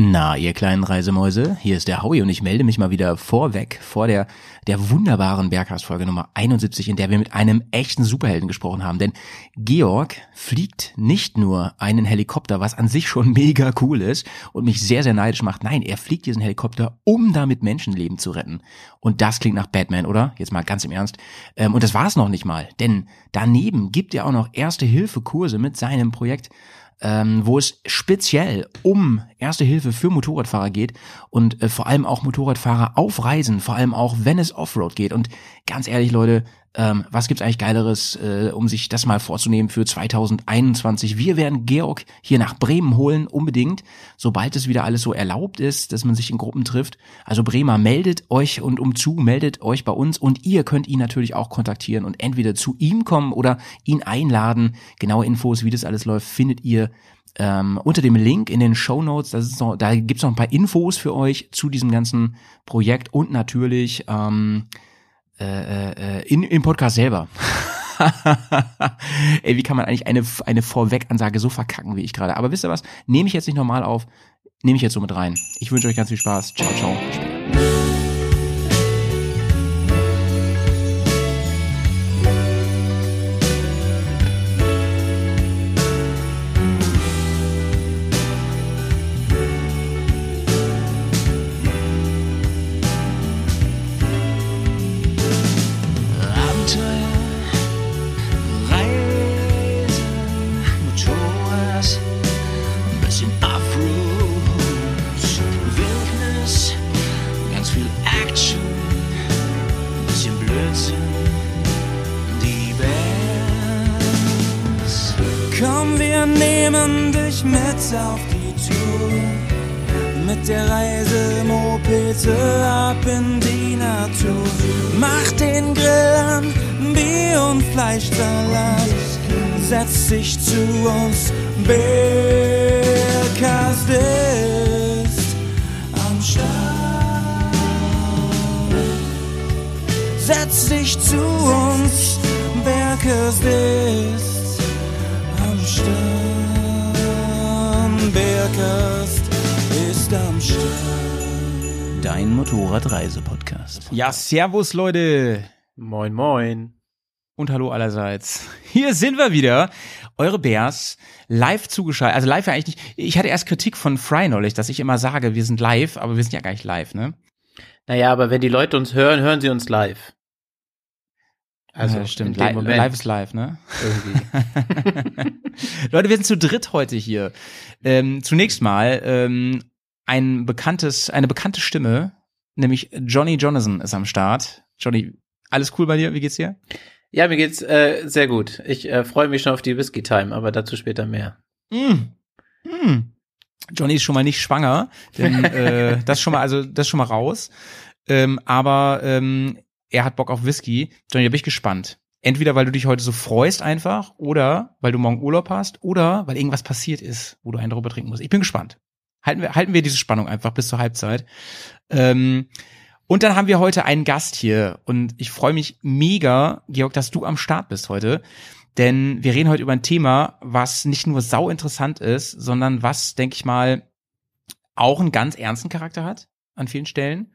Na, ihr kleinen Reisemäuse, hier ist der Howie und ich melde mich mal wieder vorweg vor der, der wunderbaren Berghaus-Folge Nummer 71, in der wir mit einem echten Superhelden gesprochen haben. Denn Georg fliegt nicht nur einen Helikopter, was an sich schon mega cool ist und mich sehr, sehr neidisch macht. Nein, er fliegt diesen Helikopter, um damit Menschenleben zu retten. Und das klingt nach Batman, oder? Jetzt mal ganz im Ernst. Ähm, und das war's noch nicht mal, denn daneben gibt er auch noch Erste-Hilfe-Kurse mit seinem Projekt ähm, wo es speziell um Erste Hilfe für Motorradfahrer geht und äh, vor allem auch Motorradfahrer auf Reisen, vor allem auch wenn es Offroad geht. Und ganz ehrlich, Leute, ähm, was gibt's eigentlich Geileres, äh, um sich das mal vorzunehmen für 2021? Wir werden Georg hier nach Bremen holen, unbedingt, sobald es wieder alles so erlaubt ist, dass man sich in Gruppen trifft. Also Bremer, meldet euch und umzu, meldet euch bei uns und ihr könnt ihn natürlich auch kontaktieren und entweder zu ihm kommen oder ihn einladen. Genaue Infos, wie das alles läuft, findet ihr ähm, unter dem Link in den Show Notes. Da gibt's noch ein paar Infos für euch zu diesem ganzen Projekt und natürlich ähm, äh, äh, in, im Podcast selber. Ey, wie kann man eigentlich eine, eine Vorwegansage so verkacken wie ich gerade? Aber wisst ihr was? Nehme ich jetzt nicht normal auf, nehme ich jetzt so mit rein. Ich wünsche euch ganz viel Spaß. Ciao, ciao. Ja, servus Leute Moin, moin. und hallo allerseits. Hier sind wir wieder, eure Bears, live zugeschaltet. Also live ja eigentlich nicht. Ich hatte erst Kritik von Fry neulich, dass ich immer sage, wir sind live, aber wir sind ja gar nicht live, ne? Naja, aber wenn die Leute uns hören, hören sie uns live. Also ja, stimmt. Li Moment live ist live, ne? irgendwie. Leute, wir sind zu dritt heute hier. Ähm, zunächst mal ähm, ein bekanntes, eine bekannte Stimme, nämlich Johnny Jonathan ist am Start. Johnny, alles cool bei dir? Wie geht's dir? Ja, mir geht's äh, sehr gut. Ich äh, freue mich schon auf die Whisky Time, aber dazu später mehr. Mm. Mm. Johnny ist schon mal nicht schwanger, denn äh, das schon mal, also das schon mal raus. Ähm, aber ähm, er hat Bock auf Whisky. Johnny, da bin ich gespannt. Entweder weil du dich heute so freust einfach, oder weil du morgen Urlaub hast, oder weil irgendwas passiert ist, wo du einen drüber trinken musst. Ich bin gespannt. Halten wir, halten wir diese Spannung einfach bis zur Halbzeit. Ähm, und dann haben wir heute einen Gast hier und ich freue mich mega, Georg, dass du am Start bist heute. Denn wir reden heute über ein Thema, was nicht nur sau interessant ist, sondern was, denke ich mal, auch einen ganz ernsten Charakter hat an vielen Stellen.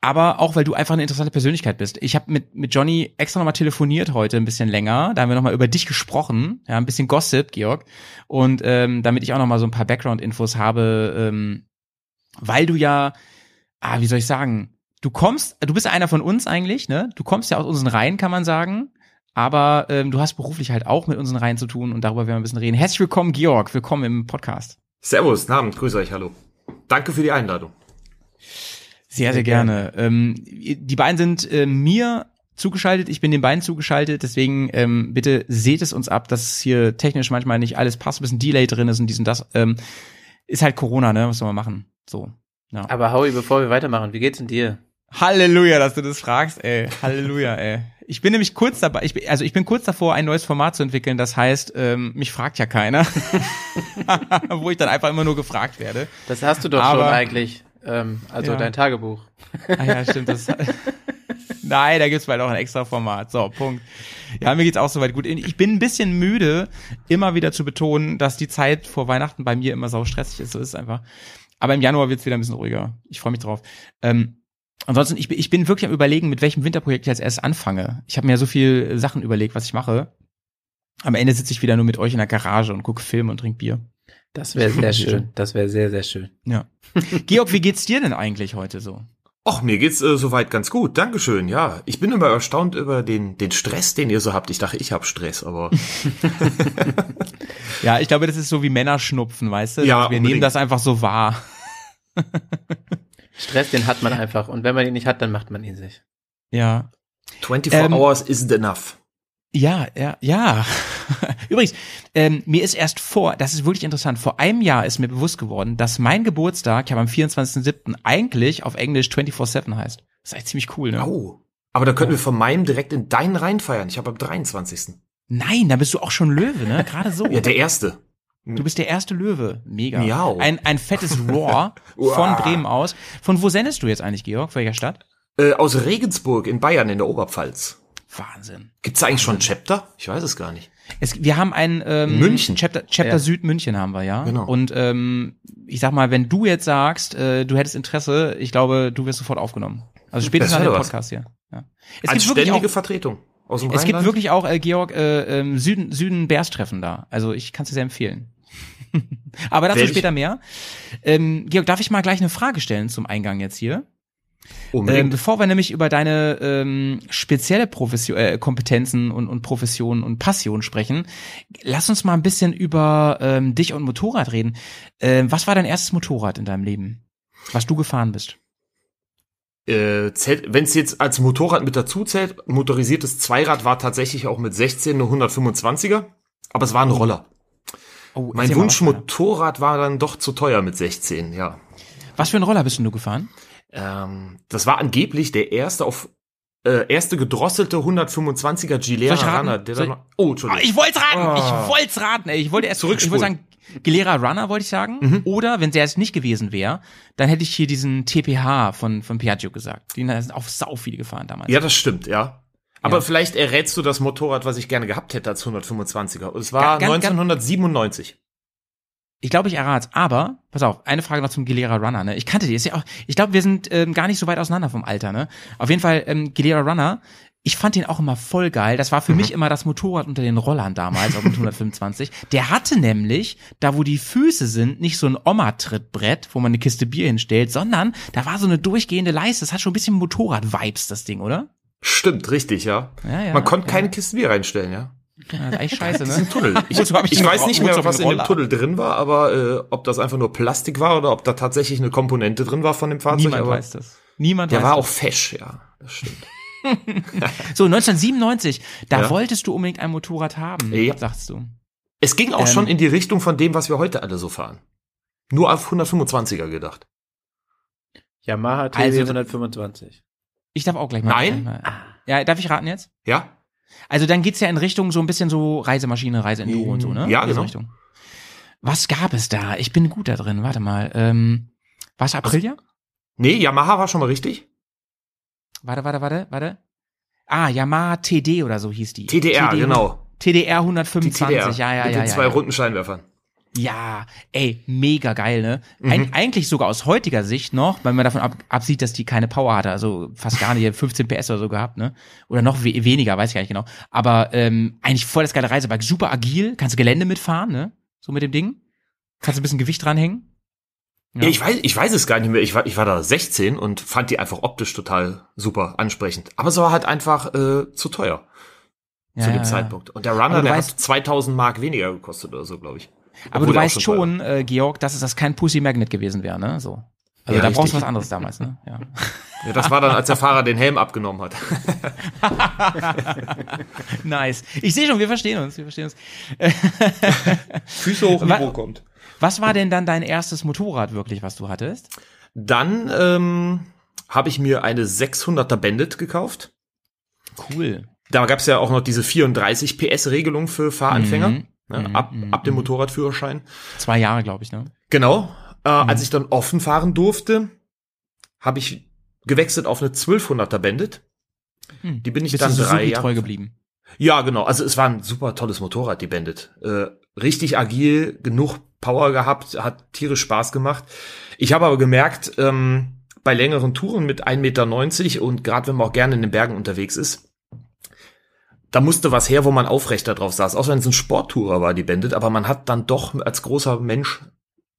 Aber auch, weil du einfach eine interessante Persönlichkeit bist. Ich habe mit, mit Johnny extra nochmal telefoniert heute ein bisschen länger. Da haben wir nochmal über dich gesprochen. Ja, ein bisschen Gossip, Georg. Und ähm, damit ich auch nochmal so ein paar Background-Infos habe, ähm, weil du ja, ah, wie soll ich sagen, du kommst, du bist einer von uns eigentlich, ne? Du kommst ja aus unseren Reihen, kann man sagen. Aber ähm, du hast beruflich halt auch mit unseren Reihen zu tun und darüber werden wir ein bisschen reden. Herzlich willkommen, Georg. Willkommen im Podcast. Servus, guten Abend, grüße euch, hallo. Danke für die Einladung. Sehr, sehr gerne. Ähm, die beiden sind äh, mir zugeschaltet, ich bin den beiden zugeschaltet, deswegen ähm, bitte seht es uns ab, dass hier technisch manchmal nicht alles passt, ein bisschen Delay drin ist und dies und das. Ähm, ist halt Corona, ne? Was soll man machen? So. Ja. Aber Howie, bevor wir weitermachen, wie geht's denn dir? Halleluja, dass du das fragst, ey. Halleluja, ey. Ich bin nämlich kurz dabei, ich bin, also ich bin kurz davor, ein neues Format zu entwickeln, das heißt, ähm, mich fragt ja keiner. Wo ich dann einfach immer nur gefragt werde. Das hast du doch Aber- schon eigentlich. Ähm, also Ja. dein Tagebuch. Ah ja, stimmt. Das Nein, da gibt's bald auch ein extra Format. So, Punkt. Ja, mir geht's auch soweit gut. Ich bin ein bisschen müde, immer wieder zu betonen, dass die Zeit vor Weihnachten bei mir immer sau stressig ist. So ist es einfach. Aber im Januar wird's wieder ein bisschen ruhiger. Ich freue mich drauf. Ähm, ansonsten, ich, bin- ich bin wirklich am überlegen, mit welchem Winterprojekt ich als erstes anfange. Ich habe mir ja so viel Sachen überlegt, was ich mache. Am Ende sitze ich wieder nur mit euch in der Garage und gucke Filme und trinke Bier. Das wäre sehr schön. Das wäre sehr, sehr schön. Ja. Georg, wie geht's dir denn eigentlich heute so? Och, mir geht's äh, soweit ganz gut. Dankeschön. Ja, ich bin immer erstaunt über den, den Stress, den ihr so habt. Ich dachte, ich habe Stress, aber Ja, ich glaube, das ist so wie Männerschnupfen, weißt du? Ja, Also wir nehmen unbedingt. das einfach so wahr. Stress, den hat man einfach. Und wenn man ihn nicht hat, dann macht man ihn sich. Ja. 24 Ähm, hours isn't enough. Ja, ja, ja. Übrigens, ähm, mir ist erst vor, das ist wirklich interessant, vor einem Jahr ist mir bewusst geworden, dass mein Geburtstag, ich habe am 24.07. eigentlich auf Englisch 24-7 heißt. Das ist eigentlich ziemlich cool, ne? Oh. Aber da könnten wir von meinem direkt in deinen reinfeiern. Ich habe am 23. Nein, da bist du auch schon Löwe, ne? Gerade so. Ja, der erste. du bist der erste Löwe. Mega. Miau. Ein, ein fettes Raw von Bremen aus. Von wo sendest du jetzt eigentlich, Georg? Welcher Stadt? Äh, aus Regensburg in Bayern in der Oberpfalz. Wahnsinn. Gibt's da eigentlich schon ein Chapter? Ich weiß es gar nicht. Es, wir haben ein ähm, München. Chapter, Chapter Ja. Süd München haben wir, ja. Genau. Und ähm, ich sag mal, wenn du jetzt sagst, äh, du hättest Interesse, ich glaube, du wirst sofort aufgenommen. Also spätestens nach dem. Podcast hier. Ja. Es Als gibt wirklich ständige auch, Vertretung aus dem es gibt Rheinland. wirklich auch äh, Georg äh, ähm, Süden Süden Bärstreffen da. Also ich kann es dir sehr empfehlen. Aber dazu Werd ich- später mehr. Ähm, Georg, darf ich mal gleich eine Frage stellen zum Eingang jetzt hier? Ähm, bevor wir nämlich über deine ähm, spezielle Profession, äh, Kompetenzen und, und Profession und Passion sprechen, lass uns mal ein bisschen über ähm, dich und Motorrad reden. Ähm, was war dein erstes Motorrad in deinem Leben, was du gefahren bist? äh, wenn es jetzt als Motorrad mit dazu zählt, motorisiertes Zweirad war tatsächlich auch mit 16 eine 125er, aber es war ein Roller. Oh, Mein Wunschmotorrad war dann doch zu teuer mit 16, ja. Was für ein Roller bist denn du gefahren? Ähm, das war angeblich der erste auf äh, erste gedrosselte 125er Gilera? Runner. Der dann oh, Entschuldigung. Ah, ich wollte raten, Ah. ich wollte raten, ey. Ich wollte erst, ich wollte sagen, Gilera Runner wollte ich sagen. Oder wenn der es nicht gewesen wäre, dann hätte ich hier diesen TPH von, von Piaggio gesagt. Den sind auch sau viele gefahren damals. ja, das stimmt, ja. Aber Ja. vielleicht errätst du das Motorrad, was ich gerne gehabt hätte als 125er. Und es war Ga- ganz- 1997. Ich glaube, ich errate Aber, pass auf, eine Frage noch zum Gilera Runner. Ne? Ich kannte die. Ist ja auch, ich glaube, wir sind ähm, gar nicht so weit auseinander vom Alter. Ne? Auf jeden Fall, ähm, Gilera Runner, ich fand den auch immer voll geil. Das war für mich immer das Motorrad unter den Rollern damals, auf dem 125. Der hatte nämlich, da wo die Füße sind, nicht so ein Oma-Trittbrett, wo man eine Kiste Bier hinstellt, sondern da war so eine durchgehende Leiste. Das hat schon ein bisschen Motorrad-Vibes, das Ding, oder? Stimmt, richtig, ja. Ja, ja, Man konnte ja. keine Kiste Bier reinstellen, ja. Ja, das ist eigentlich scheiße, Das ist ein ne? Tunnel. Ich, ich ich weiß nicht mehr, was in dem? Tunnel drin war, aber äh, ob das einfach nur Plastik war oder ob da tatsächlich eine Komponente drin war von dem Fahrzeug. Niemand aber weiß das. Niemand Der weiß war das. auch fesch, ja. Das stimmt. So, 1997, da Ja. wolltest du unbedingt ein Motorrad haben, Ja. sagst du. Es ging auch Ähm, schon in die Richtung von dem, was wir heute alle so fahren. Nur auf 125er gedacht. Yamaha TW Also- 125. Ich darf auch gleich mal. Nein? mal- Ja, darf ich raten jetzt? Ja? Also dann geht's ja in Richtung so ein bisschen so Reisemaschine, Reiseenduro und so, ne? Ja, In genau. Richtung. Was gab es da? Ich bin gut da drin. Warte mal. Ähm, was Aprilia? Nee, Yamaha war schon mal richtig. Warte, warte, warte, warte. Ah, Yamaha TD oder so hieß die. TDR, TD, genau. TDR Die 125. TDR. Ja, ja, mit ja. den ja, zwei ja. runden Scheinwerfern. Ja, ey, mega geil, ne? Mhm. Ein, eigentlich sogar aus heutiger Sicht noch, weil man davon ab, absieht, dass die keine Power hatte, also fast gar nicht, 15 PS oder so gehabt, ne? Oder noch we weniger, weiß ich gar nicht genau. Aber ähm, eigentlich voll das geile Reisebike, super agil, kannst du Gelände mitfahren, ne? So mit dem Ding. Kannst du ein bisschen Gewicht dranhängen. Ja. Ich weiß, ich weiß es gar nicht mehr. Ich war, ich war da 16 und fand die einfach optisch total super ansprechend. Aber es war halt einfach äh, zu teuer Ja, zu ja, dem ja. Zeitpunkt. Und der Runner, der weißt- hat 2000 Mark weniger gekostet oder so, glaube ich. Aber Obwohl du weißt schon äh, Georg, dass es das kein Pussy Magnet gewesen wäre, ne? So. Also Ja, da brauchst du was anderes damals, ne? Ja. Ja, das war dann, als der Fahrer den Helm abgenommen hat. nice. Ich sehe schon, wir verstehen uns, wir verstehen uns. Füße hoch, Wa- kommt. Was war denn dann dein erstes Motorrad wirklich, was du hattest? Dann ähm, habe ich mir eine 600er Bandit gekauft. Cool. Da gab es ja auch noch diese 34 PS-Regelung für Fahranfänger. Mhm. Ne, Mhm, ab, mhm, ab dem mhm. Motorradführerschein. Zwei Jahre, glaube ich, ne? Genau. Äh, Mhm. Als ich dann offen fahren durfte, habe ich gewechselt auf eine 1200er Bandit. Hm. Die bin ich Bist dann du drei Jahre. treu geblieben. Ja, genau. Also es war ein super tolles Motorrad, die Bandit. Äh, richtig agil, genug Power gehabt, hat tierisch Spaß gemacht. Ich habe aber gemerkt, ähm, bei längeren Touren mit 1,90 Meter und gerade wenn man auch gerne in den Bergen unterwegs ist, da musste was her, wo man aufrechter drauf saß. Auch wenn es ein Sporttourer war, die Bandit, aber man hat dann doch als großer Mensch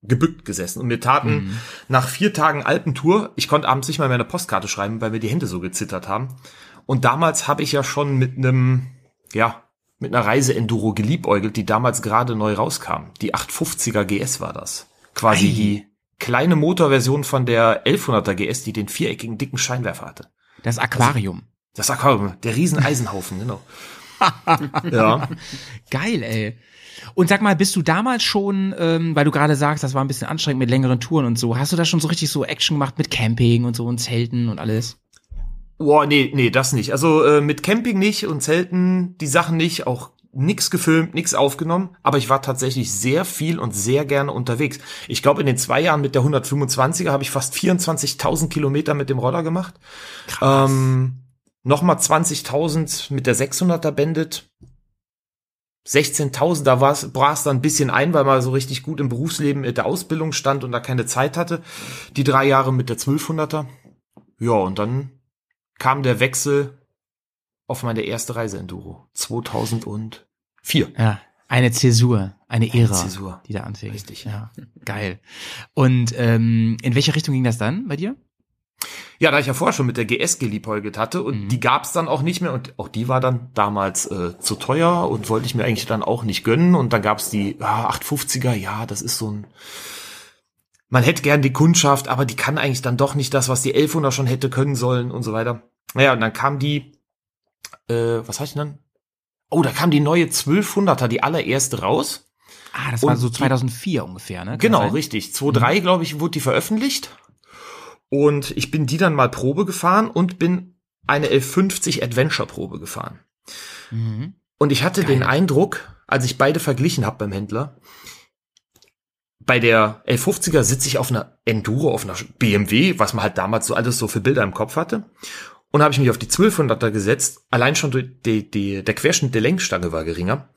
gebückt gesessen. Und mir taten Mhm. nach vier Tagen Alpentour, ich konnte abends nicht mal mehr eine Postkarte schreiben, weil mir die Hände so gezittert haben. Und damals habe ich ja schon mit einem, ja, mit einer Reise-Enduro geliebäugelt, die damals gerade neu rauskam. Die 850er GS war das. Quasi Ei. die kleine Motorversion von der 1100er GS, die den viereckigen dicken Scheinwerfer hatte. Das Aquarium. Das Aquarium, der riesen Eisenhaufen, genau. ja. Geil, ey. Und sag mal, bist du damals schon, ähm, weil du gerade sagst, das war ein bisschen anstrengend mit längeren Touren und so, hast du da schon so richtig so Action gemacht mit Camping und so und Zelten und alles? Boah, nee, nee, das nicht. Also äh, mit Camping nicht und Zelten die Sachen nicht, auch nix gefilmt, nix aufgenommen, aber ich war tatsächlich sehr viel und sehr gerne unterwegs. Ich glaube, in den zwei Jahren mit der 125er habe ich fast 24.000 Kilometer mit dem Roller gemacht. Krass. Ähm, Nochmal 20.000 mit der 600er Bandit. 16.000, da brach es dann ein bisschen ein, weil man so richtig gut im Berufsleben mit der Ausbildung stand und da keine Zeit hatte. Die drei Jahre mit der 1200er. Ja, und dann kam der Wechsel auf meine erste Reise-Enduro. 2004. ja, eine Zäsur, eine Ära, Zäsur. die da anfing. Richtig. Ja, geil. Und ähm, in welche Richtung ging das dann bei dir? Ja, da ich ja vorher schon mit der GS geliebäugelt hatte und Mhm. die gab's dann auch nicht mehr und auch die war dann damals äh, zu teuer und wollte ich mir eigentlich dann auch nicht gönnen und dann gab's die ja, 850er, ja, das ist so ein man hätte gern die Kundschaft, aber die kann eigentlich dann doch nicht das, was die 1100 schon hätte können sollen und so weiter. Naja, und dann kam die, äh, was heißt denn dann? Oh, da kam die neue 1200er, die allererste raus. Ah, das Und war so die- 2004 ungefähr, ne? Kann Genau, richtig. 2.3, glaube ich, wurde die veröffentlicht. Und ich bin die dann mal Probe gefahren und bin eine 1150 Adventure Probe gefahren. Mhm. Und ich hatte Geil. den Eindruck, als ich beide verglichen habe beim Händler, bei der 1150er sitze ich auf einer Enduro, auf einer BMW, was man halt damals so alles so für Bilder im Kopf hatte. Und habe ich mich auf die 1200er gesetzt. Allein schon die, die, der Querschnitt der Lenkstange war geringer.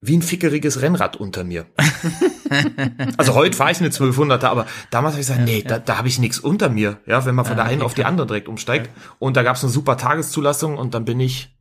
Wie ein fickeriges Rennrad unter mir. also heute fahre ich eine 1200er, aber damals habe ich gesagt, nee, da, da habe ich nichts unter mir. Ja, wenn man von Ja, der einen auf die andere direkt umsteigt. Und da gab es eine super Tageszulassung und dann bin ich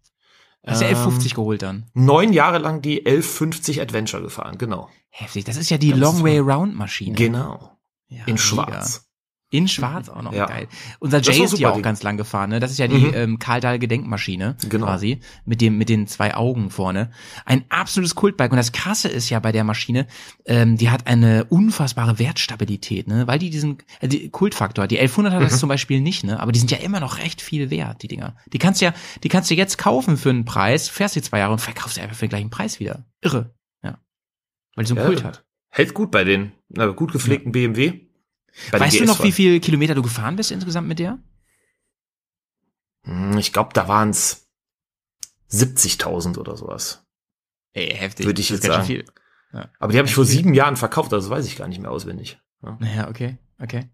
Hast du Ähm, 1150 geholt dann? neun Jahre lang die 1150 Adventure gefahren, genau. Heftig. Das ist ja die Long Way Round Maschine. Genau. Ja, In schwarz. In schwarz auch noch Ja. geil. Unser Jay ist ja auch Ding. ganz lang gefahren, ne? Das ist ja die Mhm. ähm, Karl Gedenkmaschine Genau. quasi mit dem mit den zwei Augen vorne. Ein absolutes Kultbike und das Krasse ist ja bei der Maschine, ähm, die hat eine unfassbare Wertstabilität, ne? Weil die diesen äh, die Kultfaktor, die 1100 hat Mhm. das zum Beispiel nicht, ne? Aber die sind ja immer noch recht viel wert, die Dinger. Die kannst du ja, die kannst du jetzt kaufen für einen Preis, fährst die zwei Jahre und verkaufst sie einfach für den gleichen Preis wieder. Irre, ja. Weil die so einen Ja, Kult hat. Hält gut bei den na, gut gepflegten BMW. Weißt du noch, wie viel Kilometer du gefahren bist insgesamt mit der? Hm, Ich glaube, da waren es 70.000 oder sowas. Ey, heftig. Würde ich Das jetzt sagen. viel. Aber die habe ich vor sieben Jahren verkauft, also weiß ich gar nicht mehr auswendig. Ja. Naja, okay, okay.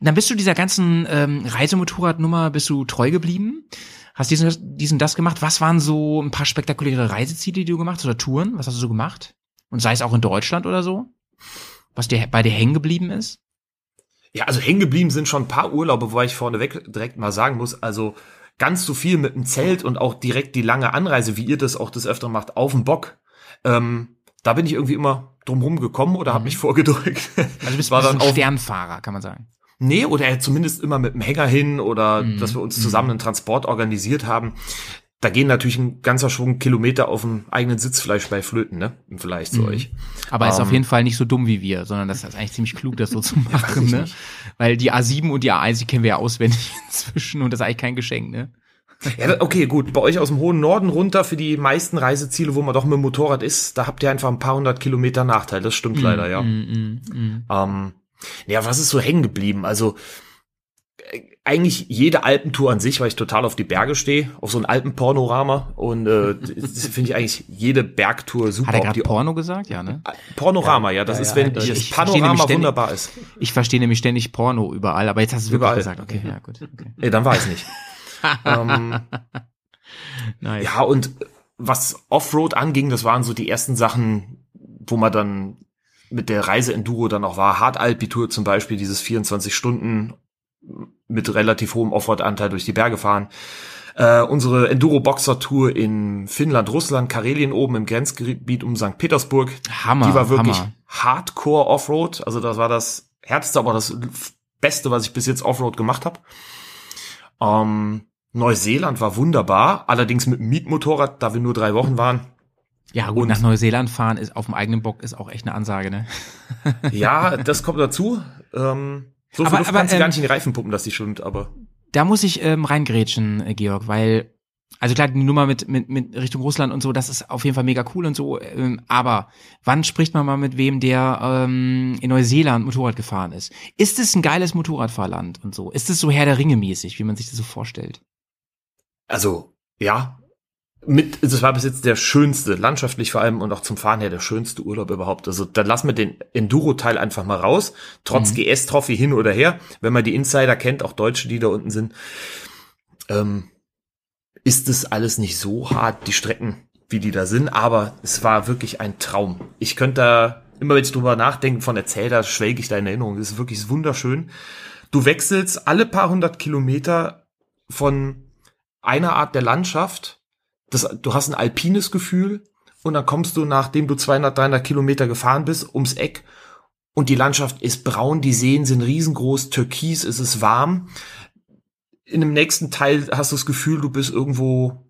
Dann bist du dieser ganzen ähm, Reisemotorradnummer, bist du treu geblieben? Hast diesen, diesen das gemacht? Was waren so ein paar spektakuläre Reiseziele, die du gemacht hast oder Touren? Was hast du so gemacht? Und sei es auch in Deutschland oder so? Was dir bei dir hängen geblieben ist? Ja, also hängen geblieben sind schon ein paar Urlaube, wobei ich vorneweg direkt mal sagen muss, also ganz so viel mit dem Zelt und auch direkt die lange Anreise, wie ihr das auch des Öfteren macht, auf dem Bock. Ähm, da bin ich irgendwie immer drumrum gekommen oder habe mich vorgedrückt. Also bist, war dann ein Sternfahrer, kann man sagen. Nee, oder zumindest immer mit dem Hänger hin oder Mhm. dass wir uns zusammen einen Transport organisiert haben. Da gehen natürlich ein ganzer Schwung Kilometer auf dem eigenen Sitzfleisch bei Flöten, ne? Vergleich zu Mhm. euch. Aber ist Ähm, auf jeden Fall nicht so dumm wie wir, sondern das ist eigentlich ziemlich klug, das so zu machen, ich ne? nicht. Weil die A7 und die A1, die kennen wir ja auswendig inzwischen und das ist eigentlich kein Geschenk, ne? Ja, okay, gut. Bei euch aus dem hohen Norden runter für die meisten Reiseziele, wo man doch mit dem Motorrad ist, da habt ihr einfach ein paar hundert Kilometer Nachteil. Das stimmt leider, ja. Mm, mm, mm. Ähm, ja, was ist so hängen geblieben? Also äh, eigentlich jede Alpentour an sich, weil ich total auf die Berge stehe, auf so ein Alpenpanorama und äh, finde ich eigentlich jede Bergtour super. Hat er gerade Porno gesagt? Ja, ne? Panorama, ja, das Ja, ist, ja, wenn eindeutig. das Panorama ständig- wunderbar ist. Ich verstehe nämlich ständig Porno überall, aber jetzt hast du es wirklich Überall. gesagt. Okay, ja, gut. Okay. Nee, dann war ich nicht. ähm, Nice. ja, und was Offroad anging, das waren so die ersten Sachen, wo man dann mit der Reise Enduro dann auch war. Hard Alpitour zum Beispiel, dieses 24 Stunden mit relativ hohem Offroad-Anteil durch die Berge fahren. Äh, unsere Enduro-Boxer-Tour in Finnland, Russland, Karelien oben im Grenzgebiet um St. Petersburg. Hammer, Die war wirklich Hammer. Hardcore Offroad. Also das war das härteste, aber das Beste, was ich bis jetzt Offroad gemacht habe. Ähm, Neuseeland war wunderbar, allerdings mit Mietmotorrad, da wir nur drei Wochen waren. Ja, gut, Und- nach Neuseeland fahren ist auf dem eigenen Bock ist auch echt eine Ansage, ne? Ja, das kommt dazu. Ähm, so viel Aber- Luft aber, kannst du ähm, gar nicht in die Reifen pumpen, dass die schwimmt, aber Da muss ich ähm, reingrätschen, äh, Georg, weil, also klar, die Nummer mit, mit, mit Richtung Russland und so, das ist auf jeden Fall mega cool und so, ähm, aber wann spricht man mal mit wem, der ähm, in Neuseeland Motorrad gefahren ist? Ist es ein geiles Motorradfahrland und so? Ist es so Herr der Ringe mäßig, wie man sich das so vorstellt? also ja, mit, das war bis jetzt der schönste, landschaftlich vor allem und auch zum Fahren her der schönste Urlaub überhaupt. Also dann lassen wir den Enduro-Teil einfach mal raus, trotz Mhm. GS-Trophy hin oder her. Wenn man die Insider kennt, auch Deutsche, die da unten sind, ähm, ist es alles nicht so hart, die Strecken, wie die da sind, aber es war wirklich ein Traum. Ich könnte da, immer wenn ich drüber nachdenke, von erzähl, da schwelge ich da in Erinnerung. Es ist wirklich wunderschön. Du wechselst alle paar hundert Kilometer von einer Art der Landschaft. Das, du hast ein alpines Gefühl und dann kommst du, nachdem du 200, 300 Kilometer gefahren bist, ums Eck und die Landschaft ist braun, die Seen sind riesengroß, türkis, es ist warm. In dem nächsten Teil hast du das Gefühl, du bist irgendwo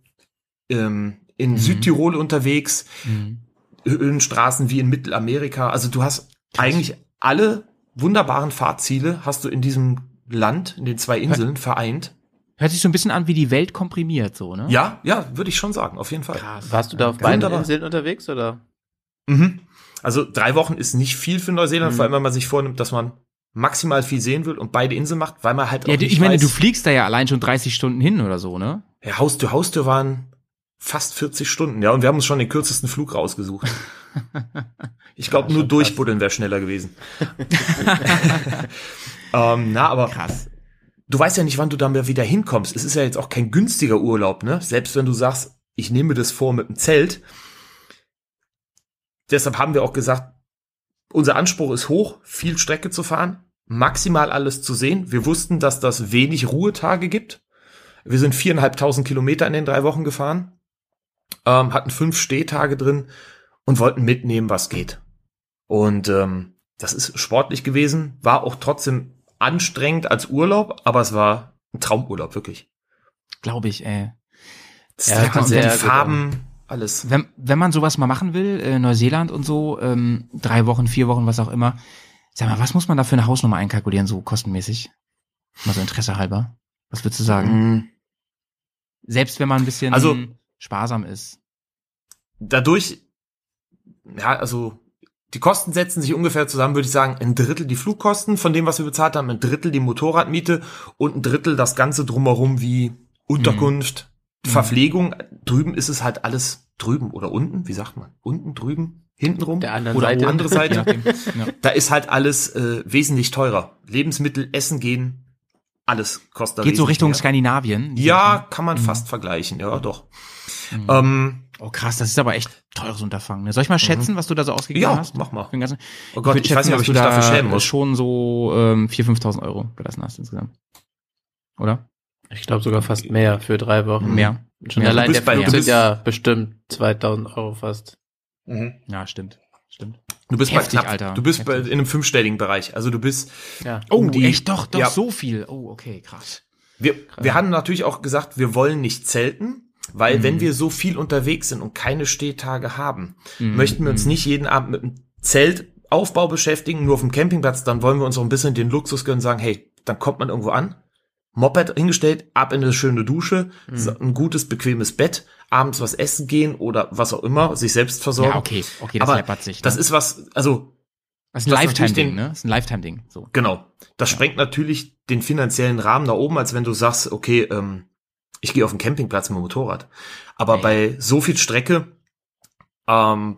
ähm, in Südtirol unterwegs, Höhenstraßen wie in Mittelamerika. Also du hast eigentlich alle wunderbaren Fahrziele hast du in diesem Land, in den zwei Inseln vereint. Hört sich so ein bisschen an wie die Welt komprimiert, so, ne? Ja, ja, würde ich schon sagen, auf jeden Fall. Krass. Warst du da auf beiden. Inseln unterwegs oder? Mhm. Also drei Wochen ist nicht viel für Neuseeland, Mhm. vor allem wenn man sich vornimmt, dass man maximal viel sehen will und beide Inseln macht, weil man halt auch Ja, du- nicht ich meine, weiß, du fliegst da ja allein schon 30 Stunden hin oder so, ne? ja, Haustür, Haustür waren fast 40 Stunden, ja, und wir haben uns schon den kürzesten Flug rausgesucht. Ich glaube, nur durchbuddeln wäre schneller gewesen. ähm, na, aber Krass. Du weißt ja nicht, wann du da wieder hinkommst. Es ist ja jetzt auch kein günstiger Urlaub, ne? Selbst wenn du sagst, ich nehme das vor mit dem Zelt. Deshalb haben wir auch gesagt, unser Anspruch ist hoch, viel Strecke zu fahren, maximal alles zu sehen. Wir wussten, dass das wenig Ruhetage gibt. Wir sind viereinhalbtausend Kilometer in den drei Wochen gefahren, ähm, hatten fünf Stehtage drin und wollten mitnehmen, was geht. Und ähm, das ist sportlich gewesen, war auch trotzdem anstrengend als Urlaub, aber es war ein Traumurlaub, wirklich. Glaube ich, ey. Das Ja, und sehr die gut Farben, alles. Wenn, wenn man sowas mal machen will, äh, Neuseeland und so, ähm, drei Wochen, vier Wochen, was auch immer, sag mal, was muss man da für eine Hausnummer einkalkulieren, so kostenmäßig? Mal so Interesse halber. Was würdest du sagen? Mhm. Selbst wenn man ein bisschen Also- sparsam ist. Dadurch, ja, also die Kosten setzen sich ungefähr zusammen, würde ich sagen, ein Drittel die Flugkosten von dem, was wir bezahlt haben, ein Drittel die Motorradmiete und ein Drittel das Ganze drumherum wie Unterkunft, Verpflegung. Drüben ist es halt alles drüben oder unten, wie sagt man? Unten, drüben, hintenrum? Der anderen oder Seite. die andere Seite. Ja. Da ist halt alles äh, wesentlich teurer. Lebensmittel, Essen gehen, alles kostet Geht so Richtung mehr. Skandinavien. Ja, kann man Mhm. fast vergleichen, ja doch. Mhm. Ähm, Oh krass, das ist aber echt teures Unterfangen. Ne? Soll ich mal schätzen, was du da so ausgegeben ja, hast? mach mal. Oh Gott, würd ich weiß nicht, ob dass ich du mich dafür da schämen muss. schon so ähm, 4.000, 5.000 Euro gelassen hast insgesamt. Oder? Ich glaube sogar fast mehr für drei Wochen. Mehr. Schon Mehr. allein Du der Flug du sind bist- ja bestimmt 2000 Euro fast. Ja, stimmt. Stimmt. Du bist Heftig, bei knapp, Alter. du bist bei, in einem fünfstelligen Bereich. Also du bist, Ja. Oh, Um die- echt doch, doch ja. so viel. Oh, okay, krass. wir, wir haben natürlich auch gesagt, wir wollen nicht zelten, weil Mhm. wenn wir so viel unterwegs sind und keine Stehtage haben, Mhm, möchten wir uns mhm. nicht jeden Abend mit einem Zeltaufbau beschäftigen, nur auf dem Campingplatz, dann wollen wir uns auch ein bisschen den Luxus gönnen und sagen, hey, dann kommt man irgendwo an, Moped hingestellt, ab in eine schöne Dusche, Mhm. ein gutes, bequemes Bett, abends was essen gehen oder was auch immer, sich selbst versorgen. Ja, okay, okay, das Aber sich. Ne? Das ist was, also das ist ein Lifetime-Ding, ne? Das ist ein Lifetime-Ding. So. Genau. Das sprengt natürlich den finanziellen Rahmen nach oben, als wenn du sagst, okay, ähm, ich gehe auf den Campingplatz mit dem Motorrad. Aber Ey. bei so viel Strecke, ähm,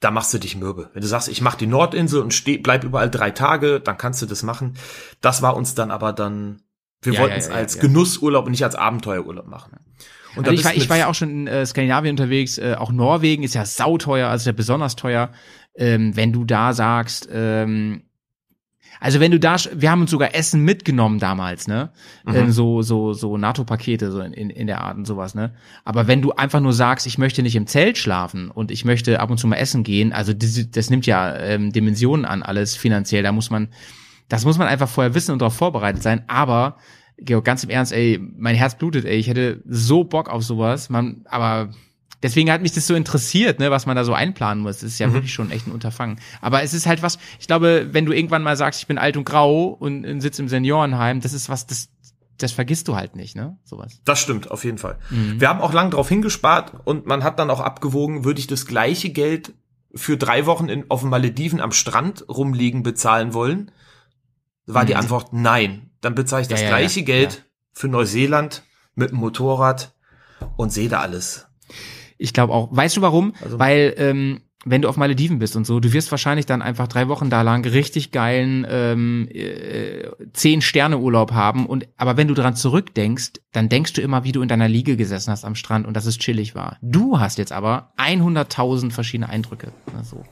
da machst du dich mürbe. Wenn du sagst, ich mache die Nordinsel und steh, bleib überall drei Tage, dann kannst du das machen. Das war uns dann aber dann Wir Ja, wollten ja, es ja, als ja. Genussurlaub und nicht als Abenteuerurlaub machen. Und Also ich, war, ich war ja auch schon in äh, Skandinavien unterwegs, äh, auch Norwegen ist ja sauteuer, also ist ja besonders teuer. Ähm, wenn du da sagst, ähm, also wenn du da, wir haben uns sogar Essen mitgenommen damals, ne? Mhm. Ähm, so so so NATO-Pakete so in, in, in der Art und sowas, ne? Aber wenn du einfach nur sagst, ich möchte nicht im Zelt schlafen und ich möchte ab und zu mal essen gehen, also das, das nimmt ja ähm, Dimensionen an alles finanziell. Da muss man, das muss man einfach vorher wissen und darauf vorbereitet sein. Aber Georg, ganz im Ernst, ey, mein Herz blutet, ey, ich hätte so Bock auf sowas, man, aber deswegen hat mich das so interessiert, ne, was man da so einplanen muss. Das ist ja Mhm. wirklich schon echt ein Unterfangen. Aber es ist halt was, ich glaube, wenn du irgendwann mal sagst, ich bin alt und grau und, und sitze im Seniorenheim, das ist was, das, das vergisst du halt nicht, ne, sowas. Das stimmt, auf jeden Fall. Mhm. Wir haben auch lang drauf hingespart und man hat dann auch abgewogen, würde ich das gleiche Geld für drei Wochen in, auf den Malediven am Strand rumliegen bezahlen wollen? War die Mhm. Antwort nein. Dann bezahle ich das Ja, ja, gleiche ja, Geld für Neuseeland mit dem Motorrad und sehe da alles. Ich glaube auch. Weißt du warum? Also- Weil ähm, wenn du auf Malediven bist und so, du wirst wahrscheinlich dann einfach drei Wochen da lang richtig geilen ähm, äh, zehn Sterne Urlaub haben. Und aber wenn du dran zurückdenkst, dann denkst du immer, wie du in deiner Liege gesessen hast am Strand und dass es chillig war. Du hast jetzt aber 100.000 verschiedene Eindrücke. Also,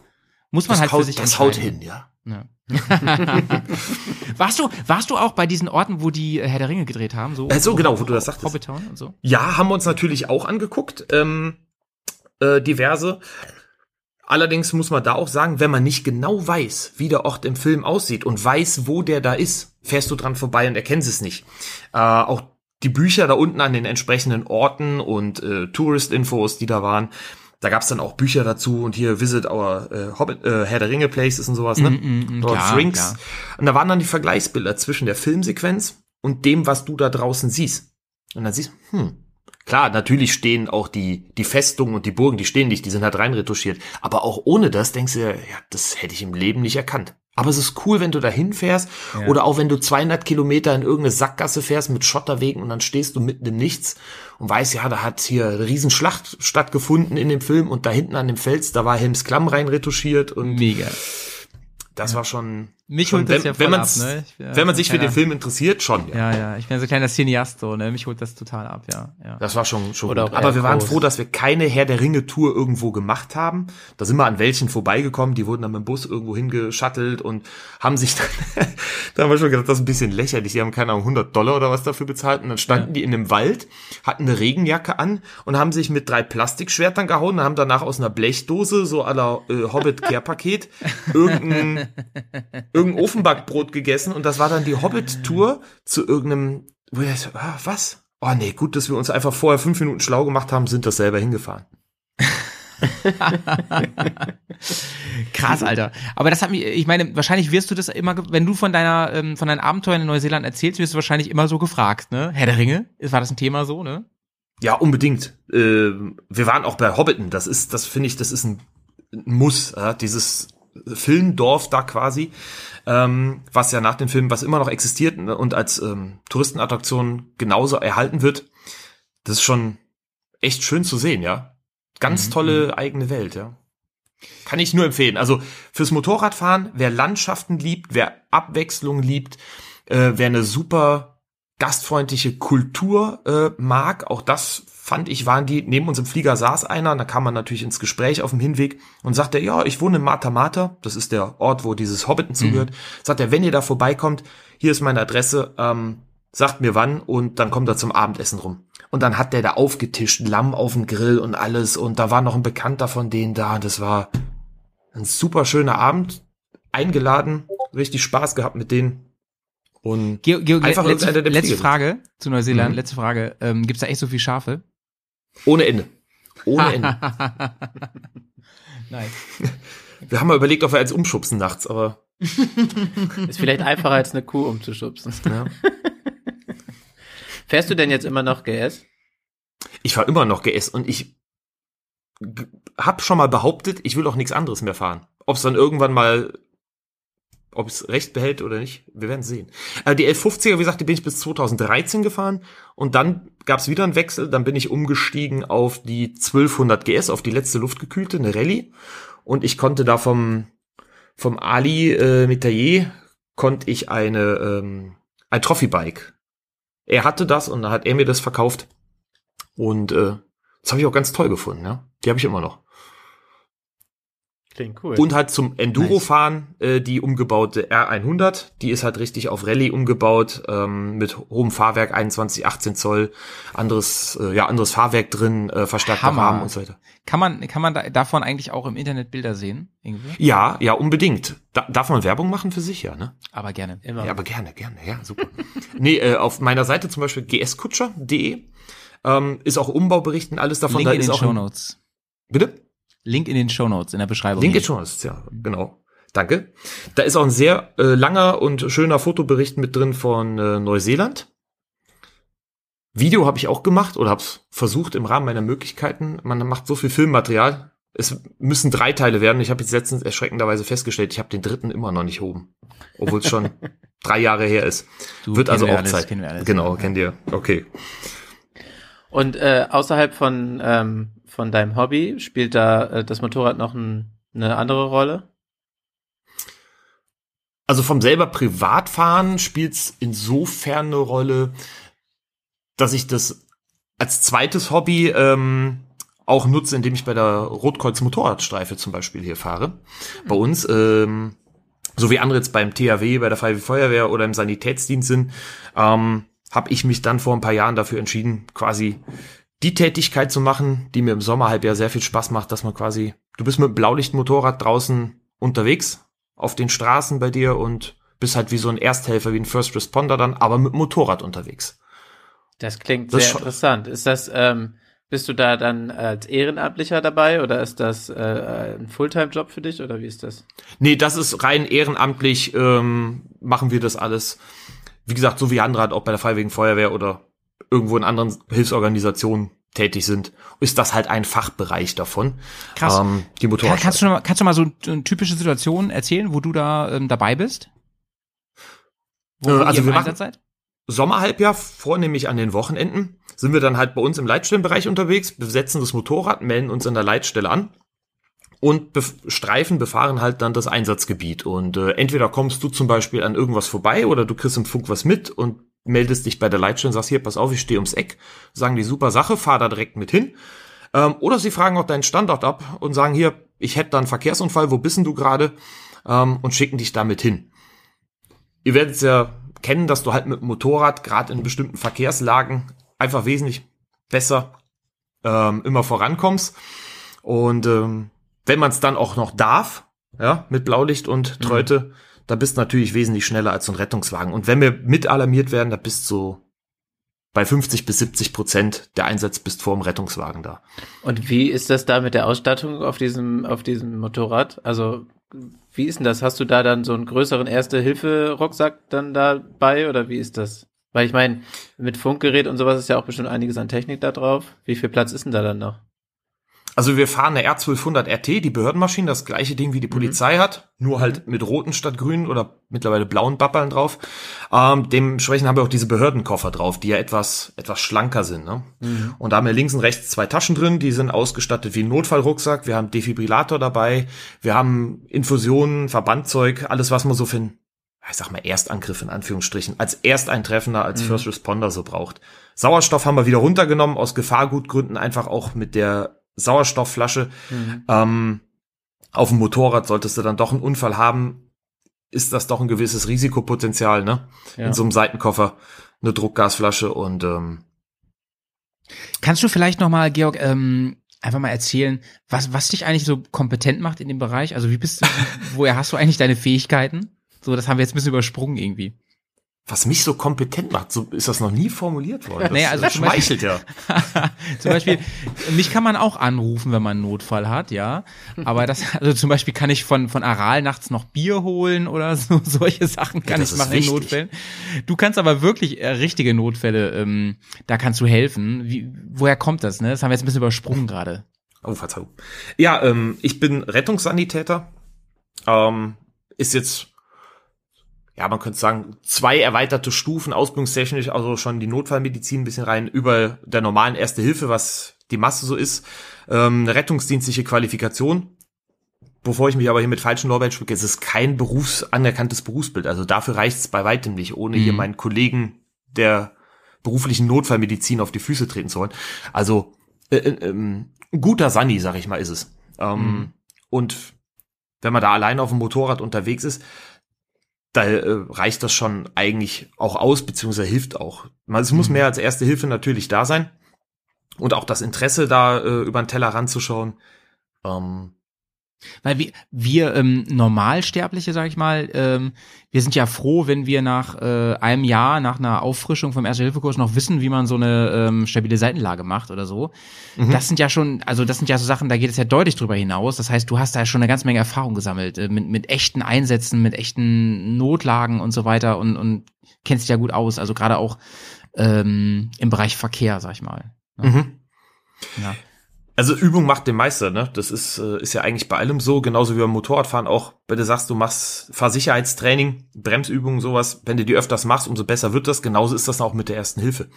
muss man Das, halt für haut, sich das haut hin, ja. Ja. warst du warst du auch bei diesen Orten, wo die äh, Herr der Ringe gedreht haben? So, Äh, so genau, wo du das sagtest. Hobbitown und so. Ja, haben wir uns natürlich auch angeguckt, ähm, äh, diverse. Allerdings muss man da auch sagen, wenn man nicht genau weiß, wie der Ort im Film aussieht und weiß, wo der da ist, fährst du dran vorbei und erkennst es nicht. Äh, auch die Bücher da unten an den entsprechenden Orten und äh, Tourist-Infos, die da waren, da gab's dann auch Bücher dazu und hier Visit Our äh, Hobbit, äh, Herr der Ringe Places und sowas, ne? mm, Lord klar, Rings. klar. Und da waren dann die Vergleichsbilder zwischen der Filmsequenz und dem, was du da draußen siehst. Und dann siehst du, hm, klar, natürlich stehen auch die, die Festungen und die Burgen, die stehen nicht, die sind halt reinretuschiert. Aber auch ohne das denkst du, ja, das hätte ich im Leben nicht erkannt. Aber es ist cool, wenn du da hinfährst oder auch wenn du 200 Kilometer in irgendeine Sackgasse fährst mit Schotterwegen und dann stehst du mitten im Nichts und weißt, ja, da hat hier eine Riesenschlacht stattgefunden in dem Film und da hinten an dem Fels, da war Helms Klamm reinretuschiert und Mega. das war schon, Mich schon holt das wenn, ja voll wenn, man's, ab, ne? Ich bin ja wenn man sich für den kleiner- Film interessiert, schon. Ja. Ja, ja, ich bin so ein kleiner Cineast so, ne? Mich holt das total ab, ja. ja. Das war schon, schon Oder gut. Aber wir waren groß. froh, dass wir keine Herr der Ringe Tour irgendwo gemacht haben. Da sind wir an welchen vorbeigekommen, die wurden dann mit dem Bus irgendwo hingeschattelt und haben sich dann, da haben wir schon gedacht, das ist ein bisschen lächerlich. Die haben keine Ahnung, 100 Dollar oder was dafür bezahlt und dann standen die in einem Wald, hatten eine Regenjacke an und haben sich mit drei Plastikschwertern gehauen und haben danach aus einer Blechdose, so aller äh, Hobbit-Care-Paket, irgendein, irgendein Ofenbackbrot gegessen und das war dann die Hobbit-Tour zu irgendeinem, wo ich so, ah, was? Oh nee, gut, dass wir uns einfach vorher fünf Minuten schlau gemacht haben, sind das selber hingefahren. Krass, Alter. Aber das hat mich, ich meine, wahrscheinlich wirst du das immer, wenn du von deiner, ähm, von deinen Abenteuern in Neuseeland erzählst, wirst du wahrscheinlich immer so gefragt, ne? Herr der Ringe? War das ein Thema so, ne? Ja, unbedingt. Äh, wir waren auch bei Hobbiton. Das ist, das finde ich, das ist ein Muss. Ja? Dieses Filmdorf da quasi, ähm, was ja nach dem Film, was immer noch existiert ne, und als ähm, Touristenattraktion genauso erhalten wird. Das ist schon echt schön zu sehen, ja. Ganz tolle eigene Welt, ja. Kann ich nur empfehlen. Also fürs Motorradfahren, wer Landschaften liebt, wer Abwechslung liebt, äh, wer eine super gastfreundliche Kultur äh, mag, auch das fand ich, waren die, neben uns im Flieger saß einer, da kam man natürlich ins Gespräch auf dem Hinweg und sagte, ja, ich wohne in Mata Mata, das ist der Ort, wo dieses Hobbiten zugehört, sagt er, wenn ihr da vorbeikommt, hier ist meine Adresse, ähm, sagt mir wann und dann kommt er zum Abendessen rum. Und dann hat der da aufgetischt, Lamm auf dem Grill und alles und da war noch ein Bekannter von denen da und das war ein super schöner Abend, eingeladen, richtig Spaß gehabt mit denen und Georg, Georg Einfach letzte, der letzte Flieger Frage zu Neuseeland, Mhm. letzte Frage. Ähm, gibt's da echt so viel Schafe? ohne Ende. Ohne Ende. Nice. Wir haben mal überlegt, ob wir eins umschubsen nachts, aber Ist vielleicht einfacher als eine Kuh umzuschubsen. ja. Fährst du denn jetzt immer noch GS? ich war immer noch GS und ich hab schon mal behauptet, ich will auch nichts anderes mehr fahren. Ob es dann irgendwann mal, ob es recht behält oder nicht, wir werden sehen. Äh, die 1150er, wie gesagt, die bin ich bis 2013 gefahren und dann gab es wieder einen Wechsel, dann bin ich umgestiegen auf die 1200 GS, auf die letzte luftgekühlte, eine Rallye und ich konnte da vom vom Ali äh, Metayer konnte ich eine ähm, ein Trophy Bike er hatte das und dann hat er mir das verkauft. Und äh, das habe ich auch ganz toll gefunden, ja. Die habe ich immer noch. Klingt cool. Und halt zum Enduro-Fahren äh, die umgebaute R100. Die ist halt richtig auf Rallye umgebaut, ähm, mit hohem Fahrwerk, 21, 18 Zoll, anderes, äh, ja, anderes Fahrwerk drin, äh, verstärkter Hammer. Rahmen und so weiter. Kann man, kann man da, davon eigentlich auch im Internet Bilder sehen? Irgendwie? Ja, ja, unbedingt. Da, darf man Werbung machen für sich, ja, ne? Aber gerne. Immer. Ja, aber gerne, gerne, ja, super. nee, äh, auf meiner Seite zum Beispiel gskutscher.de ähm, ist auch Umbauberichten, alles davon. Link da in ist den auch Shownotes. Bitte? Link in den Shownotes, in der Beschreibung. Link ist schon, ja, genau. Danke. Da ist auch ein sehr äh, langer und schöner Fotobericht mit drin von äh, Neuseeland. Video habe ich auch gemacht oder habe es versucht im Rahmen meiner Möglichkeiten. Man macht so viel Filmmaterial. Es müssen drei Teile werden. Ich habe jetzt letztens erschreckenderweise festgestellt, ich habe den dritten immer noch nicht oben, obwohl es schon drei Jahre her ist. Du, Wird also wir auch alles, Zeit. wir alles. genau, Ja. kennt ihr. Okay. Und äh, außerhalb von, ähm, von deinem Hobby spielt da äh, das Motorrad noch ein, eine andere Rolle? Also vom selber Privatfahren spielt's insofern eine Rolle, dass ich das als zweites Hobby ähm, auch nutze, indem ich bei der Rotkreuz Motorradstreife zum Beispiel hier fahre. Bei uns, ähm, so wie andere jetzt beim THW, bei der Freiwilligen Feuerwehr oder im Sanitätsdienst sind, ähm, habe ich mich dann vor ein paar Jahren dafür entschieden, quasi die Tätigkeit zu machen, die mir im Sommerhalbjahr sehr viel Spaß macht, dass man quasi, du bist mit Blaulichtmotorrad draußen unterwegs auf den Straßen bei dir und bist halt wie so ein Ersthelfer, wie ein First Responder dann, aber mit Motorrad unterwegs. Das klingt Das sehr interessant. Ist das, ähm, bist du da dann als Ehrenamtlicher dabei oder ist das äh, ein Fulltime-Job für dich oder wie ist das? Nee, das ist rein ehrenamtlich, ähm, machen wir das alles. Wie gesagt, so wie andere halt auch bei der Freiwilligen Feuerwehr oder irgendwo in anderen Hilfsorganisationen tätig sind, ist das halt ein Fachbereich davon. Krass. Ähm, die Motorrad. kannst, du mal, kannst du mal so eine typische Situation erzählen, wo du da ähm, dabei bist? Wo, Äh, also wir machen- seid? Sommerhalbjahr, vornehmlich an den Wochenenden, sind wir dann halt bei uns im Leitstellenbereich unterwegs, besetzen das Motorrad, melden uns an der Leitstelle an und bef Streifen befahren halt dann das Einsatzgebiet. Und äh, entweder kommst du zum Beispiel an irgendwas vorbei oder du kriegst im Funk was mit und meldest dich bei der Leitstelle und sagst, hier, pass auf, ich stehe ums Eck, sagen die super Sache, fahr da direkt mit hin. Ähm, oder sie fragen auch deinen Standort ab und sagen, hier, ich hätte da einen Verkehrsunfall, wo bist denn du gerade? Ähm, und schicken dich damit hin. Ihr werdet es ja kennen, dass du halt mit dem Motorrad gerade in bestimmten Verkehrslagen einfach wesentlich besser ähm, immer vorankommst. Und ähm, wenn man es dann auch noch darf, ja, mit Blaulicht und Tröte, da bist du natürlich wesentlich schneller als so ein Rettungswagen. Und wenn wir mit alarmiert werden, da bist du bei 50 bis 70 Prozent der Einsatz bist vor dem Rettungswagen da. Und wie ist das da mit der Ausstattung auf diesem, auf diesem Motorrad? Also, wie ist denn das? Hast du da dann so einen größeren Erste-Hilfe-Rucksack dann dabei oder wie ist das? Weil ich meine, mit Funkgerät und sowas ist ja auch bestimmt einiges an Technik da drauf. Wie viel Platz ist denn da dann noch? Also wir fahren eine R1200 RT, die Behördenmaschine, das gleiche Ding wie die Polizei hat, nur halt mit roten statt grünen oder mittlerweile blauen Bappeln drauf. Ähm, dementsprechend haben wir auch diese Behördenkoffer drauf, die ja etwas etwas schlanker sind. Ne? Und da haben wir links und rechts zwei Taschen drin, die sind ausgestattet wie ein Notfallrucksack. Wir haben Defibrillator dabei, wir haben Infusionen, Verbandzeug, alles was man so für ein ich sag mal, Erstangriff in Anführungsstrichen, als Ersteintreffender, als First Responder so braucht. Sauerstoff haben wir wieder runtergenommen, aus Gefahrgutgründen einfach auch mit der Sauerstoffflasche. Ähm, auf dem Motorrad solltest du dann doch einen Unfall haben, ist das doch ein gewisses Risikopotenzial, ne? Ja. In so einem Seitenkoffer eine Druckgasflasche und ähm, Kannst du vielleicht noch mal, Georg, ähm, einfach mal erzählen, was, was dich eigentlich so kompetent macht in dem Bereich? Also wie bist du, woher hast du eigentlich deine Fähigkeiten? So, das haben wir jetzt ein bisschen übersprungen irgendwie. Was mich so kompetent macht, so ist das noch nie formuliert worden. Das, Naja, also das zum Beispiel- schmeichelt ja. zum Beispiel, mich kann man auch anrufen, wenn man einen Notfall hat, ja. Aber das, also zum Beispiel kann ich von, von Aral nachts noch Bier holen oder so, solche Sachen kann das ich machen in. Notfällen. Du kannst aber wirklich äh, richtige Notfälle, ähm, da kannst du helfen. Wie, woher kommt das, ne? Das haben wir jetzt ein bisschen übersprungen gerade. Oh, Verzeihung. Ja, ähm, ich bin Rettungssanitäter. Ähm, ist jetzt, ja, man könnte sagen, zwei erweiterte Stufen, ausbildungstechnisch, also schon die Notfallmedizin ein bisschen rein über der normalen Erste Hilfe, was die Masse so ist. Ähm, eine rettungsdienstliche Qualifikation. Bevor ich mich aber hier mit falschen Lorbeeren schmücke, es ist kein berufs anerkanntes Berufsbild. Also dafür reicht es bei weitem nicht, ohne hier meinen Kollegen der beruflichen Notfallmedizin auf die Füße treten zu wollen. Also äh, äh, ähm, ein guter Sunny, sag ich mal, ist es. Ähm, Und wenn man da alleine auf dem Motorrad unterwegs ist, da äh, reicht das schon eigentlich auch aus, beziehungsweise hilft auch. Man- Es muss mehr als erste Hilfe natürlich da sein. Und auch das Interesse, da äh, über den Teller ranzuschauen. Ähm, Weil wir, wir ähm, Normalsterbliche, sag ich mal, ähm, wir sind ja froh, wenn wir nach äh, einem Jahr, nach einer Auffrischung vom Erste-Hilfe-Kurs noch wissen, wie man so eine ähm, stabile Seitenlage macht oder so. Das sind ja schon, also das sind ja so Sachen, da geht es ja deutlich drüber hinaus. Das heißt, du hast da schon eine ganze Menge Erfahrung gesammelt, äh, mit, mit echten Einsätzen, mit echten Notlagen und so weiter und, und kennst dich ja gut aus. Also gerade auch ähm, im Bereich Verkehr, sag ich mal. mhm. Ja. Also Übung macht den Meister, ne? Das ist, äh, ist ja eigentlich bei allem so, genauso wie beim Motorradfahren auch, wenn du sagst, du machst Fahrsicherheitstraining, Bremsübungen, sowas, wenn du die öfters machst, umso besser wird das. Genauso ist das auch mit der ersten Hilfe.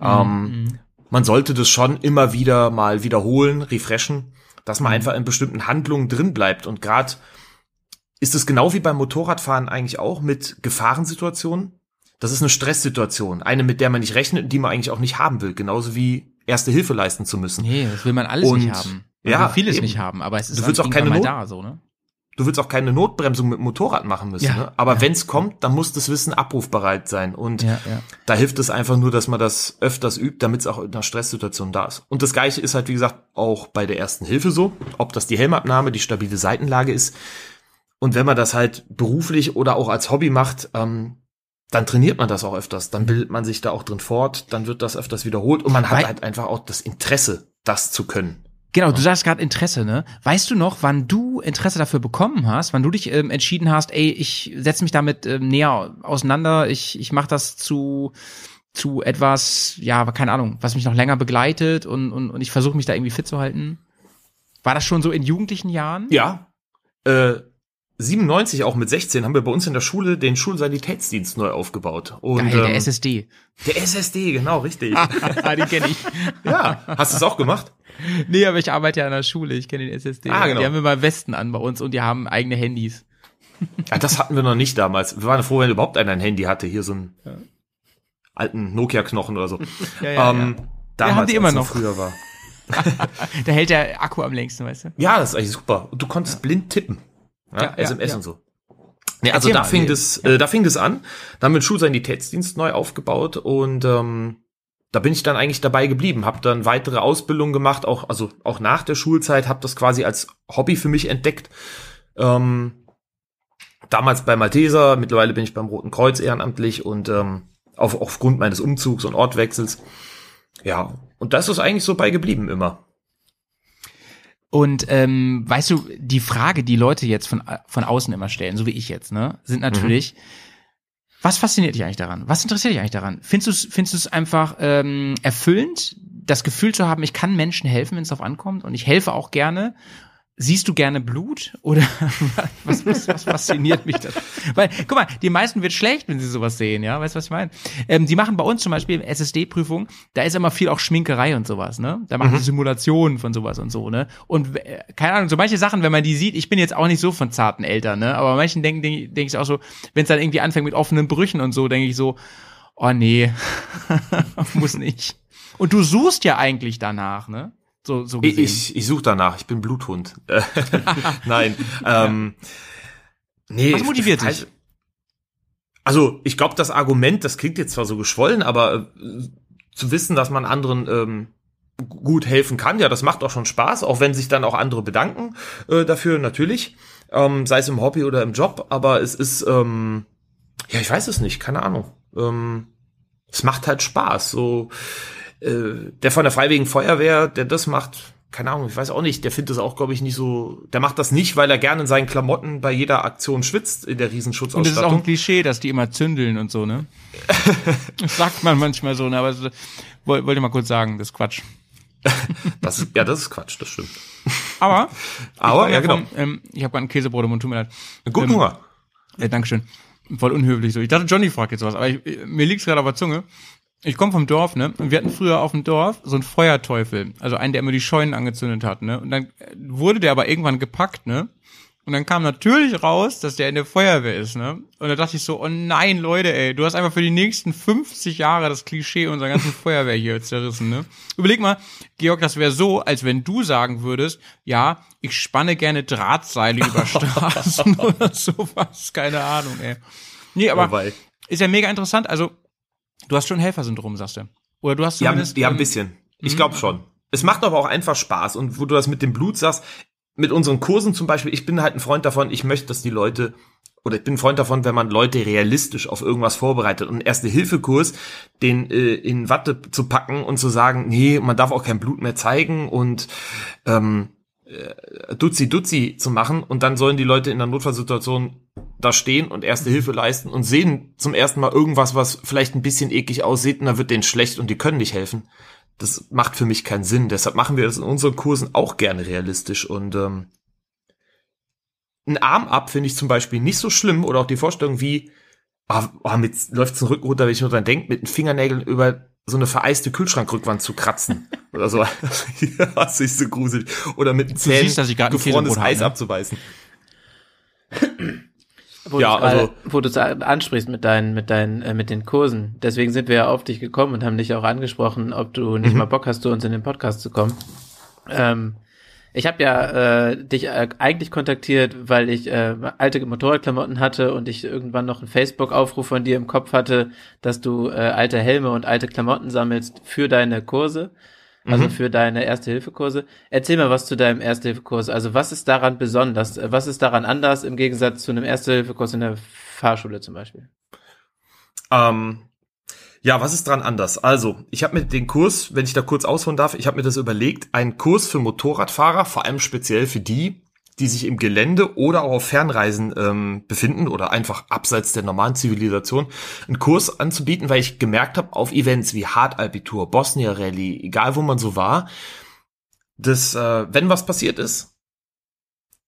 Ähm, man sollte das schon immer wieder mal wiederholen, refreshen, dass man einfach in bestimmten Handlungen drin bleibt. Und gerade ist es genau wie beim Motorradfahren eigentlich auch mit Gefahrensituationen. Das ist eine Stresssituation, eine, mit der man nicht rechnet und die man eigentlich auch nicht haben will, genauso wie erste Hilfe leisten zu müssen. Nee, das will man alles Und- nicht haben. Man ja, will vieles eben. nicht haben, aber es ist Du willst auch keine Not- da, so, ne? Du willst auch keine Notbremsung mit dem Motorrad machen müssen. Ja, Ne? Aber ja, wenn's kommt, dann muss das Wissen abrufbereit sein. Und ja. da hilft es einfach nur, dass man das öfters übt, damit es auch in einer Stresssituation da ist. Und das Gleiche ist halt, wie gesagt, auch bei der ersten Hilfe so. Ob das die Helmabnahme, die stabile Seitenlage ist. Und wenn man das halt beruflich oder auch als Hobby macht, ähm, dann trainiert man das auch öfters. Dann bildet man sich da auch drin fort. Dann wird das öfters wiederholt. Und man hat halt einfach auch das Interesse, das zu können. Genau, du sagst gerade Interesse, ne? Weißt du noch, wann du Interesse dafür bekommen hast, wann du dich ähm, entschieden hast, ey, ich setze mich damit ähm, näher auseinander, ich, ich mache das zu zu etwas, ja, keine Ahnung, was mich noch länger begleitet und, und, und ich versuche mich da irgendwie fit zu halten? War das schon so in jugendlichen Jahren? Ja. Äh, 97, auch mit 16, haben wir bei uns in der Schule den Schulsanitätsdienst neu aufgebaut. Und, Geil, der ähm, SSD. der SSD, genau, richtig. ah, den kenne ich. ja, hast du es auch gemacht? Nee, aber ich arbeite ja an der Schule, ich kenne den SSD. Ah, genau. Die haben immer Westen an bei uns und die haben eigene Handys. Ja, das hatten wir noch nicht damals. Wir waren froh, wenn überhaupt einer ein Handy hatte. Hier so einen alten Nokia-Knochen oder so. Ja, ja, ähm, ja. Damals, haben die immer noch. Früher war. Da hält der Akku am längsten, weißt du? Ja, das ist eigentlich super. Und du konntest blind tippen. Ja, Ja, ja, SMS ja. und so. Nee, also da fing das, äh, da fing das an. Da haben wir den Schulsanitätsdienst neu aufgebaut und ähm, da bin ich dann eigentlich dabei geblieben, habe dann weitere Ausbildungen gemacht, auch also auch nach der Schulzeit, habe das quasi als Hobby für mich entdeckt. Ähm, damals bei Malteser, mittlerweile bin ich beim Roten Kreuz ehrenamtlich und ähm, auf, aufgrund meines Umzugs und Ortwechsels. Ja, und da ist es eigentlich so bei geblieben immer. Und ähm, weißt du, die Frage, die Leute jetzt von, von außen immer stellen, so wie ich jetzt, ne, sind natürlich, was fasziniert dich eigentlich daran? Was interessiert dich eigentlich daran? Findest du es findest du es einfach ähm, erfüllend, das Gefühl zu haben, ich kann Menschen helfen, wenn es darauf ankommt und ich helfe auch gerne? Siehst du gerne Blut oder was, was, was fasziniert mich das? Weil, guck mal, die meisten wird schlecht, wenn sie sowas sehen, ja, weißt du, was ich meine? Ähm, die machen bei uns zum Beispiel SSD-Prüfung, da ist immer viel auch Schminkerei und sowas, ne? Da machen sie Simulationen von sowas und so, ne? Und äh, keine Ahnung, so manche Sachen, wenn man die sieht, ich bin jetzt auch nicht so von zarten Eltern, ne? Aber manchen denken, denke denk ich auch so, wenn es dann irgendwie anfängt mit offenen Brüchen und so, denke ich so, oh nee, muss nicht. Und du suchst ja eigentlich danach, ne? So, so Ich, gesehen. ich, ich suche danach, ich bin Bluthund. Nein. ähm, nee, Was motiviert dich? also- Also, ich glaube, das Argument, das klingt jetzt zwar so geschwollen, aber äh, zu wissen, dass man anderen ähm, gut helfen kann, ja, das macht auch schon Spaß, auch wenn sich dann auch andere bedanken äh, dafür, natürlich. Ähm, sei es im Hobby oder im Job, aber es ist, ähm, ja, ich weiß es nicht, keine Ahnung. Ähm, es macht halt Spaß. So, der von der Freiwilligen Feuerwehr, der das macht, keine Ahnung, ich weiß auch nicht, der findet das auch, glaube ich, nicht so, der macht das nicht, weil er gerne in seinen Klamotten bei jeder Aktion schwitzt in der Und das ist auch Riesenschutzausstattung. ein Klischee, dass die immer zündeln und so, ne? Das sagt man manchmal so, ne? Aber so, woll- wollte mal kurz sagen, das ist Quatsch. Das ist, ja, das ist Quatsch, das stimmt. Aber, Aber, ja, komm genau. ähm, ich habe gerade ein Käsebrot im Mund, tut mir leid. Guten Ähm, Hunger. Ja, Dankeschön. Voll unhöflich so. Ich dachte, Johnny fragt jetzt was, aber ich, mir liegt's gerade auf der Zunge. Ich komme vom Dorf, ne? Und wir hatten früher auf dem Dorf so einen Feuerteufel, also einen, der immer die Scheunen angezündet hat, ne? Und dann äh, wurde der aber irgendwann gepackt, ne? Und dann kam natürlich raus, dass der in der Feuerwehr ist, ne? Und da dachte ich so, oh nein, Leute, ey, du hast einfach für die nächsten 50 Jahre das Klischee unserer ganzen Feuerwehr hier zerrissen, ne? Überleg mal, Georg, das wäre so, als wenn du sagen würdest, ja, ich spanne gerne Drahtseile über Straßen oder sowas, keine Ahnung, ey. Nee, aber Wobei- ist ja mega interessant, also du hast schon Helfersyndrom, sagst du. Oder du hast Ja, ja ein bisschen. Ich glaube schon. Es macht aber auch einfach Spaß. Und wo du das mit dem Blut sagst, mit unseren Kursen zum Beispiel, ich bin halt ein Freund davon, ich möchte, dass die Leute, oder ich bin ein Freund davon, wenn man Leute realistisch auf irgendwas vorbereitet. Und einen Erste-Hilfe-Kurs, den äh, in Watte zu packen und zu sagen, nee, man darf auch kein Blut mehr zeigen und ähm, äh, Duzi Duzi zu machen und dann sollen die Leute in der Notfallsituation da stehen und erste Hilfe leisten und sehen zum ersten Mal irgendwas, was vielleicht ein bisschen eklig aussieht und dann wird denen schlecht und die können nicht helfen. Das macht für mich keinen Sinn. Deshalb machen wir das in unseren Kursen auch gerne realistisch und ähm, ein Arm ab finde ich zum Beispiel nicht so schlimm oder auch die Vorstellung wie, ah, ah, mit läuft den Rücken runter, wenn ich nur dran denke, mit den Fingernägeln über so eine vereiste Kühlschrankrückwand zu kratzen oder so. das ist so gruselig. Oder mit den Zähnen siehst, ein gefrorenes Eis ne? abzubeißen. Wo Ja, du also- wo du es ansprichst mit deinen, mit deinen, äh, mit den Kursen. Deswegen sind wir ja auf dich gekommen und haben dich auch angesprochen, ob du nicht mal Bock hast, zu uns in den Podcast zu kommen. Ähm, ich habe ja äh, dich äh, eigentlich kontaktiert, weil ich äh, alte Motorradklamotten hatte und ich irgendwann noch einen Facebook-Aufruf von dir im Kopf hatte, dass du äh, alte Helme und alte Klamotten sammelst für deine Kurse, also für deine Erste-Hilfe-Kurse. Erzähl mal was zu deinem Erste-Hilfe-Kurs. Also was ist daran besonders? Was ist daran anders im Gegensatz zu einem Erste-Hilfe-Kurs in der Fahrschule zum Beispiel? Ähm, ja, was ist dran anders? Also, ich habe mir den Kurs, wenn ich da kurz ausholen darf, ich habe mir das überlegt, einen Kurs für Motorradfahrer, vor allem speziell für die, die sich im Gelände oder auch auf Fernreisen ähm, befinden oder einfach abseits der normalen Zivilisation, einen Kurs anzubieten, weil ich gemerkt habe, auf Events wie Hard-Alpitur, Bosnia Rally, egal wo man so war, dass, äh, wenn was passiert ist,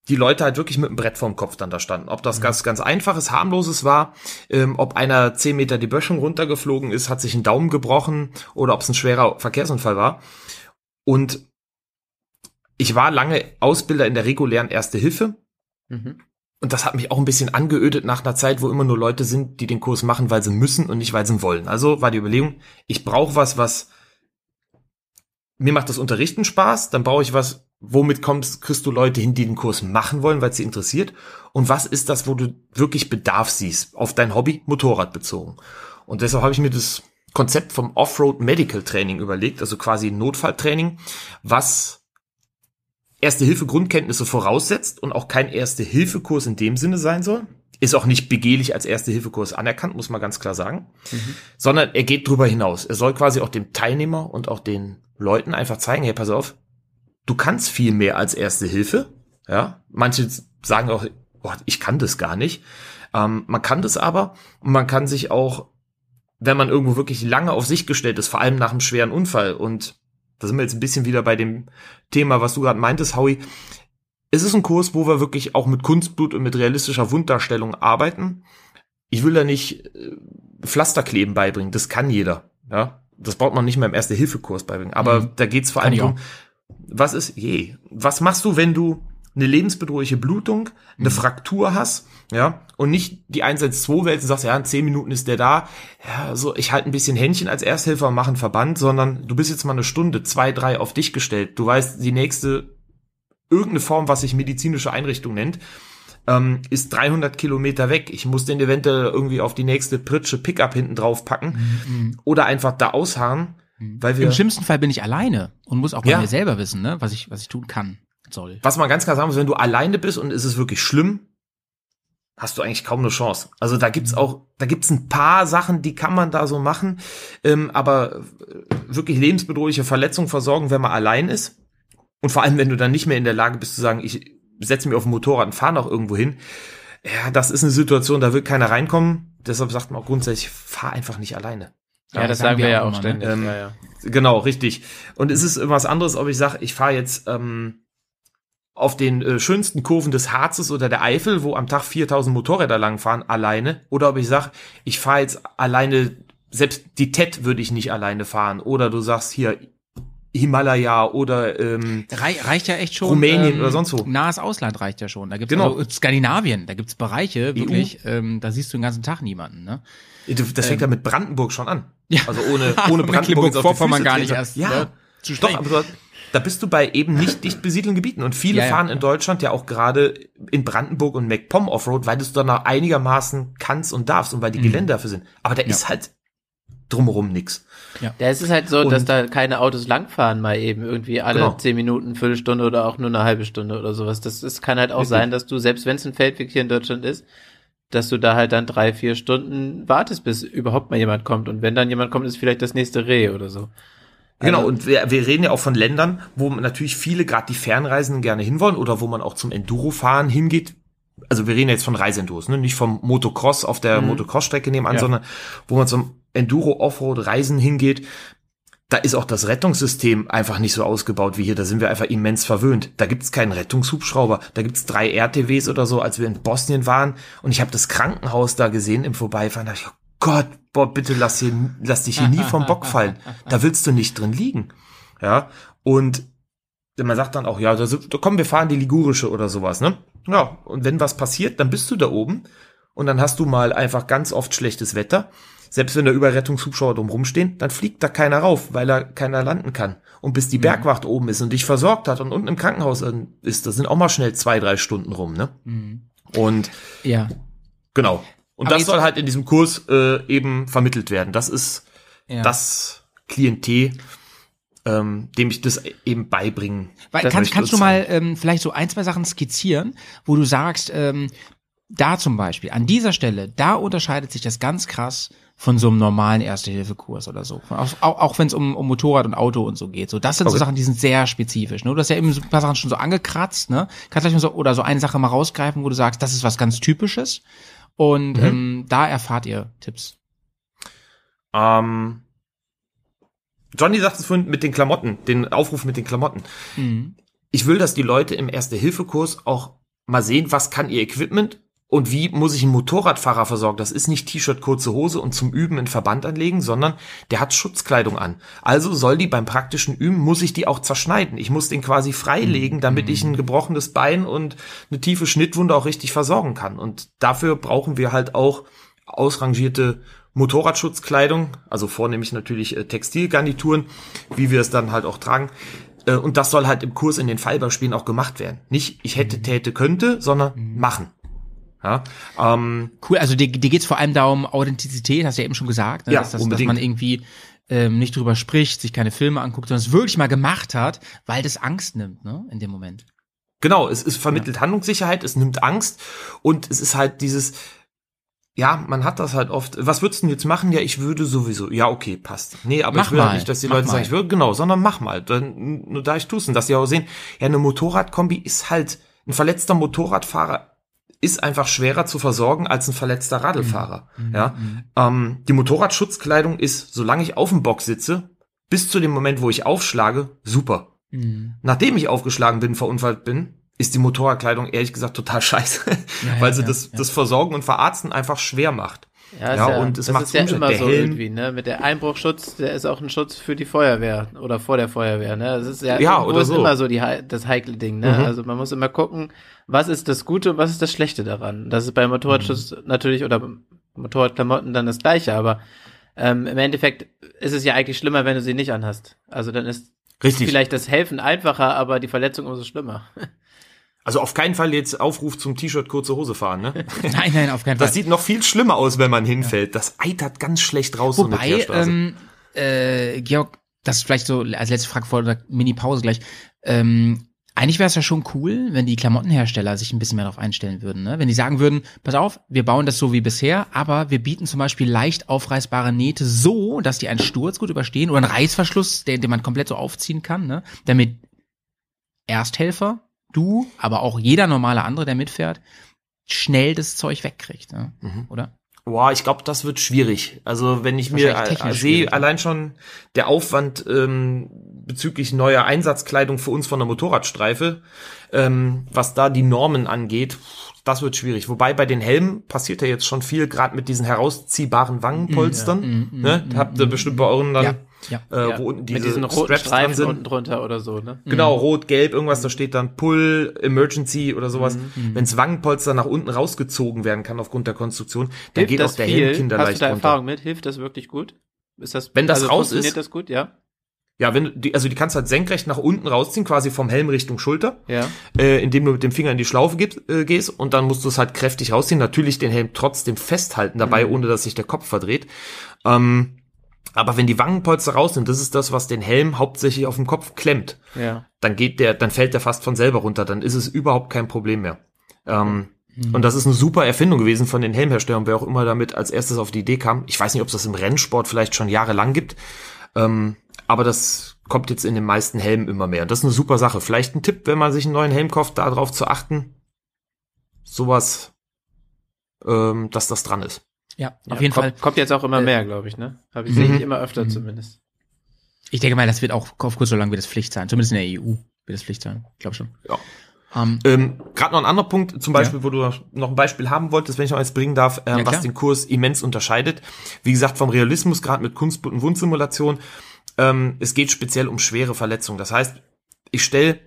die Leute halt wirklich mit dem Brett vorm Kopf dann da standen. Ob das ganz, ganz einfaches, harmloses war, ähm, ob einer zehn Meter die Böschung runtergeflogen ist, hat sich einen Daumen gebrochen oder ob es ein schwerer Verkehrsunfall war. Und ich war lange Ausbilder in der regulären Erste Hilfe Mhm. und das hat mich auch ein bisschen angeödet nach einer Zeit, wo immer nur Leute sind, die den Kurs machen, weil sie müssen und nicht, weil sie wollen. Also war die Überlegung, ich brauche was, was mir macht das Unterrichten Spaß, dann brauche ich was, womit kommst, kriegst du Leute hin, die den Kurs machen wollen, weil es sie interessiert. Und was ist das, wo du wirklich Bedarf siehst, auf dein Hobby Motorrad bezogen. Und deshalb habe ich mir das Konzept vom Offroad Medical Training überlegt, also quasi Notfalltraining, was Erste-Hilfe-Grundkenntnisse voraussetzt und auch kein Erste-Hilfe-Kurs in dem Sinne sein soll. Ist auch nicht begehlich als Erste-Hilfe-Kurs anerkannt, muss man ganz klar sagen. Sondern er geht drüber hinaus. Er soll quasi auch dem Teilnehmer und auch den Leuten einfach zeigen, hey, pass auf, du kannst viel mehr als Erste Hilfe. Ja, manche sagen auch, oh, ich kann das gar nicht. Ähm, man kann das aber und man kann sich auch, wenn man irgendwo wirklich lange auf sich gestellt ist, vor allem nach einem schweren Unfall und da sind wir jetzt ein bisschen wieder bei dem Thema, was du gerade meintest, Howie. Es ist ein Kurs, wo wir wirklich auch mit Kunstblut und mit realistischer Wunddarstellung arbeiten. Ich will da nicht äh, Pflasterkleben beibringen, das kann jeder. Ja, das braucht man nicht mehr im Erste-Hilfe-Kurs beibringen. Aber Mhm. da geht's vor allem darum, was ist, je, was machst du, wenn du eine lebensbedrohliche Blutung, eine Fraktur hast, ja, und nicht die 112 wählst und sagst, ja, in 10 Minuten ist der da, ja, so, ich halte ein bisschen Händchen als Ersthelfer und mache einen Verband, sondern du bist jetzt mal eine Stunde, zwei, drei auf dich gestellt. Du weißt, die nächste, irgendeine Form, was sich medizinische Einrichtung nennt, ähm, ist 300 Kilometer weg. Ich muss den eventuell irgendwie auf die nächste Pritsche Pickup hinten drauf packen oder einfach da ausharren, weil wir Im schlimmsten Fall bin ich alleine und muss auch bei Ja. mir selber wissen, ne, was ich, was ich tun kann, soll. was man ganz klar sagen muss, wenn du alleine bist und es ist wirklich schlimm, hast du eigentlich kaum eine Chance. Also da gibt's auch, da gibt's ein paar Sachen, die kann man da so machen, ähm, aber äh, wirklich lebensbedrohliche Verletzungen versorgen, wenn man allein ist. Und vor allem, wenn du dann nicht mehr in der Lage bist zu sagen, ich setze mich auf ein Motorrad und fahre noch irgendwo hin. Ja, das ist eine Situation, da will keiner reinkommen. Deshalb sagt man auch grundsätzlich, fahr einfach nicht alleine. Ja, das sagen wir ja auch immer, ne? ständig. Ähm, ja, ja. Genau, richtig. Und es ist was anderes, ob ich sage, ich fahre jetzt ähm, auf den äh, schönsten Kurven des Harzes oder der Eifel, wo am Tag 4000 Motorräder langfahren, alleine. Oder ob ich sage, ich fahre jetzt alleine, selbst die TED würde ich nicht alleine fahren. Oder du sagst hier, Himalaya oder ähm, Rei reicht ja echt schon. Rumänien oder sonst wo. Nahes Ausland reicht ja schon. Da gibt's Genau. also Skandinavien, da gibt's Bereiche, wirklich, ähm, da siehst du den ganzen Tag niemanden. Ne? das fängt ja mit Brandenburg schon an. Ähm. Ja. Also ohne, ohne Brandenburg Mecklenburg-Vorpommern gar nicht erst, Ja, ne, zu doch, aber da bist du bei eben nicht dicht besiedelten Gebieten und viele Ja, ja, fahren ja. in Deutschland ja auch gerade in Brandenburg und MacPom Offroad, weil du es dann auch einigermaßen kannst und darfst und weil die Mhm. Gelände dafür sind. Aber da ist halt drumherum nix. Ja, es ist halt so, Und- dass da keine Autos langfahren, mal eben irgendwie alle Genau. zehn Minuten, Viertelstunde oder auch nur eine halbe Stunde oder sowas. Das, das kann halt auch Richtig. sein, dass du, selbst wenn es ein Feldweg hier in Deutschland ist, dass du da halt dann drei, vier Stunden wartest, bis überhaupt mal jemand kommt. Und wenn dann jemand kommt, ist vielleicht das nächste Reh oder so. Genau, Also- und wir, wir reden ja auch von Ländern, wo natürlich viele, gerade die Fernreisenden, gerne hinwollen oder wo man auch zum Enduro-Fahren hingeht. Also wir reden jetzt von Reiseenduros, ne? nicht vom Motocross auf der Motocross-Strecke nebenan, Ja. sondern wo man zum Enduro-Offroad-Reisen hingeht. Da ist auch das Rettungssystem einfach nicht so ausgebaut wie hier. Da sind wir einfach immens verwöhnt. Da gibt's keinen Rettungshubschrauber. Da gibt's drei RTWs oder so, als wir in Bosnien waren. Und ich habe das Krankenhaus da gesehen im Vorbeifahren. Da hab ich, oh Gott, boah, bitte lass, hier, lass dich hier nie vom Bock fallen. Da willst du nicht drin liegen. Ja, und man sagt dann auch, ja, da, da komm, wir fahren die Ligurische oder sowas, ne? Ja, und wenn was passiert, dann bist du da oben und dann hast du mal einfach ganz oft schlechtes Wetter. Selbst wenn da über Rettungshubschrauber drum rumstehen, dann fliegt da keiner rauf, weil da keiner landen kann. Und bis die Bergwacht oben ist und dich versorgt hat und unten im Krankenhaus äh, ist, das sind auch mal schnell zwei, drei Stunden rum, ne? Und Ja. genau. Und Aber das soll halt in diesem Kurs äh, eben vermittelt werden. Das ist ja. das Klientel, ähm, dem ich das eben beibringen. Weil, das kannst, du mal ähm, vielleicht so ein, zwei Sachen skizzieren, wo du sagst, ähm, da zum Beispiel, an dieser Stelle, da unterscheidet sich das ganz krass von so einem normalen Erste-Hilfe-Kurs oder so. Auch, auch, auch wenn es um, um Motorrad und Auto und so geht. So, das sind so Okay. Sachen, die sind sehr spezifisch. Ne? Du hast ja eben so ein paar Sachen schon so angekratzt, ne? Kannst vielleicht mal so, oder so eine Sache mal rausgreifen, wo du sagst, das ist was ganz Typisches. Und Mhm. ähm, da erfahrt ihr Tipps. Ähm, Johnny sagt es vorhin mit den Klamotten, den Aufruf mit den Klamotten. Mhm. Ich will, dass die Leute im Erste-Hilfe-Kurs auch mal sehen, was kann ihr Equipment und wie muss ich einen Motorradfahrer versorgen. Das ist nicht T-Shirt, kurze Hose und zum Üben einen Verband anlegen, sondern der hat Schutzkleidung an. Also soll die beim praktischen Üben, muss ich die auch zerschneiden. Ich muss den quasi freilegen, damit ich ein gebrochenes Bein und eine tiefe Schnittwunde auch richtig versorgen kann. Und dafür brauchen wir halt auch ausrangierte Motorradschutzkleidung, also vornehmlich natürlich äh, Textilgarnituren, wie wir es dann halt auch tragen. Äh, und das soll halt im Kurs in den Fallbeispielen auch gemacht werden. Nicht ich hätte, täte, könnte, sondern machen. Ja, ähm, Cool, also dir, dir geht's vor allem darum, Authentizität, hast du ja eben schon gesagt, ne? Ja, dass, dass, dass man irgendwie ähm, nicht drüber spricht, sich keine Filme anguckt, sondern es wirklich mal gemacht hat, weil das Angst nimmt, ne, in dem Moment. Genau, es ist vermittelt Handlungssicherheit, es nimmt Angst und es ist halt dieses, ja, man hat das halt oft. Was würdest du denn jetzt machen? Ja, ich würde sowieso. Ja, okay, passt. Nee, aber Mach ich will halt nicht, dass die mach Leute mal. sagen, ich würde, genau, sondern mach mal. Dann, nur da ich tu's und dass die auch sehen, ja, eine Motorradkombi ist halt, ein verletzter Motorradfahrer ist einfach schwerer zu versorgen als ein verletzter Radlfahrer. Mhm. Ja, ähm, die Motorradschutzkleidung ist, solange ich auf dem Bock sitze, bis zu dem Moment, wo ich aufschlage, super. Mhm. Nachdem ich aufgeschlagen bin, verunfallt bin, ist die Motorradkleidung ehrlich gesagt total scheiße, Ja, weil sie ja, das, ja. das Versorgen und Verarzten einfach schwer macht. Ja, Ja, ja, und es das macht's ist ja immer Der so Helm- irgendwie, ne? Mit der Einbruchschutz, der ist auch ein Schutz für die Feuerwehr oder vor der Feuerwehr, ne? Das ist ja, Ja, oder ist so. immer so die, das heikle Ding, ne? Mhm. Also man muss immer gucken, was ist das Gute und was ist das Schlechte daran. Das ist bei Motorradschutz Mhm. natürlich oder Motorradklamotten dann das Gleiche, aber ähm, im Endeffekt ist es ja eigentlich schlimmer, wenn du sie nicht anhast. Also dann ist Richtig. vielleicht das Helfen einfacher, aber die Verletzung umso schlimmer. Also auf keinen Fall jetzt Aufruf zum T-Shirt kurze Hose fahren, ne? Nein, nein, auf keinen Fall. Das sieht noch viel schlimmer aus, wenn man hinfällt. Das eitert ganz schlecht raus, so Wobei, Querstraße. ähm, äh, Georg, das ist vielleicht so als letzte Frage vor der Mini-Pause gleich. Ähm, eigentlich wäre es ja schon cool, wenn die Klamottenhersteller sich ein bisschen mehr darauf einstellen würden. Ne? Wenn die sagen würden, pass auf, wir bauen das so wie bisher, aber wir bieten zum Beispiel leicht aufreißbare Nähte so, dass die einen Sturz gut überstehen oder einen Reißverschluss, den, den man komplett so aufziehen kann, ne? damit Ersthelfer, du, aber auch jeder normale andere, der mitfährt, schnell das Zeug wegkriegt. Ne? Mhm. Oder? Boah, ich glaube, das wird schwierig. Also wenn ich mir äh, sehe, allein schon der Aufwand ähm, bezüglich neuer Einsatzkleidung für uns von der Motorradstreife, ähm, was da die Normen angeht, das wird schwierig. Wobei bei den Helmen passiert ja jetzt schon viel, gerade mit diesen herausziehbaren Wangenpolstern. Mm, mm, ne? mm, Habt ihr mm, bestimmt bei euren dann Ja. Ja. äh, Ja, wo unten diese mit diesen roten Straps Streifen sind. unten drunter oder so, ne? Genau, rot, gelb, irgendwas, da steht dann Pull, Emergency oder sowas. Mhm. Wenns Wangenpolster nach unten rausgezogen werden kann aufgrund der Konstruktion, dann Hilft geht auch das der viel? Helm Hast du kinderleicht runter. Erfahrung mit? Hilft das wirklich gut? Ist das, Wenn das also raus funktioniert ist- das gut, ja? Ja, wenn du die, also die kannst halt senkrecht nach unten rausziehen, quasi vom Helm Richtung Schulter, Ja. äh, indem du mit dem Finger in die Schlaufe gibst, äh, gehst und dann musst du es halt kräftig rausziehen. Natürlich den Helm trotzdem festhalten dabei, ohne dass sich der Kopf verdreht. Ähm, aber wenn die Wangenpolster raus sind, das ist das, was den Helm hauptsächlich auf dem Kopf klemmt. Ja. dann geht der, dann fällt der fast von selber runter, dann ist es überhaupt kein Problem mehr. Ähm, Und das ist eine super Erfindung gewesen von den Helmherstellern, wer auch immer damit als erstes auf die Idee kam. Ich weiß nicht, ob es das im Rennsport vielleicht schon jahrelang gibt, ähm, aber das kommt jetzt in den meisten Helmen immer mehr. Und das ist eine super Sache. Vielleicht ein Tipp, wenn man sich einen neuen Helm kauft, darauf zu achten, sowas, ähm, dass das dran ist. Ja, auf ja, jeden kommt, Fall. Kommt jetzt auch immer Äh, mehr, glaube ich, ne? Hab ich, sehe Mhm. ich immer öfter zumindest. Ich denke mal, das wird auch auf kurz oder lang wird es Pflicht sein. Zumindest in der EU wird es Pflicht sein. Ich glaube schon. Ja. Ähm, Ähm, Gerade noch ein anderer Punkt, zum Beispiel, wo du noch ein Beispiel haben wolltest, wenn ich noch eins bringen darf, ähm, Ja, was den Kurs immens unterscheidet. Wie gesagt, vom Realismus, gerade mit Kunst- und Wundsimulation, ähm, es geht speziell um schwere Verletzungen. Das heißt, ich stelle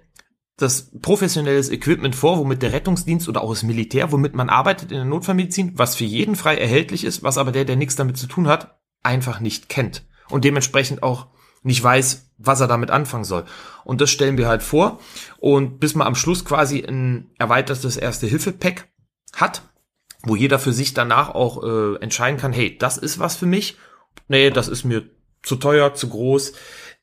das professionelles Equipment vor, womit der Rettungsdienst oder auch das Militär, womit man arbeitet in der Notfallmedizin, was für jeden frei erhältlich ist, was aber der, der nichts damit zu tun hat, einfach nicht kennt und dementsprechend auch nicht weiß, was er damit anfangen soll. Und das stellen wir halt vor. Und bis man am Schluss quasi ein erweitertes Erste-Hilfe-Pack hat, wo jeder für sich danach auch äh, entscheiden kann, hey, das ist was für mich. Nee, das ist mir zu teuer, zu groß.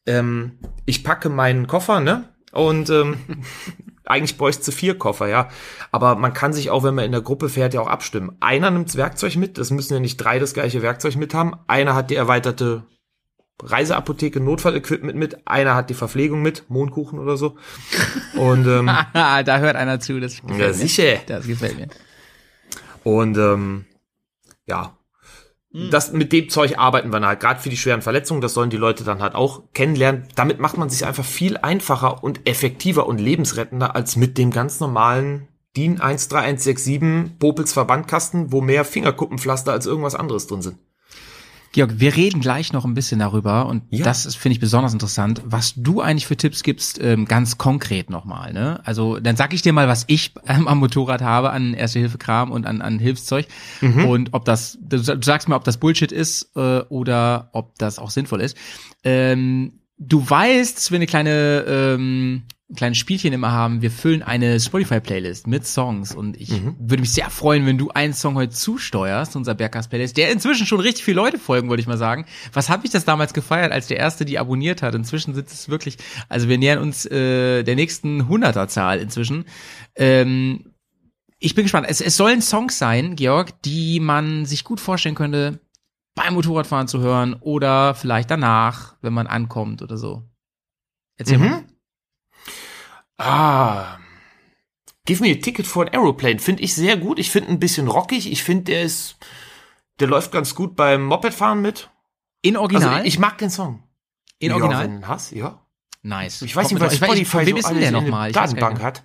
Ähm, ich packe meinen Koffer, ne? Und ähm, eigentlich bräuchte es vier Koffer, ja. Aber man kann sich auch, wenn man in der Gruppe fährt, ja auch abstimmen. Einer nimmt das Werkzeug mit, das müssen ja nicht drei das gleiche Werkzeug mit haben. Einer hat die erweiterte Reiseapotheke, Notfallequipment mit, einer hat die Verpflegung mit, Mondkuchen oder so. Und ähm, da hört einer zu. Das gefällt ja, mir. sicher. Das gefällt mir. Und ähm, ja, das mit dem Zeug arbeiten wir halt gerade für die schweren Verletzungen. Das sollen die Leute dann halt auch kennenlernen. Damit macht man sich einfach viel einfacher und effektiver und lebensrettender als mit dem ganz normalen DIN 13167 Popels Verbandkasten, wo mehr Fingerkuppenpflaster als irgendwas anderes drin sind. Georg, wir reden gleich noch ein bisschen darüber und Ja. das finde ich, besonders interessant, was du eigentlich für Tipps gibst, ähm, ganz konkret nochmal. Ne? Also dann sag ich dir mal, was ich ähm, am Motorrad habe an Erste-Hilfe-Kram und an, an Hilfszeug und ob das, du, sa- du sagst mir, ob das Bullshit ist äh, oder ob das auch sinnvoll ist. Ähm, du weißt, dass wir eine kleine ähm, kleines Spielchen immer haben. Wir füllen eine Spotify-Playlist mit Songs und ich würde mich sehr freuen, wenn du einen Song heute zusteuerst, unser Bergkast-Playlist, der inzwischen schon richtig viele Leute folgen, wollte ich mal sagen. Was habe ich das damals gefeiert, als der Erste die abonniert hat? Inzwischen sind es wirklich, also wir nähern uns äh, der nächsten Hunderterzahl inzwischen. Ähm, ich bin gespannt. Es, es sollen Songs sein, Georg, die man sich gut vorstellen könnte, beim Motorradfahren zu hören oder vielleicht danach, wenn man ankommt oder so. Erzähl Mhm. mal. Ah. Give me a ticket for an aeroplane. Finde ich sehr gut. Ich finde ein bisschen rockig. Ich finde, der ist, der läuft ganz gut beim Mopedfahren mit. In Original? Also ich mag den Song. in Ja, Original? wenn du hast, ja. nice. Ich weiß Kommt nicht, was ich Spotify Von wem so ist denn alles der in der? Ich Datenbank hat.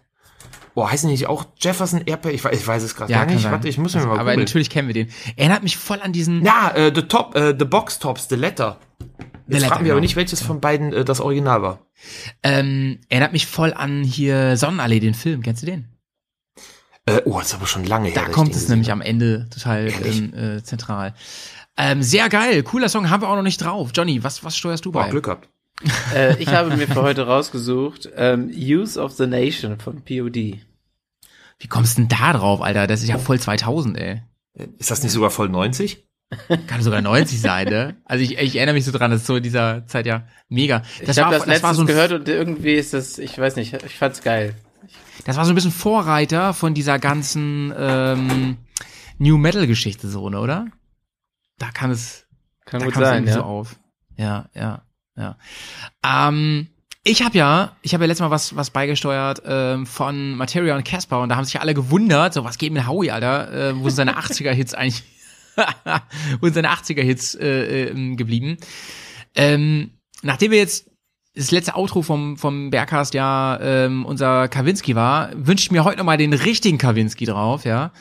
Boah, heißt nicht auch Jefferson Airplane? Ich weiß, ich weiß es gerade Ja, gar nicht. sein. Warte, ich muss mir mal Aber googeln. natürlich kennen wir den. Erinnert mich voll an diesen. Ja, äh, The Top, äh, The Box Tops, The Letter. Jetzt fragen wir aber nicht, welches von beiden äh, das Original war. Ähm, erinnert mich voll an hier Sonnenallee, den Film. Kennst du den? Äh, oh, das ist aber schon lange her. Da dass ich kommt es nämlich am Ende total ähm, äh, zentral. Ähm, sehr geil, cooler Song, haben wir auch noch nicht drauf. Johnny, was, was steuerst du Boah, bei? Glück gehabt. äh, ich habe mir für heute rausgesucht ähm, Use of the Nation von POD. Wie kommst du denn da drauf, Alter? Das ist ja voll 2000, ey. Ist das nicht sogar voll 90? Kann sogar 90 sein, ne? Also ich, ich erinnere mich so dran, das ist so in dieser Zeit ja mega. Das ich habe das das letztens so gehört und irgendwie ist das, ich weiß nicht, ich fand's geil. Das war so ein bisschen Vorreiter von dieser ganzen ähm, New Metal Geschichte so, ne, oder? Da kann es Kann da gut es sein, irgendwie ja. so auf. Ja, ja, ja. Ähm, ich habe ja, ich habe ja letztes Mal was was beigesteuert ähm, von Materia und Casper und da haben sich alle gewundert, so was geht mit Howie, Alter, äh, wo sind seine 80er Hits eigentlich sind seine 80er Hits äh, äh, geblieben? Ähm, nachdem wir jetzt das letzte Outro vom vom Bergcast ja ähm, unser Kawinski war, wünsche ich mir heute noch mal den richtigen Kawinski drauf, ja.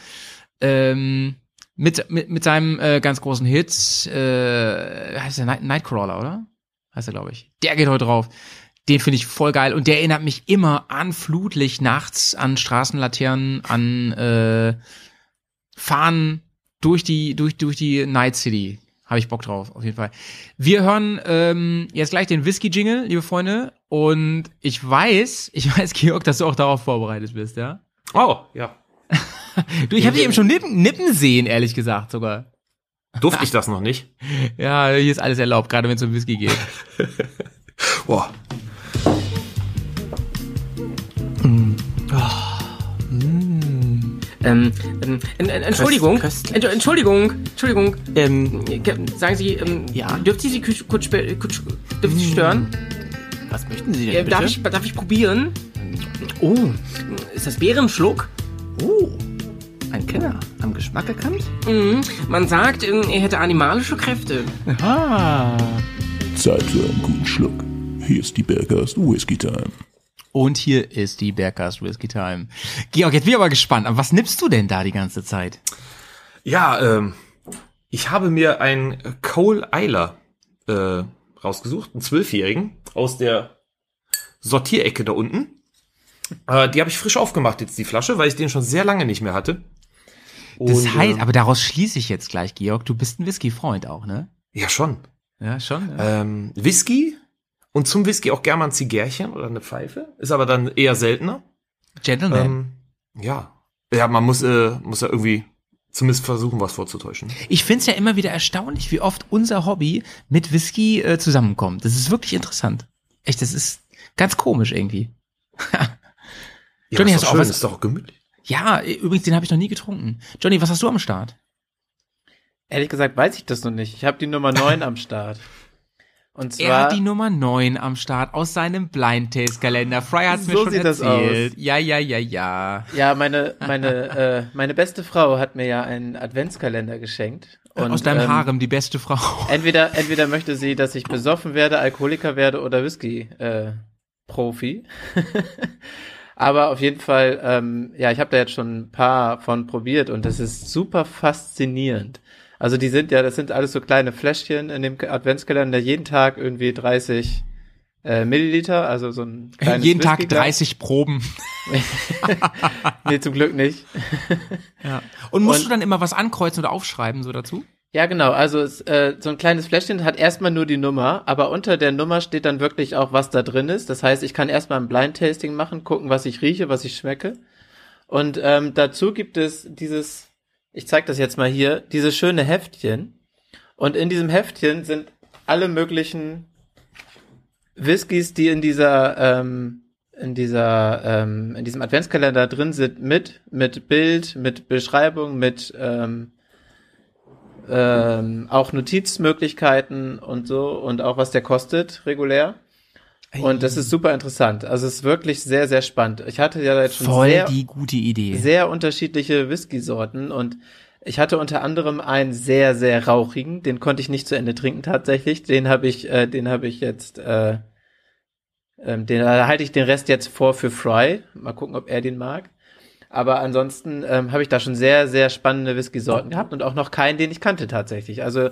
Ähm, mit, mit, mit seinem äh, ganz großen Hit, äh, heißt der Night, Nightcrawler, oder? heißt er, glaube ich. Der geht heute drauf. Den finde ich voll geil und der erinnert mich immer an Flutlicht nachts, an Straßenlaternen, an äh, Fahren durch die durch durch die Night City. Habe ich Bock drauf, auf jeden Fall. Wir hören ähm, jetzt gleich den Whisky-Jingle, liebe Freunde. Und ich weiß, ich weiß, Georg, dass du auch darauf vorbereitet bist, ja? Oh, ja. Du, ich habe dich eben schon nippen, nippen sehen, ehrlich gesagt sogar. Durfte ich das noch nicht? Ja, hier ist alles erlaubt, gerade wenn es um Whisky geht. Boah. Ähm, ähm, en- en- Entschuldigung, Entsch- Entschuldigung, Entschuldigung, ähm, ke- sagen Sie, ähm, Ja? dürfte ich Sie kurz, kurz, ich Sie stören? Was möchten Sie denn Äh, bitte? darf, ich, darf ich probieren? Oh, ist das Bärenschluck? Oh, ein Kenner. Am Geschmack erkannt? Mhm. Man sagt, ähm, er hätte animalische Kräfte. Ah. Zeit für einen guten Schluck. Hier ist die Bergast Whisky Time. Und hier ist die Bergcast Whisky Time. Georg, jetzt bin ich aber gespannt. Aber was nimmst du denn da die ganze Zeit? Ja, ähm, ich habe mir einen Cole Eiler äh, rausgesucht, einen Zwölfjährigen aus der Sortierecke da unten. Äh, die habe ich frisch aufgemacht jetzt, die Flasche, weil ich den schon sehr lange nicht mehr hatte. Das Und, heißt, ähm, aber daraus schließe ich jetzt gleich, Georg, du bist ein Whisky-Freund auch, ne? Ja, schon. Ja, schon. Ja. Ähm, Whisky und zum Whisky auch gerne mal ein Zigärchen oder eine Pfeife. Ist aber dann eher seltener. Gentleman. Ähm, ja. Ja, man muss, äh, muss ja irgendwie zumindest versuchen, was vorzutäuschen. Ich find's ja immer wieder erstaunlich, wie oft unser Hobby mit Whisky äh, zusammenkommt. Das ist wirklich interessant. Echt, das ist ganz komisch irgendwie. Ja, Johnny, ist hast doch du auch schön, was- ist doch auch gemütlich. Ja, übrigens, den habe ich noch nie getrunken. Johnny, was hast du am Start? Ehrlich gesagt weiß ich das noch nicht. Ich habe die Nummer 9 am Start. Und Er zwar, hat die Nummer 9 am Start aus seinem Blind Taste Kalender. Fry hat's mir So schon sieht das erzählt. Ja, ja, ja, ja. ja, meine, meine, äh, meine beste Frau hat mir ja einen Adventskalender geschenkt. Und, aus deinem ähm, Harem, die beste Frau. Entweder, entweder möchte sie, dass ich besoffen werde, Alkoholiker werde oder Whisky äh, Profi. Aber auf jeden Fall, ähm, ja, ich habe da jetzt schon ein paar von probiert und das ist super faszinierend. Also die sind ja, das sind alles so kleine Fläschchen in dem Adventskalender, jeden Tag irgendwie 30 äh, Milliliter, also so ein kleines Jeden Tag Whiskyglas. 30 Proben. Nee, zum Glück nicht. Ja. Und musst Und- du dann immer was ankreuzen oder aufschreiben so dazu? Ja, genau. Also es, äh, so ein kleines Fläschchen hat erstmal nur die Nummer, aber unter der Nummer steht dann wirklich auch, was da drin ist. Das heißt, ich kann erstmal ein Blind Tasting machen, gucken, was ich rieche, was ich schmecke. Und ähm, dazu gibt es dieses, ich zeig das jetzt mal hier, dieses schöne Heftchen. Und in diesem Heftchen sind alle möglichen Whiskys, die in dieser ähm, in dieser ähm, in diesem Adventskalender drin sind, mit mit Bild, mit Beschreibung, mit ähm, ähm, auch Notizmöglichkeiten und so und auch was der kostet regulär. Und das ist super interessant. Also es ist wirklich sehr, sehr spannend. Ich hatte ja jetzt schon Voll sehr, die gute Idee. sehr unterschiedliche Whisky-Sorten und ich hatte unter anderem einen sehr, sehr rauchigen, den konnte ich nicht zu Ende trinken tatsächlich. Den habe ich, äh, den habe ich jetzt, äh, ähm, den da halte ich den Rest jetzt vor für Fry. Mal gucken, ob er den mag. Aber ansonsten ähm, habe ich da schon sehr, sehr spannende Whisky-Sorten gehabt und auch noch keinen, den ich kannte tatsächlich. Also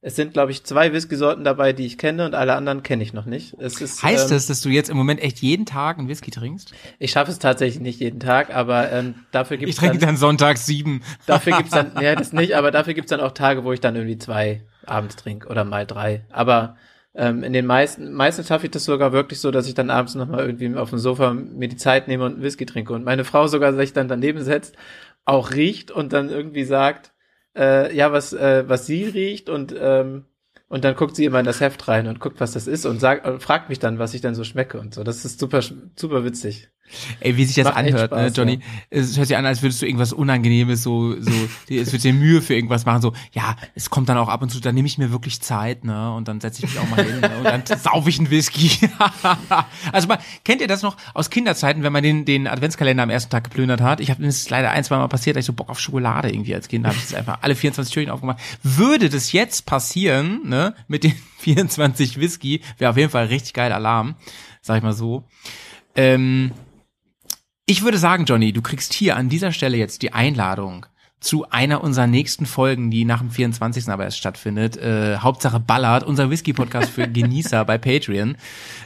es sind, glaube ich, zwei Whisky-Sorten dabei, die ich kenne und alle anderen kenne ich noch nicht. Es ist, Heißt ähm, das, dass du jetzt im Moment echt jeden Tag einen Whisky trinkst? Ich schaffe es tatsächlich nicht jeden Tag, aber ähm, dafür gibt Ich es trinke dann, dann sonntags sieben. dafür gibt's dann, ja, das nicht, aber dafür gibt's dann auch Tage, wo ich dann irgendwie zwei abends trinke oder mal drei. Aber ähm, in den meisten, meistens schaffe ich das sogar wirklich so, dass ich dann abends nochmal irgendwie auf dem Sofa mir die Zeit nehme und einen Whisky trinke. Und meine Frau sogar sich dann daneben setzt, auch riecht und dann irgendwie sagt, äh, ja, was, äh, was sie riecht und ähm, und dann guckt sie immer in das Heft rein und guckt, was das ist und sagt und fragt mich dann, was ich dann so schmecke und so. Das ist super, super witzig. Ey, wie sich das Macht anhört, ne, Spaß, Johnny? Es hört sich an, als würdest du irgendwas Unangenehmes so, so, es wird dir Mühe für irgendwas machen, so, ja, es kommt dann auch ab und zu, dann nehme ich mir wirklich Zeit, ne, und dann setze ich mich auch mal hin, ne, und dann saufe ich einen Whisky. also mal, kennt ihr das noch aus Kinderzeiten, wenn man den, den Adventskalender am ersten Tag geplündert hat? Ich habe, das leider ein, zwei Mal passiert, dass ich so Bock auf Schokolade irgendwie als Kind, da habe ich das einfach alle 24 Türchen aufgemacht. Würde das jetzt passieren, ne, mit den 24 Whisky, wäre auf jeden Fall richtig geil Alarm, sag ich mal so. Ähm, ich würde sagen, Johnny, du kriegst hier an dieser Stelle jetzt die Einladung zu einer unserer nächsten Folgen, die nach dem 24. aber erst stattfindet. Äh, Hauptsache Ballard, unser Whisky-Podcast für Genießer bei Patreon.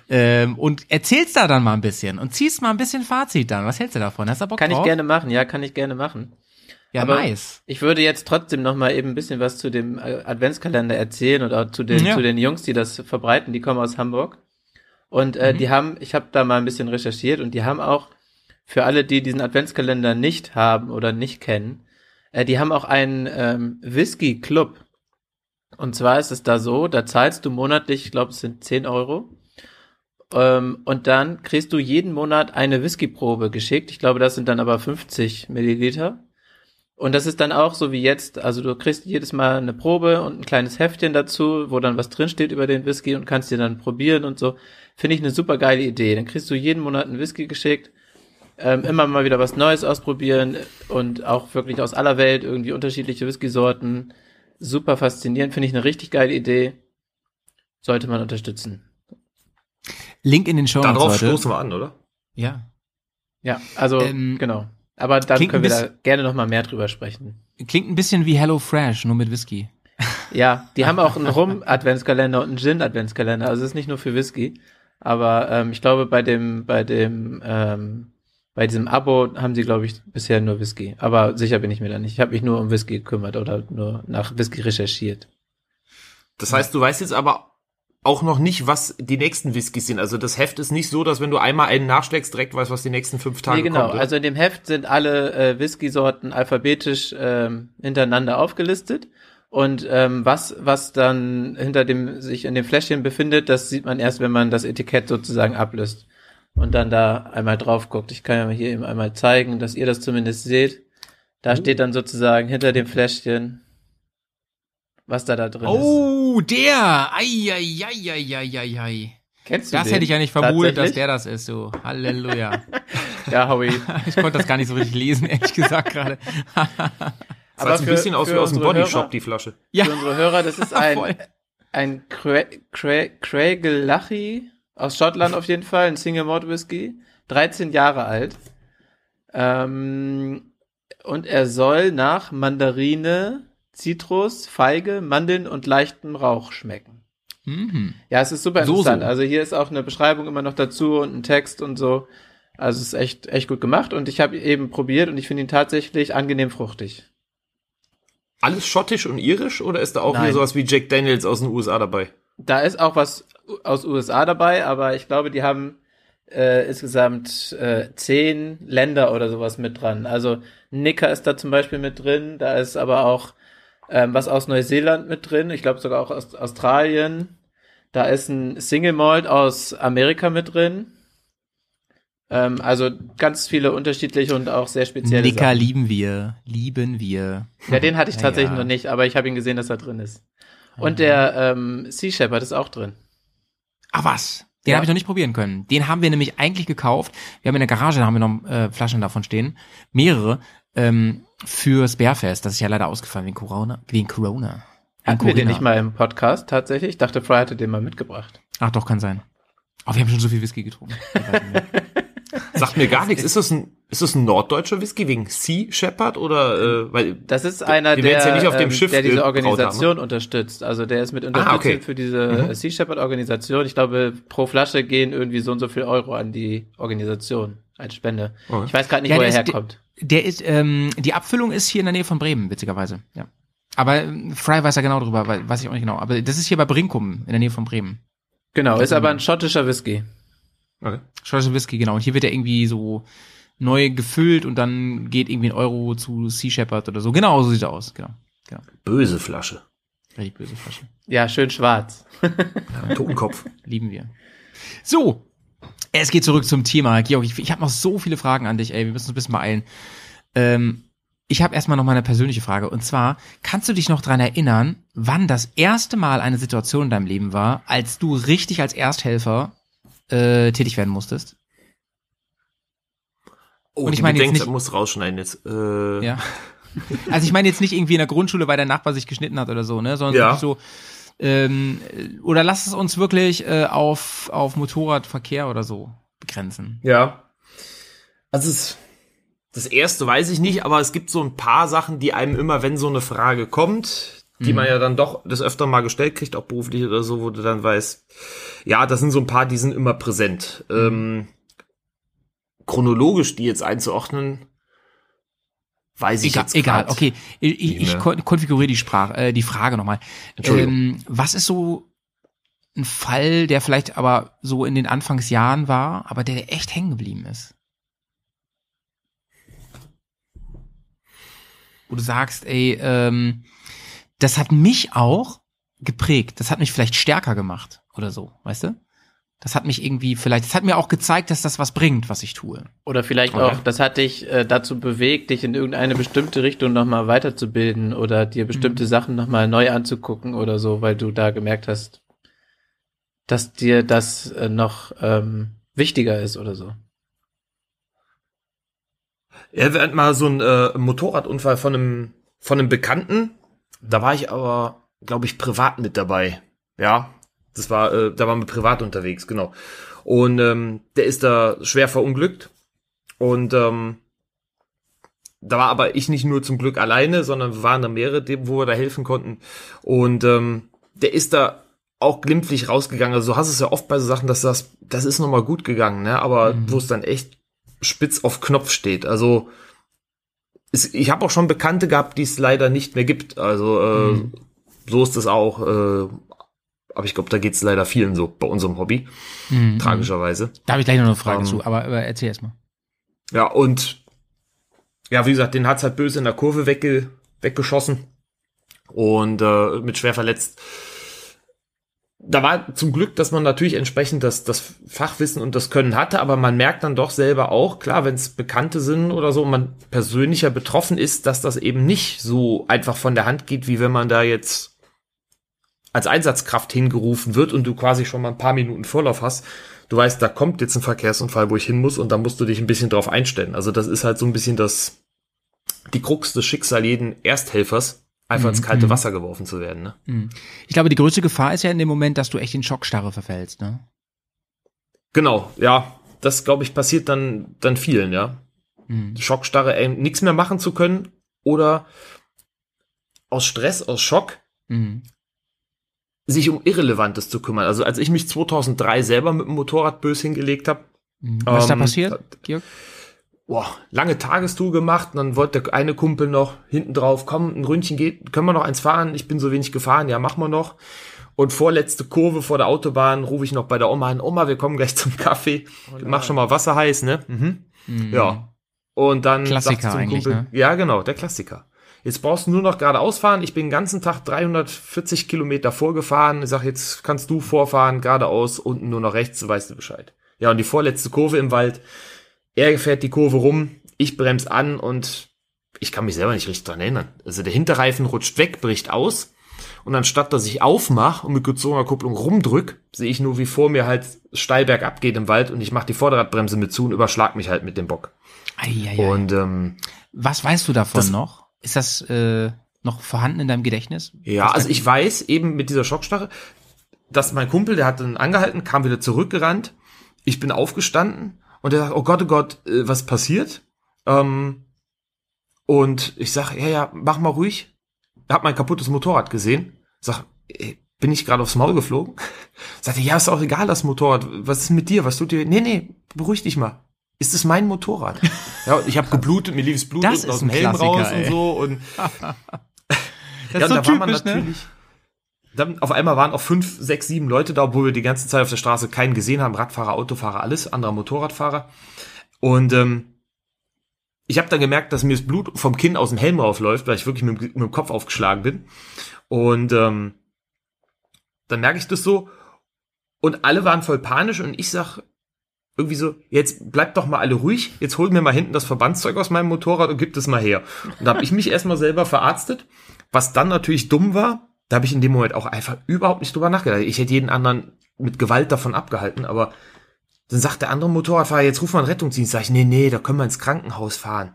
Ähm, und erzählst da dann mal ein bisschen und ziehst mal ein bisschen Fazit dann. Was hältst du davon? Hast du Bock Kann ich drauf? gerne machen, ja, kann ich gerne machen. Ja, aber nice. Ich würde jetzt trotzdem noch mal eben ein bisschen was zu dem äh, Adventskalender erzählen und auch zu den, Ja. zu den Jungs, die das verbreiten. Die kommen aus Hamburg. Und äh, Mhm. die haben, ich habe da mal ein bisschen recherchiert und die haben auch für alle, die diesen Adventskalender nicht haben oder nicht kennen, äh, die haben auch einen ähm, Whisky-Club. Und zwar ist es da so, da zahlst du monatlich, ich glaube, es sind 10 Euro. Ähm, und dann kriegst du jeden Monat eine Whiskyprobe geschickt. Ich glaube, das sind dann aber 50 Milliliter. Und das ist dann auch so wie jetzt, also du kriegst jedes Mal eine Probe und ein kleines Heftchen dazu, wo dann was drinsteht über den Whisky und kannst dir dann probieren und so. Finde ich eine super geile Idee. Dann kriegst du jeden Monat einen Whisky geschickt, ähm, immer mal wieder was Neues ausprobieren und auch wirklich aus aller Welt irgendwie unterschiedliche Whisky-Sorten. Super faszinierend, finde ich eine richtig geile Idee. Sollte man unterstützen. Link in den Show Notes, Darauf Leute. stoßen wir an, oder? Ja. Ja, also Ähm, genau. Aber dann können wir da gerne noch mal mehr drüber sprechen. Klingt ein bisschen wie Hello Fresh, nur mit Whisky. Ja, die haben auch einen Rum-Adventskalender und einen Gin-Adventskalender. Also es ist nicht nur für Whisky. Aber ähm, ich glaube, bei dem, bei dem, ähm, bei diesem Abo haben sie, glaube ich, bisher nur Whisky. Aber sicher bin ich mir da nicht. Ich habe mich nur um Whisky gekümmert oder nur nach Whisky recherchiert. Das heißt, du weißt jetzt aber auch noch nicht, was die nächsten Whiskys sind. Also das Heft ist nicht so, dass wenn du einmal einen nachschlägst, direkt weißt, was die nächsten fünf Tage nee, genau. kommt. Also in dem Heft sind alle äh, Whisky-Sorten alphabetisch ähm, hintereinander aufgelistet. Und ähm, was, was dann hinter dem sich in dem Fläschchen befindet, das sieht man erst, wenn man das Etikett sozusagen ablöst und dann da einmal drauf guckt. Ich kann ja mal hier eben einmal zeigen, dass ihr das zumindest seht. Da steht dann sozusagen hinter dem Fläschchen, was da da drin ist. Oh, der! Eieieiei. Kennst du Das den? hätte ich ja nicht vermutet, dass der das ist, so. Halleluja. Ja, Howie. ich konnte das gar nicht so richtig lesen, ehrlich gesagt gerade. Das sah jetzt ein bisschen aus wie aus dem Bodyshop, Hörer- die Flasche. Ja. Für unsere Hörer, das ist ein, ein Cra Cra Craigellachie aus Schottland auf jeden Fall, ein Single Malt Whisky, 13 Jahre alt. Ähm, und er soll nach Mandarine, Zitrus, Feige, Mandeln und leichtem Rauch schmecken. Mhm. Ja, es ist super So, interessant. so. Also hier ist auch eine Beschreibung immer noch dazu und ein Text und so. Also es ist echt, echt gut gemacht und ich habe eben probiert und ich finde ihn tatsächlich angenehm fruchtig. Alles schottisch und irisch oder ist da auch Nein. wieder sowas wie Jack Daniels aus den USA dabei? Da ist auch was aus USA dabei, aber ich glaube, die haben äh, insgesamt äh, zehn Länder oder sowas mit dran. Also Nicker ist da zum Beispiel mit drin, da ist aber auch ähm, was aus Neuseeland mit drin, ich glaube sogar auch aus Australien. Da ist ein Single Malt aus Amerika mit drin. Ähm, also ganz viele unterschiedliche und auch sehr spezielle Nicker Sachen. lieben wir. Lieben wir. Ja, den hatte ich Ja, tatsächlich ja. noch nicht, aber ich habe ihn gesehen, dass er drin ist. Und der ähm, Sea Shepherd ist auch drin. Ah, was? Den Ja. habe ich noch nicht probieren können. Den haben wir nämlich eigentlich gekauft. Wir haben in der Garage, da haben wir noch äh, Flaschen davon stehen. Mehrere. Ähm, fürs Bärfest. Das ist ja leider ausgefallen wegen Corona. Wegen Corona. Hatten wir den nicht mal im Podcast tatsächlich? Ich dachte, Fry hatte den mal mitgebracht. Ach doch, kann sein. Oh, wir haben schon so viel Whisky getrunken. Sagt mir gar nichts. Ist das ein, ist das ein norddeutscher Whisky wegen Sea Shepherd oder, äh, weil, Das ist einer, der, ja nicht auf dem ähm, Schiff der diese haben, Organisation unterstützt. Also der ist mit Unterstützung Ah, okay. für diese Mhm. Sea Shepherd Organisation. Ich glaube, pro Flasche gehen irgendwie so und so viel Euro an die Organisation als Spende. Okay. Ich weiß gerade nicht, Ja, wo der er ist- herkommt. Der ist, ähm, die Abfüllung ist hier in der Nähe von Bremen, witzigerweise. Ja. Aber ähm, Fry weiß ja genau drüber, weil, weiß ich auch nicht genau. Aber das ist hier bei Brinkum, in der Nähe von Bremen. Genau, ist aber ein schottischer Whisky. okay. Schottische Whisky, genau. Und hier wird er irgendwie so neu gefüllt und dann geht irgendwie ein Euro zu Sea Shepherd oder so. Genau, so sieht er aus. Genau. Genau. böse Flasche. Richtig böse Flasche. Ja, schön schwarz. Ja, Totenkopf. Lieben wir. So. Es geht zurück zum Thema. Georg, ich, ich habe noch so viele Fragen an dich, ey. Wir müssen uns ein bisschen beeilen. Ähm, ich habe erstmal noch mal eine persönliche Frage. Und zwar, kannst du dich noch dran erinnern, wann das erste Mal eine Situation in deinem Leben war, als du richtig als Ersthelfer äh, tätig werden musstest? Oh, Und ich meine jetzt nicht- muss rausschneiden jetzt. Äh, Ja. Also ich meine jetzt nicht irgendwie in der Grundschule, weil der Nachbar sich geschnitten hat oder so, ne? Sondern Ja. so, ähm, äh, oder lass es uns wirklich äh, auf, auf Motorradverkehr oder so begrenzen. Ja. Also es Das erste weiß ich nicht, aber es gibt so ein paar Sachen, die einem immer, wenn so eine Frage kommt, die man ja dann doch das öfter mal gestellt kriegt, auch beruflich oder so, wo du dann weißt, ja, das sind so ein paar, die sind immer präsent. Ähm, chronologisch die jetzt einzuordnen, weiß ich Egal, jetzt egal. okay. Ich, ich kon konfiguriere die Sprache, äh, die Frage nochmal. Ähm, was ist so ein Fall, der vielleicht aber so in den Anfangsjahren war, aber der echt hängen geblieben ist? Wo du sagst, ey, ähm, das hat mich auch geprägt. Das hat mich vielleicht stärker gemacht oder so, weißt du? Das hat mich irgendwie vielleicht, das hat mir auch gezeigt, dass das was bringt, was ich tue. Oder vielleicht Okay. auch, das hat dich äh, dazu bewegt, dich in irgendeine bestimmte Richtung nochmal weiterzubilden oder dir bestimmte Sachen nochmal neu anzugucken oder so, weil du da gemerkt hast, dass dir das äh, noch ähm, wichtiger ist oder so. Ja, wir hatten mal so einen äh, Motorradunfall von einem, von einem Bekannten. Da war ich aber, glaube ich, privat mit dabei. Ja, das war, äh, da waren wir privat unterwegs, genau. Und ähm, der ist da schwer verunglückt. Und ähm, da war aber ich nicht nur zum Glück alleine, sondern wir waren da mehrere, wo wir da helfen konnten. Und ähm, der ist da auch glimpflich rausgegangen. Also du hast es ja oft bei so Sachen, dass das, das ist nochmal gut gegangen, ne? Aber wo es dann echt spitz auf Knopf steht. Also es, ich habe auch schon Bekannte gehabt, die es leider nicht mehr gibt. Also äh, so ist es auch. Äh, aber ich glaube, da geht es leider vielen so bei unserem Hobby, Mhm. tragischerweise. Da habe ich gleich noch eine Frage Ähm, zu, aber, aber erzähl erst mal. Ja, und ja, wie gesagt, den hat's halt böse in der Kurve wegge weggeschossen und äh, mit schwer verletzt. Da war zum Glück, dass man natürlich entsprechend das, das Fachwissen und das Können hatte, aber man merkt dann doch selber auch, klar, wenn es Bekannte sind oder so und man persönlicher betroffen ist, dass das eben nicht so einfach von der Hand geht, wie wenn man da jetzt als Einsatzkraft hingerufen wird und du quasi schon mal ein paar Minuten Vorlauf hast. Du weißt, da kommt jetzt ein Verkehrsunfall, wo ich hin muss und da musst du dich ein bisschen drauf einstellen. Also das ist halt so ein bisschen das, die Krux des Schicksal jeden Ersthelfers, einfach ins kalte Wasser geworfen zu werden. Ne? Mhm. Ich glaube, die größte Gefahr ist ja in dem Moment, dass du echt in Schockstarre verfällst, ne? Genau, ja, das glaube ich passiert dann, dann vielen, ja. Mhm. Schockstarre, ey, nichts mehr machen zu können oder aus Stress, aus Schock Mhm. Sich um Irrelevantes zu kümmern. Also als ich mich 2003 selber mit dem Motorrad bös hingelegt habe, Mhm. Was ist da Ähm, passiert, Georg? boah, lange Tagestour gemacht und dann wollte der eine Kumpel noch hinten drauf, komm, ein Ründchen geht, können wir noch eins fahren? Ich bin so wenig gefahren, ja, machen wir noch. Und vorletzte Kurve vor der Autobahn rufe ich noch bei der Oma an, Oma, wir kommen gleich zum Kaffee. Mach schon mal Wasser heiß, ne? Mhm. Ja. Und dann Klassiker sagt sie zum Kumpel, ne? ja, genau, der Klassiker. Jetzt brauchst du nur noch geradeaus fahren. Ich bin den ganzen Tag 340 Kilometer vorgefahren. Ich sag, jetzt kannst du vorfahren, geradeaus, unten nur noch rechts, weißt du Bescheid. Ja, und die vorletzte Kurve im Wald. Er fährt die Kurve rum, ich bremse an und ich kann mich selber nicht richtig dran erinnern. Also der Hinterreifen rutscht weg, bricht aus. Und anstatt dass ich aufmache und mit gezogener Kupplung rumdrück, sehe ich nur, wie vor mir halt steil bergab geht im Wald und ich mache die Vorderradbremse mit zu und überschlag mich halt mit dem Bock. Eieiei. Und ähm, Was weißt du davon Das- noch? Ist das äh, noch vorhanden in deinem Gedächtnis? Ja, also ich weiß eben mit dieser Schockstarre, dass mein Kumpel, der hat dann angehalten, kam wieder zurückgerannt. Ich bin aufgestanden und er sagt, oh Gott, oh Gott, äh, was passiert? Ähm, und ich sag, ja, ja, mach mal ruhig. Hab mein kaputtes Motorrad gesehen. Sag, äh, bin ich gerade aufs Maul geflogen? Sagte, ja, ist auch egal, das Motorrad. Was ist mit dir? Was tut dir? Nee, nee, beruhig dich mal. Ist es mein Motorrad? ja, ich habe geblutet, mir lief das Blut Das aus dem Helm Klassiker, raus ey. und so und Das ja, ist und so da war man typisch, ne? natürlich. Dann auf einmal waren auch fünf, sechs, sieben Leute da, obwohl wir die ganze Zeit auf der Straße keinen gesehen haben. Radfahrer, Autofahrer, alles, anderer Motorradfahrer. Und ähm, ich habe dann gemerkt, dass mir das Blut vom Kinn aus dem Helm raufläuft, weil ich wirklich mit, dem- mit dem Kopf aufgeschlagen bin. Und ähm, dann merke ich das so. Und alle waren voll panisch und ich sag irgendwie so, jetzt bleibt doch mal alle ruhig, jetzt holt mir mal hinten das Verbandszeug aus meinem Motorrad und gibt es mal her. Und da habe ich mich erstmal selber verarztet, was dann natürlich dumm war, da habe ich in dem Moment auch einfach überhaupt nicht drüber nachgedacht. Ich hätte jeden anderen mit Gewalt davon abgehalten, aber dann sagt der andere Motorradfahrer, jetzt ruf mal einen Rettungsdienst. Sag ich, nee, nee, da können wir ins Krankenhaus fahren.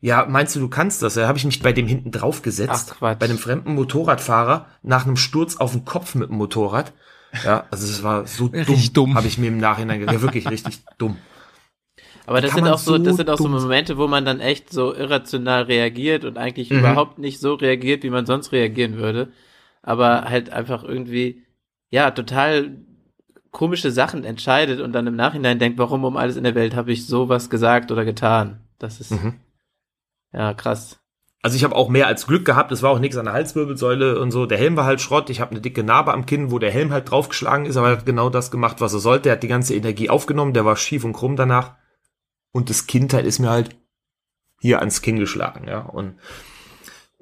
Ja, meinst du, du kannst das? Da habe ich mich bei dem hinten drauf gesetzt. Ach, Quatsch. bei einem fremden Motorradfahrer nach einem Sturz auf den Kopf mit dem Motorrad. Ja, also das war so dumm, Richtig dumm. habe ich mir im Nachhinein gedacht. Ja, wirklich richtig dumm. Aber das sind auch so, das sind auch so Momente, wo man dann echt so irrational reagiert und eigentlich Mhm. überhaupt nicht so reagiert, wie man sonst reagieren würde. Aber halt einfach irgendwie, ja, total komische Sachen entscheidet und dann im Nachhinein denkt, warum um alles in der Welt habe ich sowas gesagt oder getan. Das ist, Mhm. ja, krass. Also ich habe auch mehr als Glück gehabt. Es war auch nichts an der Halswirbelsäule und so. Der Helm war halt Schrott. Ich habe eine dicke Narbe am Kinn, wo der Helm halt draufgeschlagen ist, aber er hat genau das gemacht, was er sollte. Er hat die ganze Energie aufgenommen. Der war schief und krumm danach. Und das Kindteil ist mir halt hier ans Kinn geschlagen, ja. Und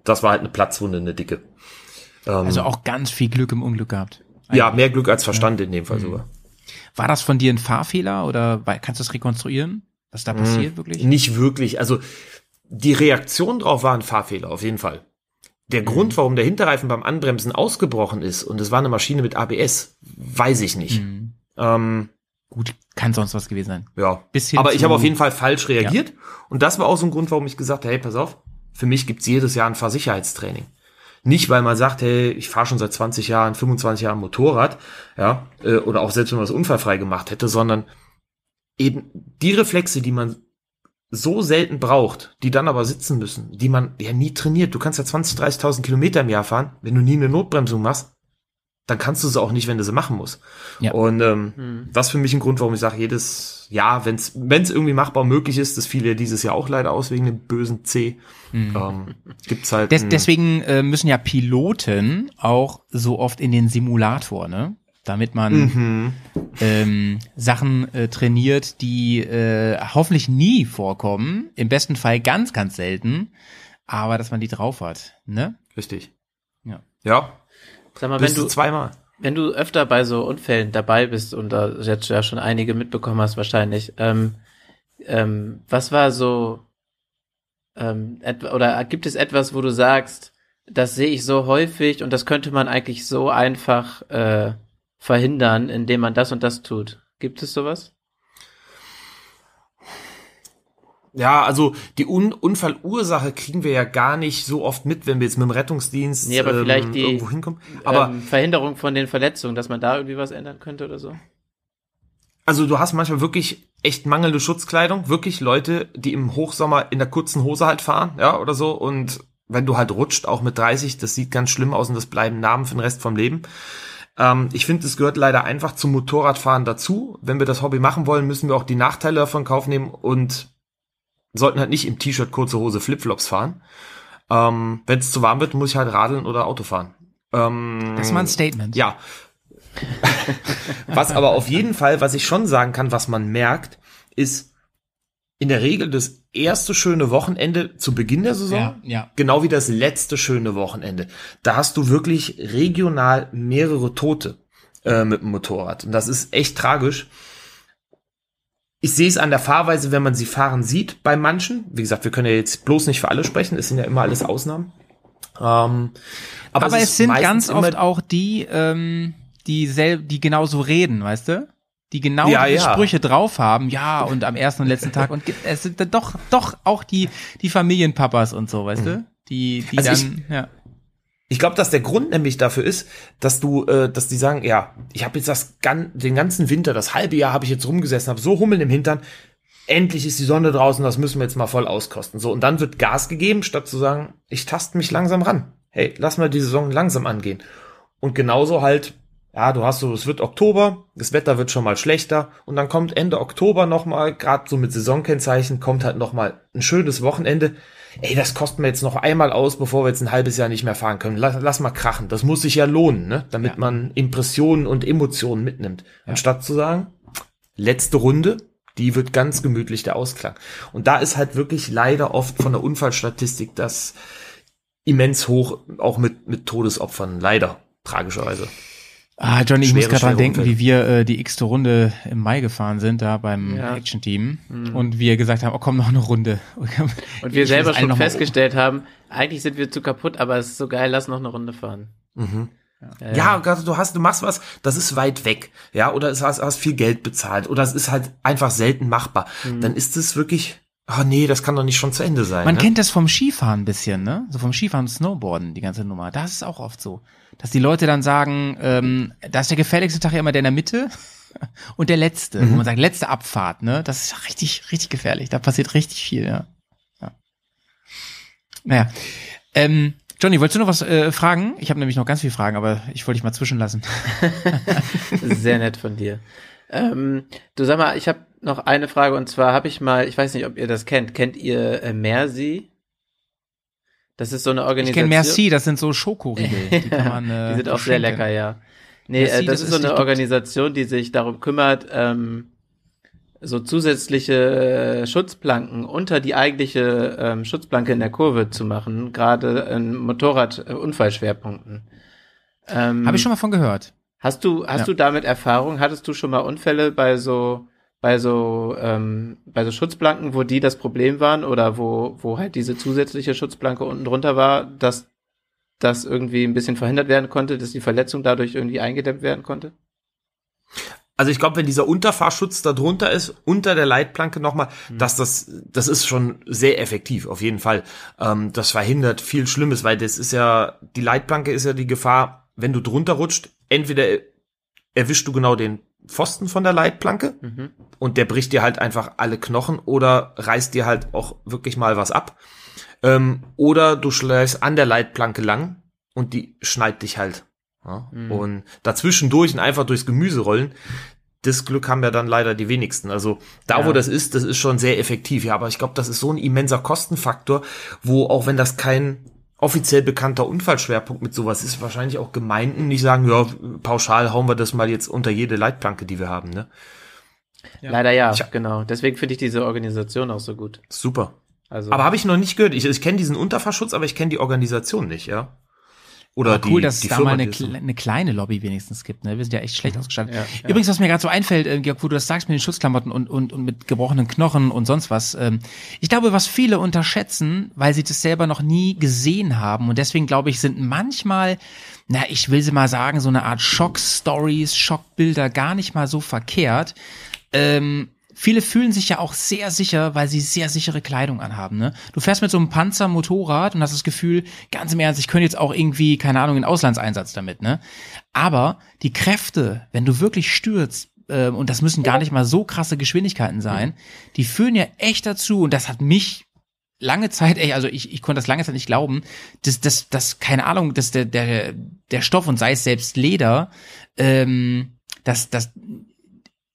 das war halt eine Platzwunde, eine dicke. Ähm, Also auch ganz viel Glück im Unglück gehabt. ja, mehr Glück als Verstand in dem Fall sogar. War das von dir ein Fahrfehler oder kannst du das rekonstruieren? Was da passiert wirklich? Nicht wirklich. Also die Reaktion drauf war ein Fahrfehler, auf jeden Fall. Der Grund, warum der Hinterreifen beim Anbremsen ausgebrochen ist und es war eine Maschine mit ABS, weiß ich nicht. Mhm. Ähm, Gut, kann sonst was gewesen sein. ja. Bis hin Aber ich habe auf jeden Fall falsch reagiert. Und das war auch so ein Grund, warum ich gesagt habe, hey, pass auf, für mich gibt's jedes Jahr ein Fahrsicherheitstraining. Nicht, weil man sagt, hey, ich fahre schon seit 20 Jahren, 25 Jahren Motorrad, ja, äh, oder auch selbst wenn man es unfallfrei gemacht hätte, sondern eben die Reflexe, die man so selten braucht, die dann aber sitzen müssen, die man ja nie trainiert. Du kannst ja 20, 30.000 Kilometer im Jahr fahren, wenn du nie eine Notbremsung machst, dann kannst du sie auch nicht, wenn du sie machen musst. Ja. Und ähm, Hm. das ist für mich ein Grund, warum ich sage, jedes Jahr, wenn es irgendwie machbar möglich ist, das fiel ja dieses Jahr auch leider aus wegen dem bösen C, ähm, gibt's halt. Des, deswegen äh, müssen ja Piloten auch so oft in den Simulator, ne? Damit man Mhm. ähm, Sachen äh, trainiert, die äh, hoffentlich nie vorkommen, im besten Fall ganz, ganz selten, aber dass man die drauf hat, ne? Richtig. Ja. Ja. Sag mal, wenn du, zweimal. wenn du öfter bei so Unfällen dabei bist und da jetzt ja schon einige mitbekommen hast wahrscheinlich, ähm, ähm, was war so, ähm, oder gibt es etwas, wo du sagst, das sehe ich so häufig und das könnte man eigentlich so einfach äh, verhindern, indem man das und das tut? Gibt es sowas? Ja, also die Un Unfallursache kriegen wir ja gar nicht so oft mit, wenn wir jetzt mit dem Rettungsdienst Nee, aber vielleicht die- irgendwo hinkommen. Aber ähm, Verhinderung von den Verletzungen, dass man da irgendwie was ändern könnte oder so? also du hast manchmal wirklich echt mangelnde Schutzkleidung, wirklich Leute, die im Hochsommer in der kurzen Hose halt fahren, ja, oder so. Und wenn du halt rutscht, auch mit 30, das sieht ganz schlimm aus und das bleiben Namen für den Rest vom Leben. Ähm, ich finde, es gehört leider einfach zum Motorradfahren dazu. Wenn wir das Hobby machen wollen, müssen wir auch die Nachteile davon Kauf nehmen und sollten halt nicht im T-Shirt, kurze Hose, Flipflops fahren. Ähm, wenn es zu warm wird, muss ich halt radeln oder Auto fahren. Ähm, Das ist mal ein Statement. ja. was aber auf jeden Fall, was ich schon sagen kann, was man merkt, ist in der Regel das erste schöne Wochenende zu Beginn der Saison. Ja, ja. Genau wie das letzte schöne Wochenende. Da hast du wirklich regional mehrere Tote äh, mit dem Motorrad. Und das ist echt tragisch. Ich sehe es an der Fahrweise, wenn man sie fahren sieht, bei manchen. Wie gesagt, wir können ja jetzt bloß nicht für alle sprechen. Es sind ja immer alles Ausnahmen. Ähm, aber, Aber, es, ist sind ganz oft auch die, ähm, die sel die genauso reden, weißt du? Die genau Ja, die ja. Sprüche drauf haben, ja, und am ersten und letzten Tag. Und es sind dann doch, doch auch die, die Familienpapas und so, weißt du? Die, die Also dann, ja. Ich glaube, dass der Grund nämlich dafür ist, dass du, äh, dass die sagen, ja, ich habe jetzt das gan den ganzen Winter, das halbe Jahr habe ich jetzt rumgesessen, habe so Hummeln im Hintern. Endlich ist die Sonne draußen, das müssen wir jetzt mal voll auskosten. So und dann wird Gas gegeben, statt zu sagen, ich taste mich langsam ran. Hey, lass mal die Saison langsam angehen. Und genauso halt, ja, du hast so, es wird Oktober, das Wetter wird schon mal schlechter und dann kommt Ende Oktober noch mal, gerade so mit Saisonkennzeichen, kommt halt noch mal ein schönes Wochenende. Ey, das kosten wir jetzt noch einmal aus, bevor wir jetzt ein halbes Jahr nicht mehr fahren können. Lass, lass mal krachen. Das muss sich ja lohnen, ne? Damit man Impressionen und Emotionen mitnimmt. Anstatt zu sagen, letzte Runde, die wird ganz gemütlich der Ausklang. Und da ist halt wirklich leider oft von der Unfallstatistik das immens hoch, auch mit, mit Todesopfern, leider, tragischerweise. Ah, Johnny, ich muss gerade dran denken, wie wir äh, die x-te Runde im Mai gefahren sind, da beim Ja. Action-Team. Und wir gesagt haben, oh komm, noch eine Runde. Und wir selber schon festgestellt haben, eigentlich sind wir zu kaputt, aber es ist so geil, lass noch eine Runde fahren. Äh, Ja, gerade du hast, du machst was, das ist weit weg, ja, oder es hast, hast viel Geld bezahlt, oder es ist halt einfach selten machbar. Dann ist es wirklich, oh nee, das kann doch nicht schon zu Ende sein. Man ne? kennt das vom Skifahren ein bisschen, ne? So vom Skifahren und Snowboarden, die ganze Nummer. Das ist auch oft so. Dass die Leute dann sagen, ähm, da ist der gefährlichste Tag ja immer der in der Mitte. Und der letzte, wo man sagt, letzte Abfahrt, ne? Das ist richtig, richtig gefährlich. Da passiert richtig viel, ja. ja. Naja. Ähm, Johnny, wolltest du noch was äh, fragen? Ich habe nämlich noch ganz viele Fragen, aber ich wollte dich mal zwischenlassen. Sehr nett von dir. Ähm, du sag mal, ich habe noch eine Frage und zwar habe ich mal, ich weiß nicht, ob ihr das kennt. Kennt ihr äh, Merci? Das ist so eine Ich Organisation. kenne Merci, das sind so Schokoriegel. Die kann man, äh, die sind auch sehr lecker, ja. Nee, Merci, äh, das, das ist so eine Organisation, die sich darum kümmert, ähm, so zusätzliche äh, Schutzplanken unter die eigentliche ähm, Schutzplanke in der Kurve zu machen, gerade in Motorradunfallschwerpunkten. Ähm, Habe ich schon mal von gehört. Hast du, hast Ja. du damit Erfahrung? Hattest du schon mal Unfälle bei so, bei so, ähm, bei so Schutzplanken, wo die das Problem waren oder wo, wo halt diese zusätzliche Schutzplanke unten drunter war, dass das irgendwie ein bisschen verhindert werden konnte, dass die Verletzung dadurch irgendwie eingedämmt werden konnte? Also ich glaube, wenn dieser Unterfahrschutz da drunter ist, unter der Leitplanke nochmal, dass das, das ist schon sehr effektiv, auf jeden Fall. Ähm, das verhindert viel Schlimmes, weil das ist ja, die Leitplanke ist ja die Gefahr, wenn du drunter rutscht, entweder erwischst du genau den Pfosten von der Leitplanke Mhm. und der bricht dir halt einfach alle Knochen oder reißt dir halt auch wirklich mal was ab. Ähm, oder du schläfst an der Leitplanke lang und die schneidet dich halt. Ja? Mhm. Und dazwischendurch und einfach durchs Gemüse rollen, das Glück haben ja dann leider die wenigsten. Also da, Ja. wo das ist, das ist schon sehr effektiv. Ja, aber ich glaube, das ist so ein immenser Kostenfaktor, wo auch wenn das kein offiziell bekannter Unfallschwerpunkt mit sowas ist, wahrscheinlich auch Gemeinden nicht sagen, ja, pauschal hauen wir das mal jetzt unter jede Leitplanke, die wir haben. Ne? Leider ja, Tja. genau. Deswegen finde ich diese Organisation auch so gut. Super. Also, Aber habe ich noch nicht gehört. Ich, ich kenne diesen Unterfahrschutz, aber ich kenne die Organisation nicht, ja. Oder Aber die, cool, dass es die da Firma, mal eine, kle- eine kleine Lobby wenigstens gibt. Ne? Wir sind ja echt schlecht ausgestattet. Ja, ja. Übrigens, was mir gerade so einfällt, äh, Georg, wo du das sagst mit den Schutzklamotten und, und, und mit gebrochenen Knochen und sonst was. Ähm, ich glaube, was viele unterschätzen, weil sie das selber noch nie gesehen haben und deswegen glaube ich, sind manchmal, na, ich will sie mal sagen, so eine Art Schock-Stories, Schockbilder gar nicht mal so verkehrt. Ähm, Viele fühlen sich ja auch sehr sicher, weil sie sehr sichere Kleidung anhaben. Ne? Du fährst mit so einem Panzer-Motorrad und hast das Gefühl, ganz im Ernst, ich könnte jetzt auch irgendwie, keine Ahnung, in Auslandseinsatz damit. Ne? Aber die Kräfte, wenn du wirklich stürzt, äh, und das müssen gar nicht mal so krasse Geschwindigkeiten sein, die führen ja echt dazu, und das hat mich lange Zeit, ey, also ich, ich konnte das lange Zeit nicht glauben, dass, dass, dass keine Ahnung, dass der, der, der Stoff und sei es selbst Leder, ähm, dass, dass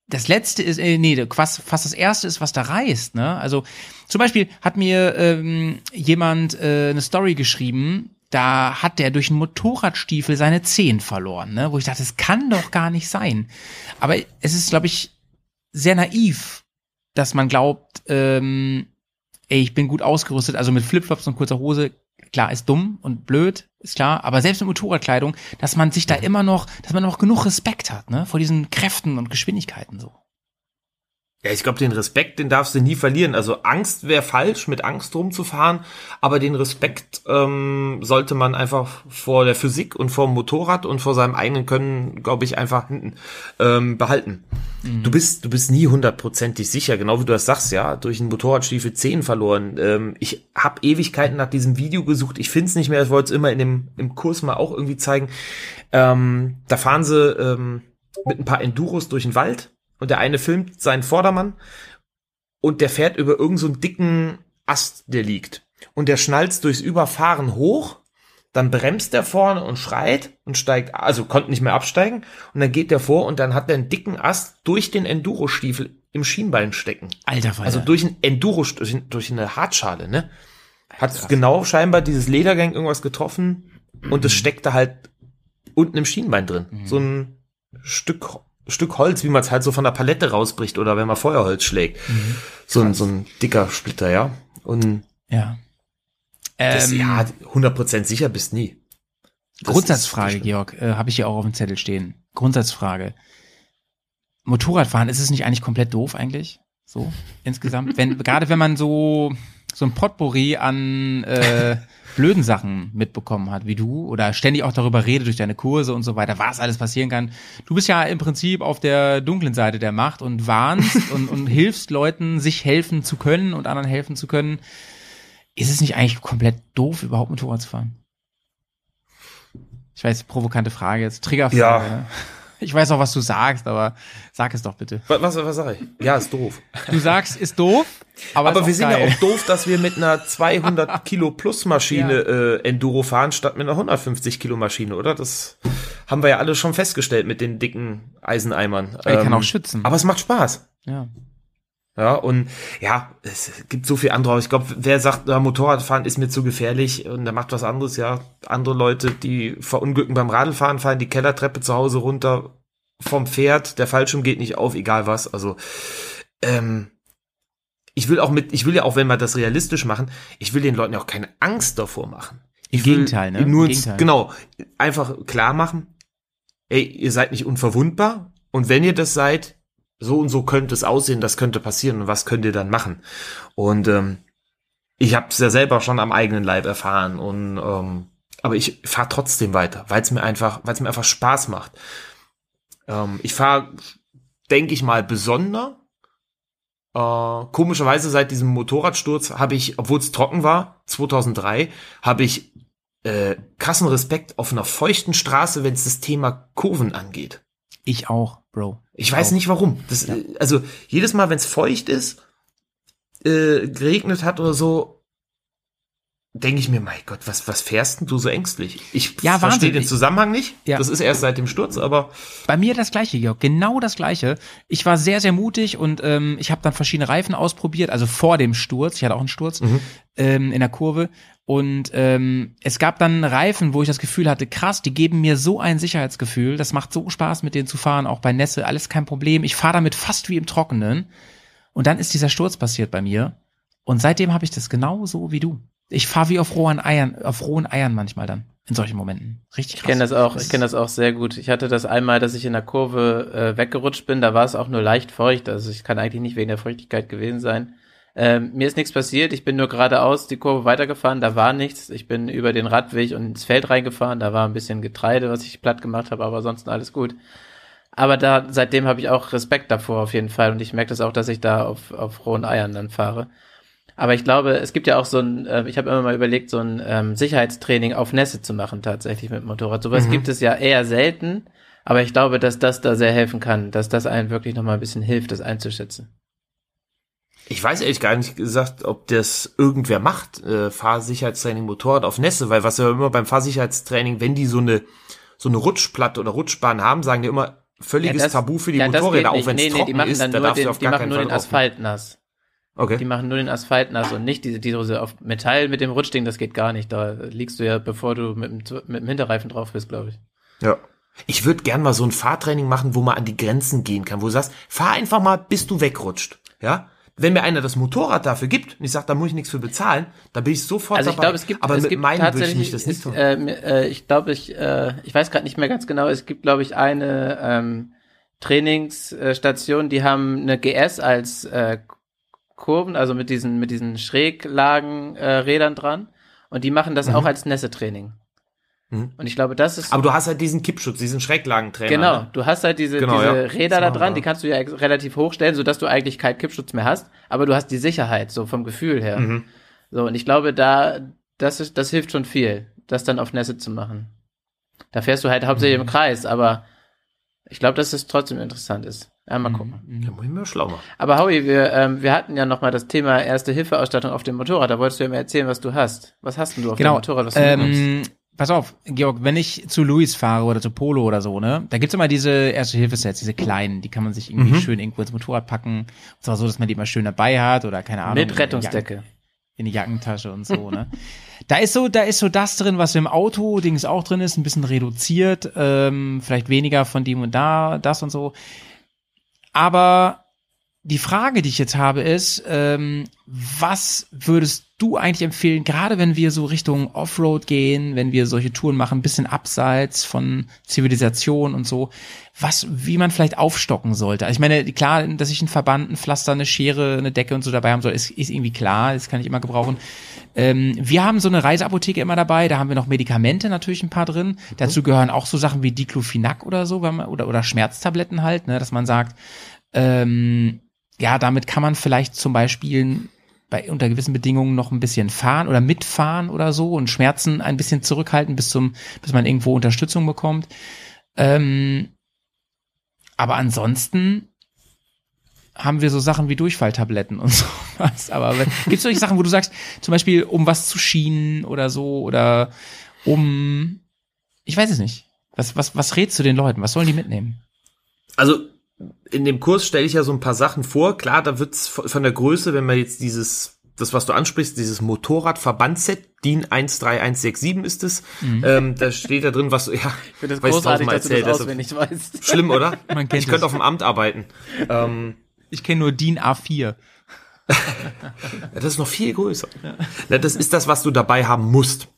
das letzte ist, äh, nee, fast, fast das erste ist, was da reißt, ne? Also zum Beispiel hat mir ähm, jemand äh, eine Story geschrieben, da hat der durch einen Motorradstiefel seine Zehen verloren, ne? Wo ich dachte, das kann doch gar nicht sein. Aber es ist, glaube ich, sehr naiv, dass man glaubt, ähm, ey, ich bin gut ausgerüstet, also mit Flipflops und kurzer Hose, klar, ist dumm und blöd, ist klar, aber selbst mit Motorradkleidung, dass man sich da immer noch, dass man noch genug Respekt hat, ne, vor diesen Kräften und Geschwindigkeiten so. Ja, ich glaube, den Respekt, den darfst du nie verlieren. Also Angst wäre falsch, mit Angst rumzufahren, aber den Respekt ähm, sollte man einfach vor der Physik und vor dem Motorrad und vor seinem eigenen Können, glaube ich, einfach hinten ähm, behalten. Du bist, du bist nie hundertprozentig sicher, genau wie du das sagst, ja, durch einen Motorradstiefel Zehen verloren. Ähm, ich habe Ewigkeiten nach diesem Video gesucht, ich finde es nicht mehr, ich wollte es immer in dem im Kurs mal auch irgendwie zeigen. Ähm, da fahren sie ähm, mit ein paar Enduros durch den Wald und der eine filmt seinen Vordermann und der fährt über irgendeinen so einen dicken Ast, der liegt. Und der schnalzt durchs Überfahren hoch, dann bremst er vorne und schreit und steigt, also konnte nicht mehr absteigen und dann geht der vor und dann hat er einen dicken Ast durch den Enduro-Stiefel im Schienbein stecken. Alter Falter. Also durch ein Enduro, durch, durch eine Hartschale, ne? Hat genau scheinbar dieses Ledergang irgendwas getroffen und es steckte halt unten im Schienbein drin. So ein Stück, Stück Holz, wie man es halt so von der Palette rausbricht oder wenn man Feuerholz schlägt. So, ein, so ein dicker Splitter, ja. Und ja. das, Ähm, ja, 100% sicher bist nie. Das Grundsatzfrage, Georg, äh, habe ich hier auch auf dem Zettel stehen. Grundsatzfrage. Motorradfahren, ist es nicht eigentlich komplett doof eigentlich? So, insgesamt? wenn, gerade wenn man so, so ein Potpourri an äh, blöden Sachen mitbekommen hat, wie du, oder ständig auch darüber redet durch deine Kurse und so weiter, was alles passieren kann. Du bist ja im Prinzip auf der dunklen Seite der Macht und warnst und, und hilfst Leuten, sich helfen zu können und anderen helfen zu können. Ist es nicht eigentlich komplett doof, überhaupt Motorrad zu fahren? Ich weiß, provokante Frage jetzt, Triggerfrage. Ja. Ich weiß auch, was du sagst, aber sag es doch bitte. Was, was, was sag ich? Ja, ist doof. Du sagst, ist doof, aber, Aber wir sind geil. ja auch doof, dass wir mit einer 200 Kilo Plus Maschine äh, Enduro fahren, statt mit einer 150 Kilo Maschine, oder? Das haben wir ja alle schon festgestellt mit den dicken Eiseneimern. Er kann Ähm, auch schützen. Aber es macht Spaß. Ja. Ja, und ja, es gibt so viel andere. Ich glaube, wer sagt, na, Motorradfahren ist mir zu gefährlich und der macht was anderes, ja. Andere Leute, die verunglücken beim Radlfahren, fallen die Kellertreppe zu Hause runter vom Pferd, der Fallschirm geht nicht auf, egal was. Also, ähm, ich will auch mit, ich will ja auch, wenn wir das realistisch machen, ich will den Leuten ja auch keine Angst davor machen. Im Ich will Gegenteil, ne? Im Nur, Gegenteil. genau, einfach klar machen, ey, ihr seid nicht unverwundbar und wenn ihr das seid, so und so könnte es aussehen, das könnte passieren und was könnt ihr dann machen? Und ähm, ich habe es ja selber schon am eigenen Leib erfahren und ähm, aber ich fahre trotzdem weiter, weil es mir einfach, weil es mir einfach Spaß macht. Ähm, ich fahre, denke ich mal, besonder. Äh, komischerweise seit diesem Motorradsturz habe ich, obwohl es trocken war, 2003, habe ich äh, krassen Respekt auf einer feuchten Straße, wenn es das Thema Kurven angeht. Ich auch, Bro. Ich weiß Auch. nicht warum. Das, äh, Also jedes Mal, wenn es feucht ist, äh, geregnet hat oder so, denke ich mir, mein Gott, was, was fährst denn du so ängstlich? Ich Ja, verstehe den Ich- Zusammenhang nicht. Ja. Das ist erst seit dem Sturz, aber Bei mir das gleiche, Georg. Genau das gleiche. Ich war sehr, sehr mutig und ähm, ich habe dann verschiedene Reifen ausprobiert, also vor dem Sturz. Ich hatte auch einen Sturz ähm, in der Kurve. Und ähm, es gab dann Reifen, wo ich das Gefühl hatte, krass, die geben mir so ein Sicherheitsgefühl. Das macht so Spaß, mit denen zu fahren, auch bei Nässe, alles kein Problem. Ich fahre damit fast wie im Trockenen. Und dann ist dieser Sturz passiert bei mir. Und seitdem habe ich das genauso wie du. Ich fahre wie auf rohen Eiern, auf rohen Eiern manchmal dann, in solchen Momenten. Richtig Ich krass. kenne das auch, ich kenne das auch sehr gut. Ich hatte das einmal, dass ich in der Kurve äh, weggerutscht bin, da war es auch nur leicht feucht, also ich kann eigentlich nicht wegen der Feuchtigkeit gewesen sein. Ähm, mir ist nichts passiert, ich bin nur geradeaus die Kurve weitergefahren, da war nichts. Ich bin über den Radweg und ins Feld reingefahren, da war ein bisschen Getreide, was ich platt gemacht habe, aber ansonsten alles gut. Aber da, seitdem habe ich auch Respekt davor auf jeden Fall und ich merke das auch, dass ich da auf, auf rohen Eiern dann fahre. Aber ich glaube, es gibt ja auch so ein, äh, ich habe immer mal überlegt, so ein ähm, Sicherheitstraining auf Nässe zu machen tatsächlich mit Motorrad. Sowas gibt es ja eher selten, aber ich glaube, dass das da sehr helfen kann, dass das einen wirklich nochmal ein bisschen hilft, das einzuschätzen. Ich weiß ehrlich gar nicht gesagt, ob das irgendwer macht, äh, Fahrsicherheitstraining Motorrad auf Nässe, weil was ja immer beim Fahrsicherheitstraining, wenn die so eine so eine Rutschplatte oder Rutschbahn haben, sagen die immer völliges das- Tabu für die ja, Motorräder, auch wenn es nee, nee, trocken die machen ist, dann da nur darfst du den, auf die gar machen keinen nur Fall den. Asphalt nass. Okay. Die machen nur den Asphalt nass und nicht diese, diese auf Metall mit dem Rutschding, das geht gar nicht. Da liegst du ja, bevor du mit, dem- mit dem Hinterreifen drauf bist, glaube ich. Ja. Ich würde gern mal so ein Fahrtraining machen, wo man an die Grenzen gehen kann, wo du sagst, fahr einfach mal, bis du wegrutscht. Ja? Wenn mir einer das Motorrad dafür gibt und ich sage, da muss ich nichts für bezahlen, da bin ich sofort Also ich dabei. glaube, es gibt, Aber es mit gibt meinem würde ich mich das nicht tun. äh, äh, ich glaube, ich, äh, ich weiß gerade nicht mehr ganz genau, es gibt, glaube ich, eine ähm, Trainingsstation, die haben eine GS als äh, Kurven, also mit diesen, mit diesen Schräglagen äh, Rädern dran. Und die machen das auch als Nässe-Training. Mhm. Und ich glaube, das ist Aber du hast halt diesen Kippschutz, diesen Schräglagentrainer. Genau, Ne? du hast halt diese, Genau, diese ja. Räder da Das dran, die kannst du ja relativ hochstellen, sodass du eigentlich keinen Kippschutz mehr hast, aber du hast die Sicherheit, so vom Gefühl her. Mhm. So, und ich glaube, da, das ist, das hilft schon viel, das dann auf Nässe zu machen. Da fährst du halt hauptsächlich Mhm. im Kreis, aber ich glaube, dass es trotzdem interessant ist. Ja, mal gucken. Da muss ich mir schlau machen. Aber Howie, wir, ähm, wir hatten ja noch mal das Thema Erste-Hilfe-Ausstattung auf dem Motorrad. Da wolltest du ja mal erzählen, was du hast. Was hast denn du auf dem Genau. Motorrad, was du? Ähm, pass auf, Georg, wenn ich zu Louis fahre oder zu Polo oder so, ne, da gibt's immer diese Erste-Hilfe-Sets, diese kleinen, die kann man sich irgendwie schön irgendwo ins Motorrad packen. Und zwar so, dass man die immer schön dabei hat oder keine Ahnung. Mit in die Rettungsdecke. Jacken- In die Jackentasche und so, ne. Da ist so, da ist so das drin, was im Auto, Dings auch drin ist, ein bisschen reduziert, ähm, vielleicht weniger von dem und da, das und so. Aber die Frage, die ich jetzt habe, ist, ähm, was würdest du eigentlich empfehlen, gerade wenn wir so Richtung Offroad gehen, wenn wir solche Touren machen, ein bisschen abseits von Zivilisation und so, was, wie man vielleicht aufstocken sollte? Also ich meine, klar, dass ich einen Verband, ein Pflaster, eine Schere, eine Decke und so dabei haben soll, ist, ist irgendwie klar, das kann ich immer gebrauchen. Ähm, wir haben so eine Reiseapotheke immer dabei, da haben wir noch Medikamente natürlich ein paar drin. Dazu gehören auch so Sachen wie Diclofenac oder so, man, oder, oder Schmerztabletten halt, ne, dass man sagt, ähm, ja, damit kann man vielleicht zum Beispiel bei unter gewissen Bedingungen noch ein bisschen fahren oder mitfahren oder so und Schmerzen ein bisschen zurückhalten bis zum, bis man irgendwo Unterstützung bekommt. Ähm, aber ansonsten haben wir so Sachen wie Durchfalltabletten und sowas. Aber gibt es solche Sachen, wo du sagst, zum Beispiel, um was zu schienen oder so, oder um, ich weiß es nicht. Was, was, was rätst du den Leuten? Was sollen die mitnehmen? Also in dem Kurs stelle ich ja so ein paar Sachen vor. Klar, da wird's von der Größe, wenn man jetzt dieses, das was du ansprichst, dieses Motorradverbandset, DIN 13167 ist es. Ähm, da steht da drin, was du, ja, Ich finde das weiß großartig, dass du das erzählt, auswendig weißt. Schlimm, oder? Man kennt ich könnte auf dem Amt arbeiten. Ähm, Ich kenne nur DIN A4. Das ist noch viel größer. Das ist das, was du dabei haben musst.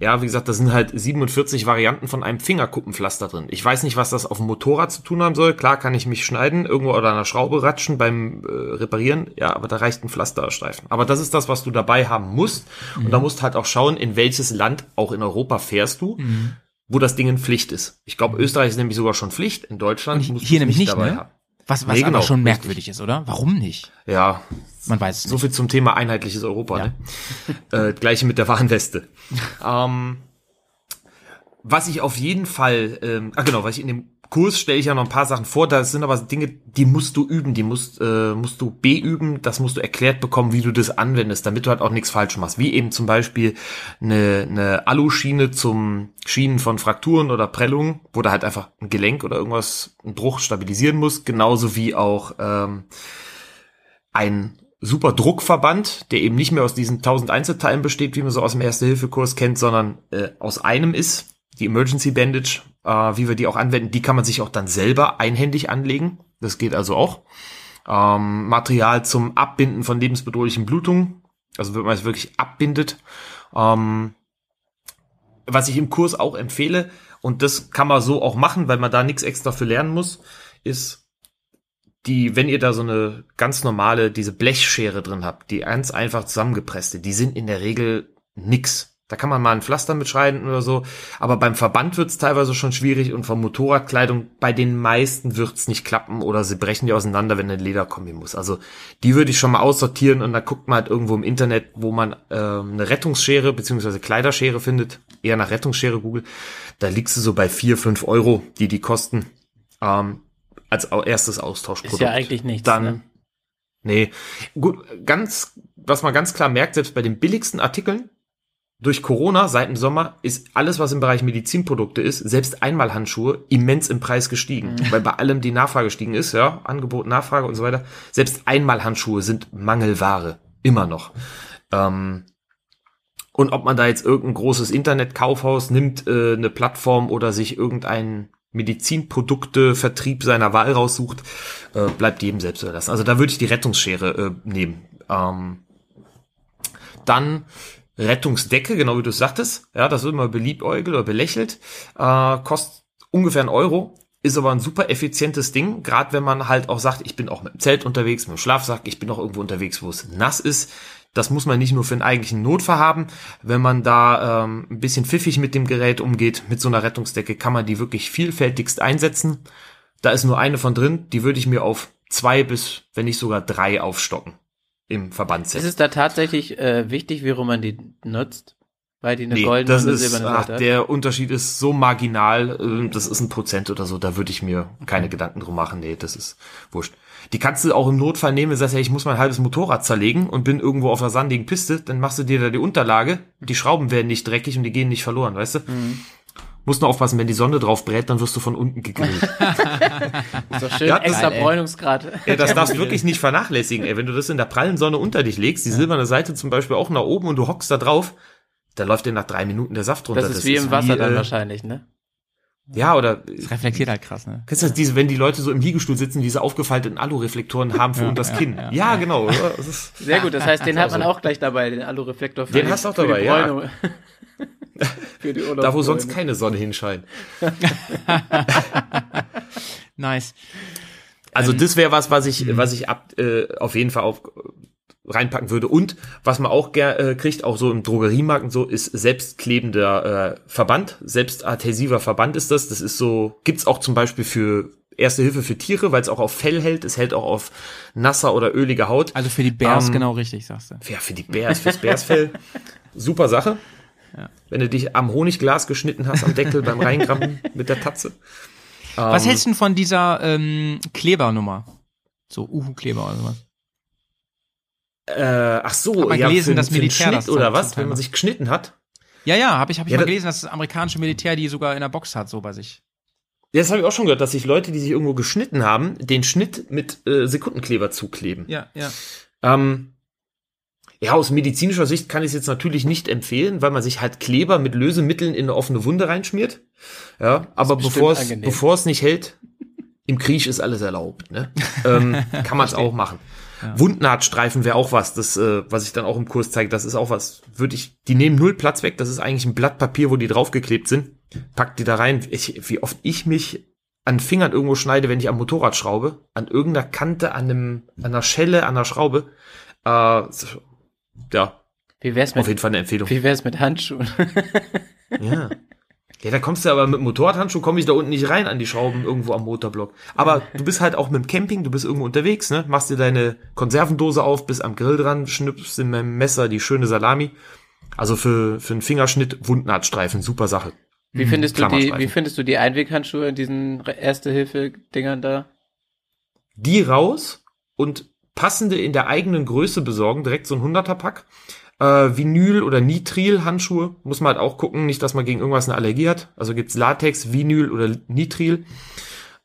Ja, wie gesagt, da sind halt 47 Varianten von einem Fingerkuppenpflaster drin. Ich weiß nicht, was das auf dem Motorrad zu tun haben soll. Klar kann ich mich schneiden, irgendwo oder an einer Schraube ratschen beim äh, Reparieren. Ja, aber da reicht ein Pflasterstreifen. Aber das ist das, was du dabei haben musst. Und da musst halt auch schauen, in welches Land, auch in Europa, fährst du, wo das Ding in Pflicht ist. Ich glaube, Österreich ist nämlich sogar schon Pflicht. In Deutschland du hier nämlich nicht, dabei ne? haben. Was, was Nee, aber genau, schon richtig. merkwürdig ist, oder? Warum nicht? Ja, Man weiß es so nicht. viel zum Thema einheitliches Europa. Ne? äh, gleiche mit der Warnweste. ähm, was ich auf jeden Fall, ähm, ah genau, was ich in dem Kurs stelle ich ja noch ein paar Sachen vor. Das sind aber Dinge, die musst du üben, die musst, äh, musst du beüben. Das musst du erklärt bekommen, wie du das anwendest, damit du halt auch nichts falsch machst. Wie eben zum Beispiel eine, eine Aluschiene zum Schienen von Frakturen oder Prellungen, wo du halt einfach ein Gelenk oder irgendwas, einen Bruch stabilisieren musst. Genauso wie auch ähm, ein super Druckverband, der eben nicht mehr aus diesen 1000 Einzelteilen besteht, wie man so aus dem Erste-Hilfe-Kurs kennt, sondern äh, aus einem ist. Die Emergency Bandage, äh, wie wir die auch anwenden, die kann man sich auch dann selber einhändig anlegen. Das geht also auch. Ähm, Material zum Abbinden von lebensbedrohlichen Blutungen, also wenn man es wirklich abbindet. Ähm, was ich im Kurs auch empfehle, und das kann man so auch machen, weil man da nichts extra für lernen muss, ist die, wenn ihr da so eine ganz normale, diese Blechschere drin habt, die ganz einfach zusammengepresste, die sind in der Regel nix. Da kann man mal ein Pflaster mitschreiben oder so, aber beim Verband wird's teilweise schon schwierig und von Motorradkleidung bei den meisten wird's nicht klappen oder sie brechen die auseinander, wenn ein Leder kommen muss. Also die würde ich schon mal aussortieren und dann guckt man halt irgendwo im Internet, wo man ähm, eine Rettungsschere beziehungsweise Kleiderschere findet, eher nach Rettungsschere Google. Da liegst du so bei vier fünf Euro, die die kosten. Ähm, als erstes Austauschprodukt. Ist ja eigentlich nichts, Dann, ne? nee. Gut, ganz, was man ganz klar merkt, selbst bei den billigsten Artikeln, durch Corona seit dem Sommer ist alles, was im Bereich Medizinprodukte ist, selbst Einmalhandschuhe, immens im Preis gestiegen. Mhm. Weil bei allem die Nachfrage gestiegen ist, ja, Angebot, Nachfrage und so weiter. Selbst Einmalhandschuhe sind Mangelware. Immer noch. Ähm, und ob man da jetzt irgendein großes Internetkaufhaus nimmt, äh, eine Plattform oder sich irgendein Medizinprodukte-Vertrieb seiner Wahl raussucht, äh, bleibt jedem selbst überlassen. Also da würde ich die Rettungsschere äh, nehmen. Ähm, dann Rettungsdecke, genau wie du es sagtest. Ja, das wird immer beliebäugelt oder belächelt. Äh, kostet ungefähr einen Euro. Ist aber ein super effizientes Ding, gerade wenn man halt auch sagt, ich bin auch mit dem Zelt unterwegs, mit dem Schlafsack, ich bin auch irgendwo unterwegs, wo es nass ist. Das muss man nicht nur für einen eigentlichen Notfall haben. Wenn man da ähm, ein bisschen pfiffig mit dem Gerät umgeht, mit so einer Rettungsdecke, kann man die wirklich vielfältigst einsetzen. Da ist nur eine von drin, die würde ich mir auf zwei bis, wenn nicht sogar drei aufstocken im Verbandsset. Ist es da tatsächlich äh, wichtig, wie rum man die nutzt? Weil die eine Nee, goldene das ist, silberne ach, hat? der Unterschied ist so marginal, äh, das ist ein Prozent oder so, da würde ich mir keine Gedanken drum machen, nee, das ist wurscht. Die kannst du auch im Notfall nehmen, wenn du sagst, ja, ich muss mein halbes Motorrad zerlegen und bin irgendwo auf einer sandigen Piste, dann machst du dir da die Unterlage, die Schrauben werden nicht dreckig und die gehen nicht verloren, weißt du? Mhm. Musst nur aufpassen, wenn die Sonne drauf brät, dann wirst du von unten gegrillt. Ist doch schön, Ja, das- extra ey. Bräunungsgrad. ja, das darfst du wirklich nicht vernachlässigen, ey. Wenn du das in der prallen Sonne unter dich legst, die silberne Seite zum Beispiel auch nach oben und du hockst da drauf, dann läuft dir nach drei Minuten der Saft runter. Das ist wie im Wasser dann äh, wahrscheinlich, ne? Ja, oder Das reflektiert halt krass, ne? Kennst du das, diese, wenn die Leute so im Liegestuhl sitzen, diese aufgefalteten Alureflektoren haben für Ja, unters ja, Kinn? ja. Ja, genau. Das ist, Sehr gut, das heißt, den hat man auch gleich dabei, den Alureflektor für Den hast du auch dabei, ja. Für die da, wo sonst keine Sonne hinscheint. Nice. Also Ähm, das wäre was, was ich, was ich ab, äh, auf jeden Fall auf reinpacken würde. Und was man auch äh, kriegt, auch so im Drogeriemarkt und so, ist selbstklebender äh, Verband, selbstadhäsiver Verband ist das. Das ist so, gibt's auch zum Beispiel für Erste Hilfe für Tiere, weil es auch auf Fell hält. Es hält auch auf nasser oder ölige Haut. Also für die Bears Ähm, genau richtig, sagst du. Ja, für die Bärs, fürs Bärsfell. Super Sache. Wenn du dich am Honigglas geschnitten hast, am Deckel beim Reingraben mit der Tatze. Was Ähm, hältst du denn von dieser ähm, Klebernummer? So Uhu-Kleber oder sowas. Äh, ach so, ja, gelesen, für, den Militär das oder was, wenn man sich geschnitten hat. Ja, ja, habe ich, hab ich Ja, mal das- gelesen, dass das amerikanische Militär die sogar in der Box hat, so bei sich. Ja, das habe ich auch schon gehört, dass sich Leute, die sich irgendwo geschnitten haben, den Schnitt mit äh, Sekundenkleber zukleben. Ja, ja. Ähm, ja, aus medizinischer Sicht kann ich es jetzt natürlich nicht empfehlen, weil man sich halt Kleber mit Lösemitteln in eine offene Wunde reinschmiert. Ja, aber bevor es bevor es nicht hält, im Krieg ist alles erlaubt, ne? ähm, kann man es auch machen. Wundnahtstreifen wäre auch was, das äh, was ich dann auch im Kurs zeige, das ist auch was, würde ich die nehmen null Platz weg, das ist eigentlich ein Blatt Papier, wo die draufgeklebt sind. Packt die da rein. Ich, wie oft ich mich an Fingern irgendwo schneide, wenn ich am Motorrad schraube, an irgendeiner Kante, an einem an einer Schelle, an einer Schraube. Äh, ja, Wie wär's auf mit, jeden Fall eine Empfehlung. wie wär's mit Handschuhen? Ja. Ja, da kommst du aber mit Motorradhandschuh komme ich da unten nicht rein an die Schrauben irgendwo am Motorblock. Aber du bist halt auch mit dem Camping, du bist irgendwo unterwegs, ne? Machst dir deine Konservendose auf, bist am Grill dran, schnippst in meinem Messer die schöne Salami. Also für, für einen Fingerschnitt Wundnahtstreifen, super Sache. Wie findest du die, wie findest du die Einweghandschuhe in diesen Erste-Hilfe-Dingern da? Die raus und passende in der eigenen Größe besorgen, direkt so ein 100er-Pack. Äh, Vinyl oder Nitril-Handschuhe muss man halt auch gucken, nicht, dass man gegen irgendwas eine Allergie hat. Also gibt's Latex, Vinyl oder Nitril.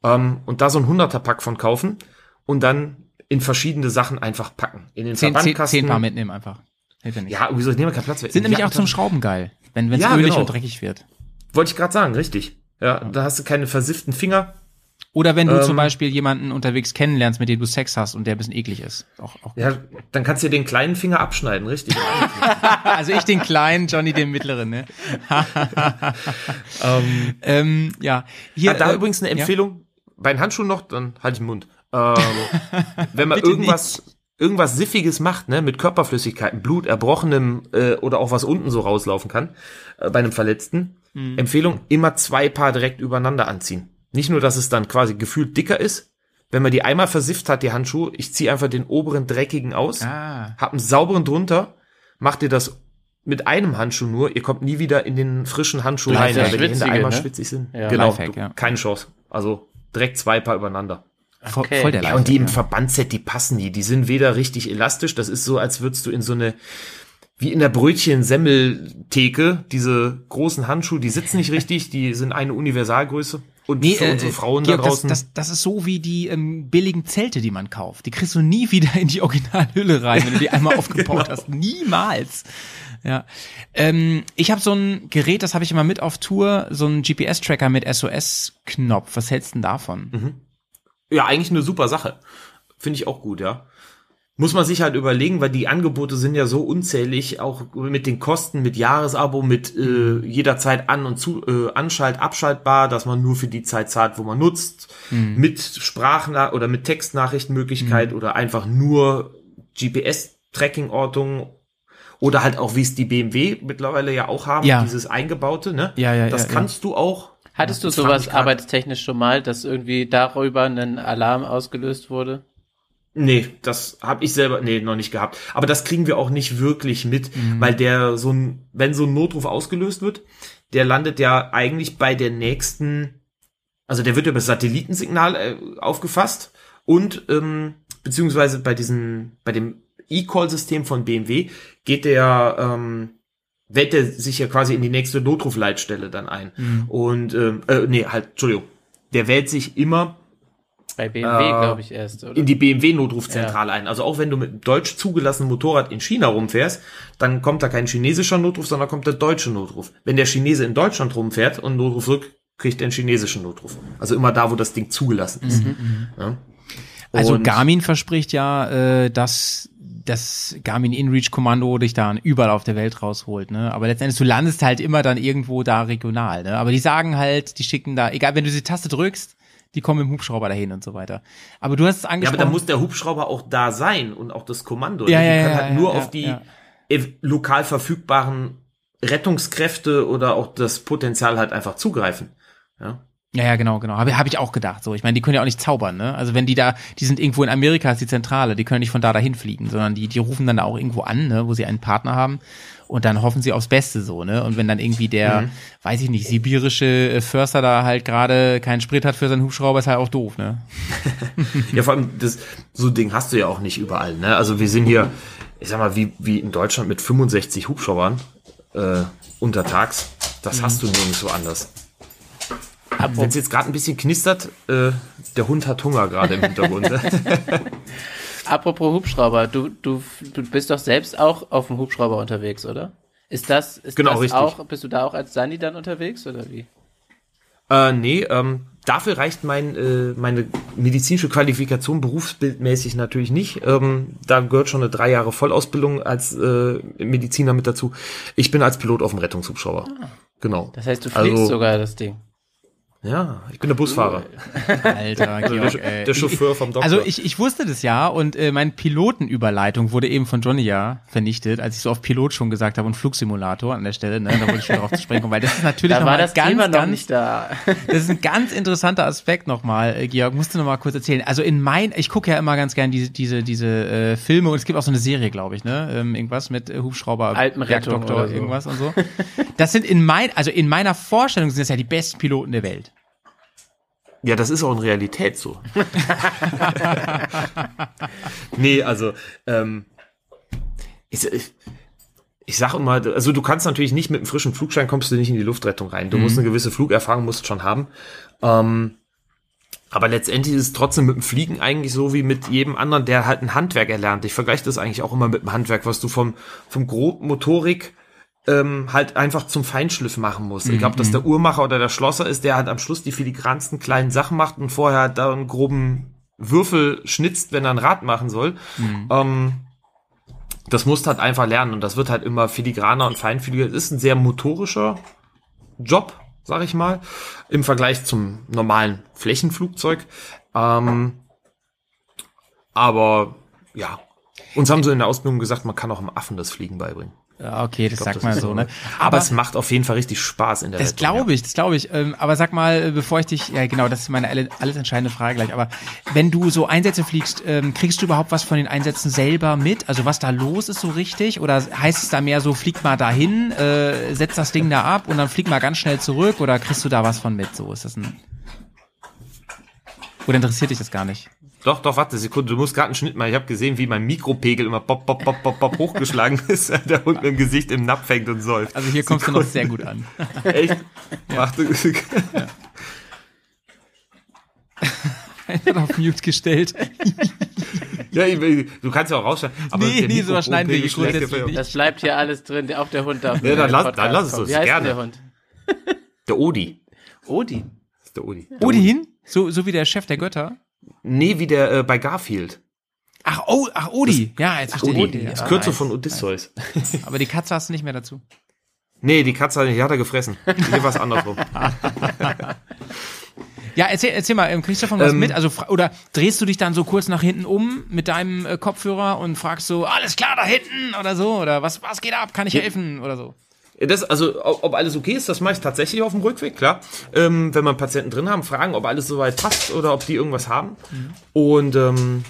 Ähm, und da so ein 100er-Pack von kaufen und dann in verschiedene Sachen einfach packen. In den Zehn, Verbandkasten. zehn Paar mitnehmen einfach. Hilft ja nicht. Ja, wieso, ich nehme keinen Platz weg. Sind nämlich auch zum Ja, Schrauben geil, wenn es Ja, ölig genau. und dreckig wird. Wollte ich gerade sagen, richtig. Ja, da hast du keine versifften Finger. Oder wenn du Ähm, zum Beispiel jemanden unterwegs kennenlernst, mit dem du Sex hast und der ein bisschen eklig ist. Auch, auch Ja, dann kannst du dir den kleinen Finger abschneiden, richtig. Also ich den kleinen, Johnny den mittleren, ne? ähm, ja. Hier, Ja, da äh, übrigens eine ja? Empfehlung. Bei den Handschuhen noch, dann halt den Mund. Ähm, wenn man irgendwas, irgendwas Siffiges macht, ne, mit Körperflüssigkeiten, Blut, Erbrochenem äh, oder auch was unten so rauslaufen kann, äh, bei einem Verletzten, Mhm. Empfehlung, immer zwei Paar direkt übereinander anziehen. Nicht nur, dass es dann quasi gefühlt dicker ist, wenn man die einmal versifft hat, die Handschuhe, ich ziehe einfach den oberen dreckigen aus, Ah. hab einen sauberen drunter, macht ihr das mit einem Handschuh nur, ihr kommt nie wieder in den frischen Handschuh rein, ja weil die Hände einmal ne? schwitzig sind. Ja. Genau, Lifehack, du, ja. keine Chance. Also direkt zwei Paar übereinander. Voll, Okay. voll der Ja, und die im Lifehack, Verbandset, die passen nie. Die sind weder richtig elastisch, das ist so, als würdest du in so eine, wie in der Brötchen-Semmeltheke, diese großen Handschuhe, die sitzen nicht richtig, die sind eine Universalgröße. Und Nee, für äh, unsere Frauen Georg, da draußen. Das, das, das ist so wie die ähm, billigen Zelte, die man kauft. Die kriegst du nie wieder in die Originalhülle rein, wenn du die einmal aufgebaut Genau. hast. Niemals. Ja. Ähm, ich habe so ein Gerät, das habe ich immer mit auf Tour, so ein GPS-Tracker mit SOS-Knopf. Was hältst du denn davon? Ja, eigentlich eine super Sache. Finde ich auch gut, ja. Muss man sich halt überlegen, weil die Angebote sind ja so unzählig, auch mit den Kosten, mit Jahresabo, mit äh, jederzeit an- und zu, äh, anschalt, abschaltbar, dass man nur für die Zeit zahlt, wo man nutzt, mit Sprachna oder mit Textnachrichtenmöglichkeit oder einfach nur GPS-Tracking-Ortung oder halt auch, wie es die BMW mittlerweile ja auch haben, Ja. dieses eingebaute, ne? Ja, ja, Das ja, ja. kannst du auch. Hattest du sowas arbeitstechnisch schon mal, dass irgendwie darüber ein Alarm ausgelöst wurde? Nee, das habe ich selber, nee, noch nicht gehabt. Aber das kriegen wir auch nicht wirklich mit, weil der so ein, wenn so ein Notruf ausgelöst wird, der landet ja eigentlich bei der nächsten, also der wird über Satellitensignal äh, aufgefasst und ähm, beziehungsweise bei diesem, bei dem E-Call-System von BMW geht der, ähm, wählt er sich ja quasi in die nächste Notrufleitstelle dann ein. Und ähm, äh, nee, halt, Entschuldigung, der wählt sich immer Bei BMW, Äh, glaube ich, erst, oder? in die BMW-Notrufzentrale ein. Also auch wenn du mit einem deutsch zugelassenen Motorrad in China rumfährst, dann kommt da kein chinesischer Notruf, sondern kommt der deutsche Notruf. Wenn der Chinese in Deutschland rumfährt und Notruf zurück, kriegt er einen chinesischen Notruf. Also immer da, wo das Ding zugelassen ist. Ja. Also Garmin verspricht ja, äh, dass das Garmin InReach Kommando dich dann überall auf der Welt rausholt, ne? Aber letztendlich du landest halt immer dann irgendwo da regional, ne? Aber die sagen halt, die schicken da, egal, wenn du die Taste drückst, die kommen im Hubschrauber dahin und so weiter. Aber du hast es Ja, angesprochen. aber da muss der Hubschrauber auch da sein und auch das Kommando. Ja, die ja, können ja, halt ja, nur ja, auf die ja. lokal verfügbaren Rettungskräfte oder auch das Potenzial halt einfach zugreifen. Ja. Ja, ja, genau, genau. Habe hab ich auch gedacht. So, ich meine, die können ja auch nicht zaubern, ne? Also wenn die da, die sind irgendwo in Amerika, ist die Zentrale, die können nicht von da dahin fliegen, sondern die, die rufen dann da auch irgendwo an, ne, wo sie einen Partner haben und dann hoffen sie aufs Beste so, ne? Und wenn dann irgendwie der, weiß ich nicht, sibirische äh, Förster da halt gerade keinen Sprit hat für seinen Hubschrauber, ist halt auch doof, ne? Ja, vor allem, das, so ein Ding hast du ja auch nicht überall. Ne? Also wir sind hier, ich sag mal, wie, wie in Deutschland mit 65 Hubschraubern äh, untertags. Das hast du nirgendwo anders. Wenn es jetzt gerade ein bisschen knistert, äh, der Hund hat Hunger gerade im Hintergrund. Apropos Hubschrauber, du, du, du bist doch selbst auch auf dem Hubschrauber unterwegs, oder? Ist das, ist Genau, das richtig. auch, bist du da auch als Sani dann unterwegs, oder wie? Äh, nee, ähm, dafür reicht mein, äh, meine medizinische Qualifikation berufsbildmäßig natürlich nicht. Ähm, da gehört schon eine drei Jahre Vollausbildung als äh, Mediziner mit dazu. Ich bin als Pilot auf dem Rettungshubschrauber. Genau. Das heißt, du fliegst Also- sogar das Ding. Ja, ich bin der Busfahrer. Alter, Also Georg, der, ey. der Chauffeur vom Doktor. Also ich, ich wusste das ja und äh, meine Pilotenüberleitung wurde eben von Johnny ja vernichtet, als ich so auf Pilot schon gesagt habe und Flugsimulator an der Stelle, ne, da wollte ich schon drauf zu sprechen kommen, weil das ist natürlich Da noch war mal das ganz, Thema noch ganz, nicht da. das ist ein ganz interessanter Aspekt nochmal, äh, Georg, musst du noch mal kurz erzählen. Also in mein, ich gucke ja immer ganz gern diese, diese, diese äh, Filme und es gibt auch so eine Serie, glaube ich, ne, ähm, irgendwas mit äh, Hubschrauber, Alpenrettung oder so. irgendwas und so. Das sind in mein, also in meiner Vorstellung sind das ja die besten Piloten der Welt. Ja, das ist auch in Realität so. nee, also ähm, ich, ich, ich sag immer, also du kannst natürlich nicht mit einem frischen Flugschein kommst du nicht in die Luftrettung rein. Du musst eine gewisse Flugerfahrung musst schon haben. Ähm, aber letztendlich ist es trotzdem mit dem Fliegen eigentlich so wie mit jedem anderen, der halt ein Handwerk erlernt. Ich vergleiche das eigentlich auch immer mit dem Handwerk, was du vom, vom Grobmotorik ähm, halt einfach zum Feinschliff machen musst. Egal, ob das der Uhrmacher oder der Schlosser ist, der halt am Schluss die filigransten kleinen Sachen macht und vorher halt da einen groben Würfel schnitzt, wenn er ein Rad machen soll. Ähm, das musst halt einfach lernen und das wird halt immer filigraner und feinfühliger. Es ist ein sehr motorischer Job, sag ich mal, im Vergleich zum normalen Flächenflugzeug. Ähm, aber ja, uns haben sie in der Ausbildung gesagt, man kann auch einem Affen das Fliegen beibringen. Okay, das glaub, sagt man so, ne? Aber, es macht auf jeden Fall richtig Spaß in der Das glaube ich, das glaube ich. Ähm, aber sag mal, äh, bevor ich dich, ja genau, das ist meine alle- alles entscheidende Frage gleich. Aber wenn du so Einsätze fliegst, ähm, kriegst du überhaupt was von den Einsätzen selber mit? Also was da los ist so richtig? Oder heißt es da mehr so, flieg mal dahin, äh, setz das Ding da ab und dann flieg mal ganz schnell zurück? Oder kriegst du da was von mit? So ist das ein. Oder interessiert dich das gar nicht? Ja. Doch, doch, warte, Sekunde, du musst gerade einen Schnitt machen. Ich habe gesehen, wie mein Mikropegel immer pop, pop, pop, pop, pop hochgeschlagen ist, der Hund mit dem Gesicht im Napf hängt und säuft. Also hier kommst du noch sehr gut an. Echt? Mach du, Einfach auf Mute gestellt. ja, ich- du kannst ja auch rausschneiden. aber Nee, nee, sowas schneiden wir hier ja- Das bleibt hier alles drin. Auch der Hund darf. Ja, dann lass- dann lass es uns, Wie heißt gerne. der Hund? Der Odi. Odin. Das ist der Odi. Odin? So, so wie der Chef der Götter? Nee, wie der äh, bei Garfield. Ach, oh, ach Odi. ja, jetzt verstehe Odi. Das Ja, Kürzel nice. von Odysseus. Aber die Katze hast du nicht mehr dazu. Nee, die Katze hat die hat er gefressen. Hier war es andersrum. Ja, erzähl, erzähl mal, kriegst du davon was Ähm, mit? Also, oder drehst du dich dann so kurz nach hinten um mit deinem äh, Kopfhörer und fragst so, alles klar da hinten oder so? Oder was, was geht ab? Kann ich helfen? Oder so? Das, also, ob alles okay ist, das mache ich tatsächlich auf dem Rückweg, klar. Ähm, wenn einen Patienten drin haben, fragen, ob alles soweit passt oder ob die irgendwas haben. Und ähm,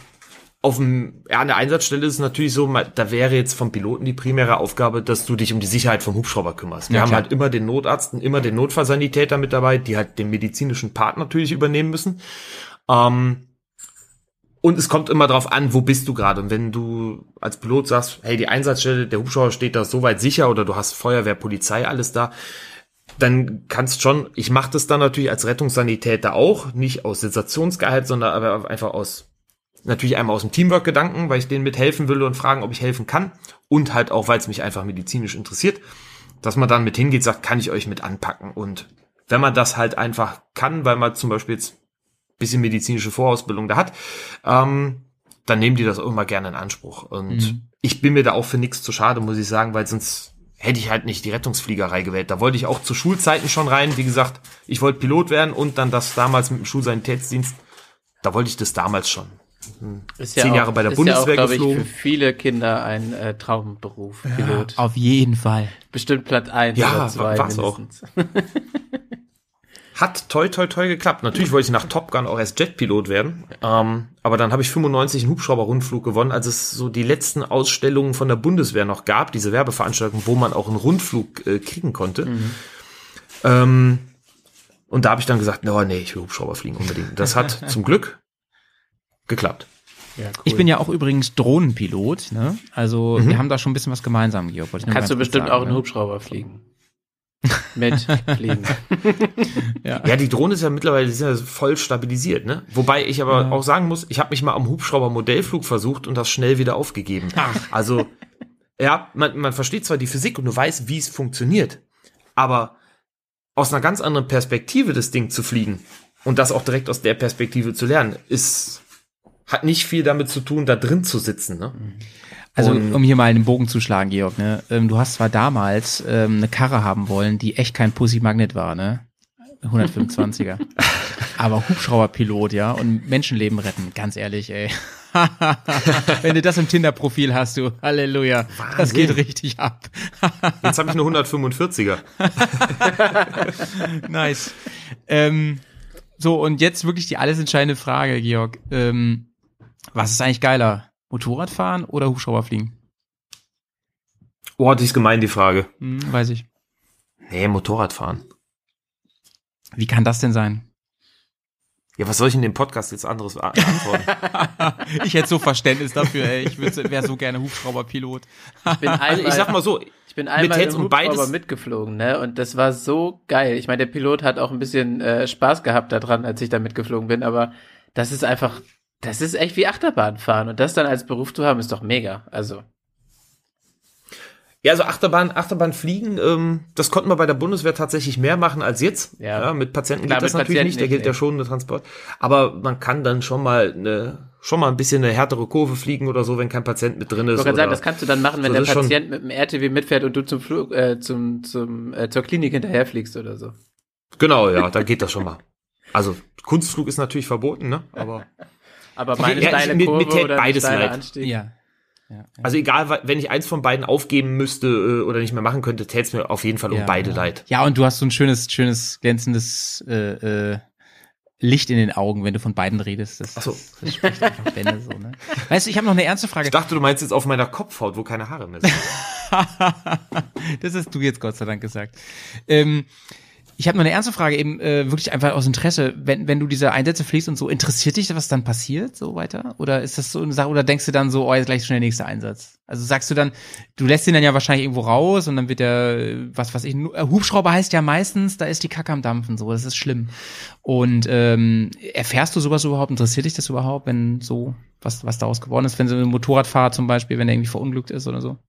auf dem, ja, an der Einsatzstelle ist es natürlich so, da wäre jetzt vom Piloten die primäre Aufgabe, dass du dich um die Sicherheit vom Hubschrauber kümmerst. Wir Ja, haben klar. halt immer den Notarzt und immer den Notfallsanitäter mit dabei, die halt den medizinischen Part natürlich übernehmen müssen. Ähm, und es kommt immer drauf an, wo bist du gerade. Und wenn du als Pilot sagst, hey, die Einsatzstelle, der Hubschrauber steht da soweit sicher oder du hast Feuerwehr, Polizei, alles da, dann kannst schon, ich mache das dann natürlich als Rettungssanitäter auch, nicht aus Sensationsgehalt, sondern aber einfach aus, natürlich einmal aus dem Teamwork-Gedanken, weil ich denen mithelfen will und fragen, ob ich helfen kann. Und halt auch, weil es mich einfach medizinisch interessiert, dass man dann mit hingeht, sagt, kann ich euch mit anpacken. Und wenn man das halt einfach kann, weil man zum Beispiel jetzt bisschen medizinische Vorausbildung da hat, ähm, dann nehmen die das auch immer gerne in Anspruch. Und ich bin mir da auch für nichts zu schade, muss ich sagen, weil sonst hätte ich halt nicht die Rettungsfliegerei gewählt. Da wollte ich auch zu Schulzeiten schon rein. Wie gesagt, ich wollte Pilot werden und dann das damals mit dem Schulsanitätsdienst, da wollte ich das damals schon. Ist Zehn Jahre bei der ist Bundeswehr ja auch, glaub ich, geflogen. für viele Kinder ein äh, Traumberuf, Pilot. Auf jeden Fall. Bestimmt Platz eins Ja, oder zwei war's auch. Hat toi toi toi geklappt. Natürlich wollte ich nach Top Gun auch erst Jetpilot werden. Ähm, aber dann habe ich 95 einen Hubschrauber-Rundflug gewonnen, als es so die letzten Ausstellungen von der Bundeswehr noch gab, diese Werbeveranstaltung, wo man auch einen Rundflug äh, kriegen konnte. Ähm, und da habe ich dann gesagt, no, nee, ich will Hubschrauber fliegen unbedingt. Das hat zum Glück geklappt. Ich bin ja auch übrigens Drohnenpilot, ne? Also Mhm. wir haben da schon ein bisschen was gemeinsam, Georg. Kannst du bestimmt sagen, auch einen ne? Hubschrauber fliegen. Mit fliegen. Ja, die Drohne ist ja mittlerweile sind ja voll stabilisiert, ne? Wobei ich aber auch sagen muss, ich habe mich mal am Hubschrauber-Modellflug versucht und das schnell wieder aufgegeben. Also, ja, man, man versteht zwar die Physik und du weißt, wie es funktioniert, aber aus einer ganz anderen Perspektive das Ding zu fliegen und das auch direkt aus der Perspektive zu lernen, ist hat nicht viel damit zu tun, da drin zu sitzen, ne? Also Und- um hier mal einen Bogen zu schlagen, Georg, ne? Ähm, du hast zwar damals ähm, eine Karre haben wollen, die echt kein Pussy-Magnet war, ne? 125er. Aber Hubschrauberpilot, ja, und Menschenleben retten, ganz ehrlich, ey. Wenn du das im Tinder-Profil hast, du, Halleluja, das Wahnsinn. geht richtig ab. Jetzt habe ich eine 145er. nice. Ähm, so, und jetzt wirklich die alles entscheidende Frage, Georg. Ähm, was ist eigentlich geiler? Motorradfahren oder Hubschrauberfliegen? Oh, die ist gemein, die Frage. Hm, weiß ich. Nee, Motorradfahren. Wie kann das denn sein? Ja, was soll ich in dem Podcast jetzt anderes antworten? Ich hätte so Verständnis dafür, ey. Ich wäre so gerne Hubschrauberpilot. Ich bin einmal, Also ich sag mal so, ich bin einmal Hetz im und beides- Hubschrauber mitgeflogen, ne? Und das war so geil. Ich meine, der Pilot hat auch ein bisschen äh, Spaß gehabt daran, als ich da mitgeflogen bin, aber das ist einfach, das ist echt wie Achterbahn fahren. Und das dann als Beruf zu haben, ist doch mega. Also, Ja, also Achterbahn, Achterbahn fliegen, ähm, das konnten wir bei der Bundeswehr tatsächlich mehr machen als jetzt. Ja. mit Patienten Klar, geht das natürlich Patienten nicht, da gilt der nee. schon der Transport. Aber man kann dann schon mal eine, schon mal ein bisschen eine härtere Kurve fliegen oder so, wenn kein Patient mit drin ich ist. wollte gerade sagen, das kannst du dann machen, wenn So, der Patient mit dem RTW mitfährt und du zum Flug, äh, zum, zum, äh, zur Klinik hinterherfliegst oder so. genau, ja, da geht das schon mal. Also Kunstflug ist natürlich verboten, ne? Aber Aber meine ja, ich- steile mir- Kurve mir täte oder beides steiler leid. Anstieg. Ja. ja. also egal, wenn ich eins von beiden aufgeben müsste äh, oder nicht mehr machen könnte, täte es mir auf jeden Fall um ja, beide ja. leid. Ja, und du hast so ein schönes, schönes, glänzendes äh, äh, Licht in den Augen, wenn du von beiden redest. Das, Ach so. das spricht einfach Bände so, ne? Weißt du, ich habe noch eine ernste Frage. Ich dachte, du meinst jetzt auf meiner Kopfhaut, wo keine Haare mehr sind. das hast du jetzt Gott sei Dank gesagt. Ähm, ich habe noch eine ernste Frage, eben äh, wirklich einfach aus Interesse. Wenn, wenn du diese Einsätze fliegst und so, interessiert dich, was dann passiert, so weiter? Oder ist das so eine Sache, oder denkst du dann so, oh, jetzt gleich schon der nächste Einsatz? Also sagst du dann, du lässt ihn dann ja wahrscheinlich irgendwo raus und dann wird der, was weiß ich, äh, Hubschrauber heißt ja meistens, da ist die Kacke am Dampfen, so, das ist schlimm. Und ähm, erfährst du sowas überhaupt? Interessiert dich das überhaupt, wenn so, was, was daraus geworden ist, wenn so ein Motorradfahrer zum Beispiel, wenn der irgendwie verunglückt ist oder so?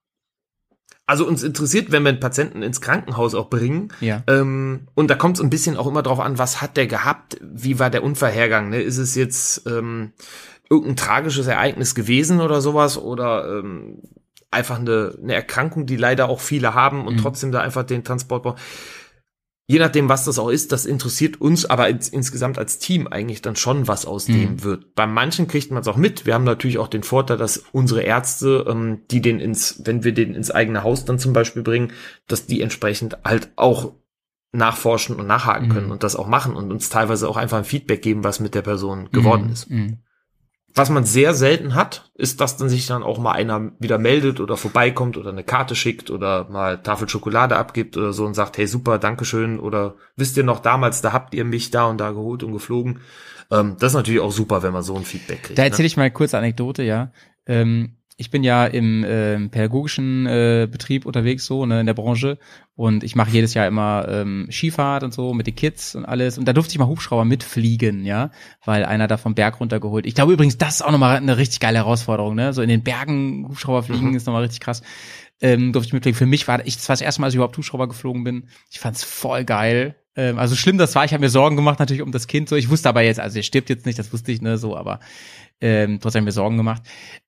Also uns interessiert, wenn wir einen Patienten ins Krankenhaus auch bringen. Ja. Ähm, und da kommt es ein bisschen auch immer drauf an, was hat der gehabt, wie war der Unfallhergang. Ne? Ist es jetzt ähm, irgendein tragisches Ereignis gewesen oder sowas oder ähm, einfach eine, eine Erkrankung, die leider auch viele haben und Mhm. trotzdem da einfach den Transport brauchen. Je nachdem, was das auch ist, das interessiert uns aber ins, insgesamt als Team eigentlich dann schon, was aus Mhm. dem wird. Bei manchen kriegt man es auch mit. Wir haben natürlich auch den Vorteil, dass unsere Ärzte, ähm, die den ins, wenn wir den ins eigene Haus dann zum Beispiel bringen, dass die entsprechend halt auch nachforschen und nachhaken können Mhm. und das auch machen und uns teilweise auch einfach ein Feedback geben, was mit der Person geworden Mhm. ist. Was man sehr selten hat, ist, dass dann sich dann auch mal einer wieder meldet oder vorbeikommt oder eine Karte schickt oder mal Tafel Schokolade abgibt oder so und sagt, hey super, Dankeschön oder wisst ihr noch damals, da habt ihr mich da und da geholt und geflogen. Ähm, das ist natürlich auch super, wenn man so ein Feedback kriegt. Da erzähle ne? ich mal eine kurze Anekdote, ja. Ähm, ich bin ja im ähm, pädagogischen äh, Betrieb unterwegs, so, ne, in der Branche. Und ich mache jedes Jahr immer ähm, Skifahrt und so mit den Kids und alles. Und da durfte ich mal Hubschrauber mitfliegen, ja, weil einer da vom Berg runtergeholt. Ich glaube übrigens, das ist auch nochmal eine richtig geile Herausforderung, ne? So in den Bergen Hubschrauber fliegen Mhm. ist nochmal richtig krass. Ähm, durfte ich mitfliegen. Für mich war ich, das war das erste Mal, als ich überhaupt Hubschrauber geflogen bin. Ich fand's voll geil. Ähm, also schlimm das war, ich habe mir Sorgen gemacht natürlich um das Kind. So, ich wusste aber jetzt, also er stirbt jetzt nicht, das wusste ich, ne, so, aber ähm, trotzdem hab ich mir Sorgen gemacht.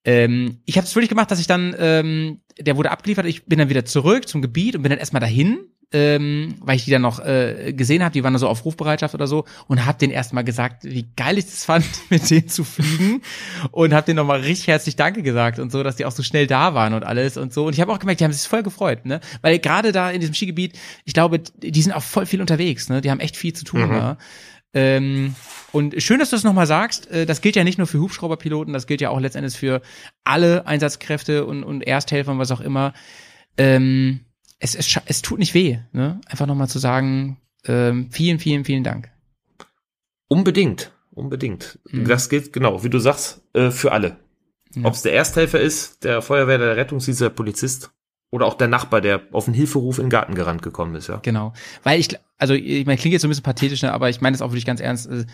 Ähm, ich habe es wirklich gemacht, dass ich dann, ähm, der wurde abgeliefert, ich bin dann wieder zurück zum Gebiet und bin dann erstmal dahin ähm, weil ich die dann noch äh, gesehen habe, die waren da so auf Rufbereitschaft oder so und habe denen erstmal gesagt, wie geil ich das fand, mit denen zu fliegen und habe denen nochmal richtig herzlich Danke gesagt und so, dass die auch so schnell da waren und alles und so. Und ich habe auch gemerkt, die haben sich voll gefreut, ne? Weil gerade da in diesem Skigebiet, ich glaube, die sind auch voll viel unterwegs, ne? Die haben echt viel zu tun, ne? Ähm, und schön, dass du es nochmal sagst. Äh, Das gilt ja nicht nur für Hubschrauberpiloten, das gilt ja auch letztendlich für alle Einsatzkräfte und, und Ersthelfer und was auch immer. Ähm, es, es, es tut nicht weh, ne? Einfach nochmal zu sagen, ähm, vielen, vielen, vielen Dank. Unbedingt, unbedingt. Mhm. Das gilt genau, wie du sagst, äh, für alle. Ja. Ob es der Ersthelfer ist, der Feuerwehr, der Rettungsdienst, der Polizist oder auch der Nachbar, der auf den Hilferuf in den Garten gerannt gekommen ist, ja. Genau. Weil ich, also ich meine, klingt jetzt so ein bisschen pathetisch, ne, aber ich meine das auch wirklich ganz ernst. äh,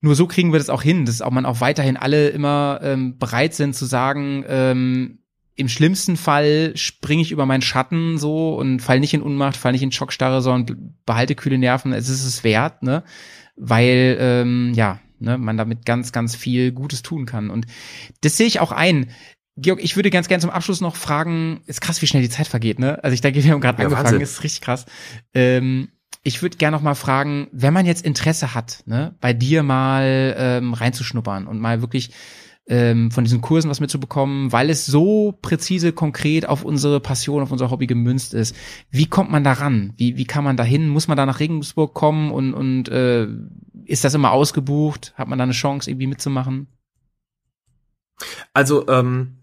Nur so kriegen wir das auch hin, dass auch man auch weiterhin alle immer ähm, bereit sind zu sagen, ähm, im schlimmsten Fall springe ich über meinen Schatten so und fall nicht in Unmacht, fall nicht in Schockstarre, sondern behalte kühle Nerven. Es ist es wert, ne? Weil ähm, ja, ne, man damit ganz, ganz viel Gutes tun kann. Und das sehe ich auch ein. Georg, ich würde ganz gerne zum Abschluss noch fragen, ist krass, wie schnell die Zeit vergeht, ne? Also ich denke, wir haben gerade Ja, angefangen, Wahnsinn. ist richtig krass. Ähm, ich würde gerne noch mal fragen, wenn man jetzt Interesse hat, ne, bei dir mal ähm, reinzuschnuppern und mal wirklich ähm, von diesen Kursen was mitzubekommen, weil es so präzise, konkret auf unsere Passion, auf unser Hobby gemünzt ist. Wie kommt man da ran? Wie, wie kann man da hin? Muss man da nach Regensburg kommen und, und äh, ist das immer ausgebucht? Hat man da eine Chance, irgendwie mitzumachen? Also, ähm,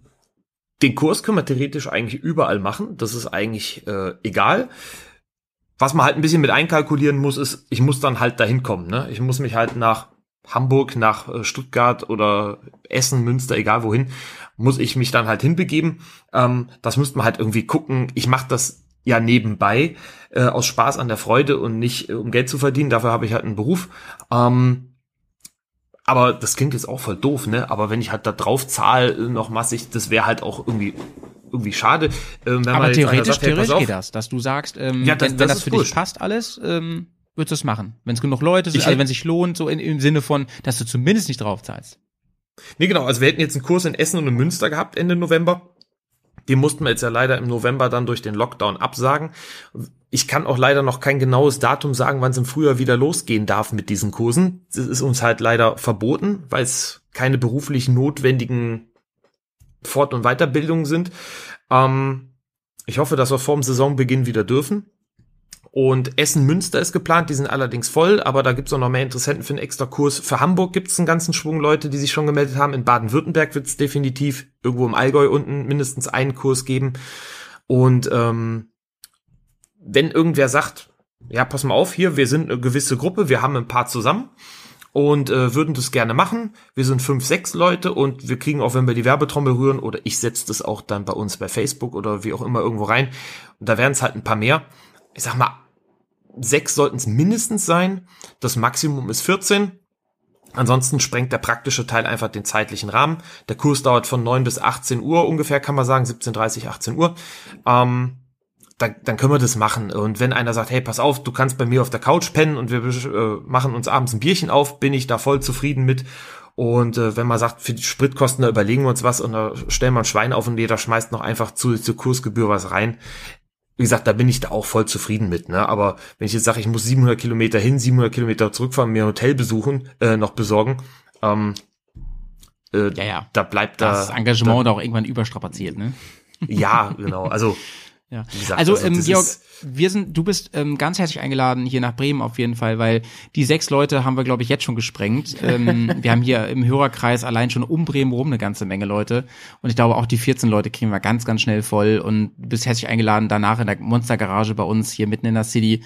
den Kurs können wir theoretisch eigentlich überall machen. Das ist eigentlich äh, egal. Was man halt ein bisschen mit einkalkulieren muss, ist, ich muss dann halt dahin kommen. Ne? Ich muss mich halt nach Hamburg, nach äh, Stuttgart oder Essen, Münster, egal wohin, muss ich mich dann halt hinbegeben. Ähm, das müsste man halt irgendwie gucken. Ich mache das ja nebenbei äh, aus Spaß an der Freude und nicht äh, um Geld zu verdienen. Dafür habe ich halt einen Beruf. Ähm, aber das klingt jetzt auch voll doof, ne? Aber wenn ich halt da drauf zahle, äh, noch massig, das wäre halt auch irgendwie irgendwie schade. Ähm, wenn Aber theoretisch, sagt, hey, theoretisch auf, geht das, dass du sagst, ähm, Ja, das- wenn, wenn das das ist für dich wurscht. passt alles, ähm, würdest du es machen. Wenn es genug Leute sind, Ich also wenn es sich lohnt, so in, im Sinne von, dass du zumindest nicht drauf zahlst. Nee, genau. Also wir hätten jetzt einen Kurs in Essen und in Münster gehabt Ende November. Den mussten wir jetzt ja leider im November dann durch den Lockdown absagen. Ich kann auch leider noch kein genaues Datum sagen, wann es im Frühjahr wieder losgehen darf mit diesen Kursen. Das ist uns halt leider verboten, weil es keine beruflich notwendigen Fort- und Weiterbildungen sind. Ähm, ich hoffe, dass wir vor dem Saisonbeginn wieder dürfen. Und Essen-Münster ist geplant, die sind allerdings voll, aber da gibt's auch noch mehr Interessenten für einen extra Kurs. Für Hamburg gibt's einen ganzen Schwung Leute, die sich schon gemeldet haben. In Baden-Württemberg wird's definitiv irgendwo im Allgäu unten mindestens einen Kurs geben. Und ähm, wenn irgendwer sagt, ja, pass mal auf, hier, wir sind eine gewisse Gruppe, wir haben ein paar zusammen und äh, würden das gerne machen. Wir sind fünf, sechs Leute und wir kriegen auch, wenn wir die Werbetrommel rühren, oder ich setze das auch dann bei uns bei Facebook oder wie auch immer irgendwo rein. Und da werden es halt ein paar mehr. Ich sag mal, sechs sollten es mindestens sein. Das Maximum ist 14. Ansonsten sprengt der praktische Teil einfach den zeitlichen Rahmen. Der Kurs dauert von 9 bis 18 Uhr ungefähr, kann man sagen, 17.30, 18 Uhr. Ähm, da, dann können wir das machen. Und wenn einer sagt, hey, pass auf, du kannst bei mir auf der Couch pennen und wir äh, machen uns abends ein Bierchen auf, bin ich da voll zufrieden mit. Und äh, wenn man sagt, für die Spritkosten, da überlegen wir uns was und da stellen wir ein Schwein auf und jeder schmeißt noch einfach zu, zur Kursgebühr was rein. Wie gesagt, da bin ich da auch voll zufrieden mit. Ne? Aber wenn ich jetzt sage, ich muss 700 Kilometer hin, 700 Kilometer zurückfahren, mir ein Hotel besuchen, äh, noch besorgen, ähm, äh, Ja, ja. da bleibt da Das Engagement da auch irgendwann überstrapaziert, ne? ja, genau. Also, Ja. gesagt, Also, ähm, das Georg, wir sind, du bist ähm, ganz herzlich eingeladen hier nach Bremen auf jeden Fall, weil die sechs Leute haben wir, glaube ich, jetzt schon gesprengt. Ähm, wir haben hier im Hörerkreis allein schon um Bremen rum eine ganze Menge Leute. Und ich glaube, auch die 14 Leute kriegen wir ganz, ganz schnell voll. Und du bist herzlich eingeladen, danach in der Monstergarage bei uns hier mitten in der City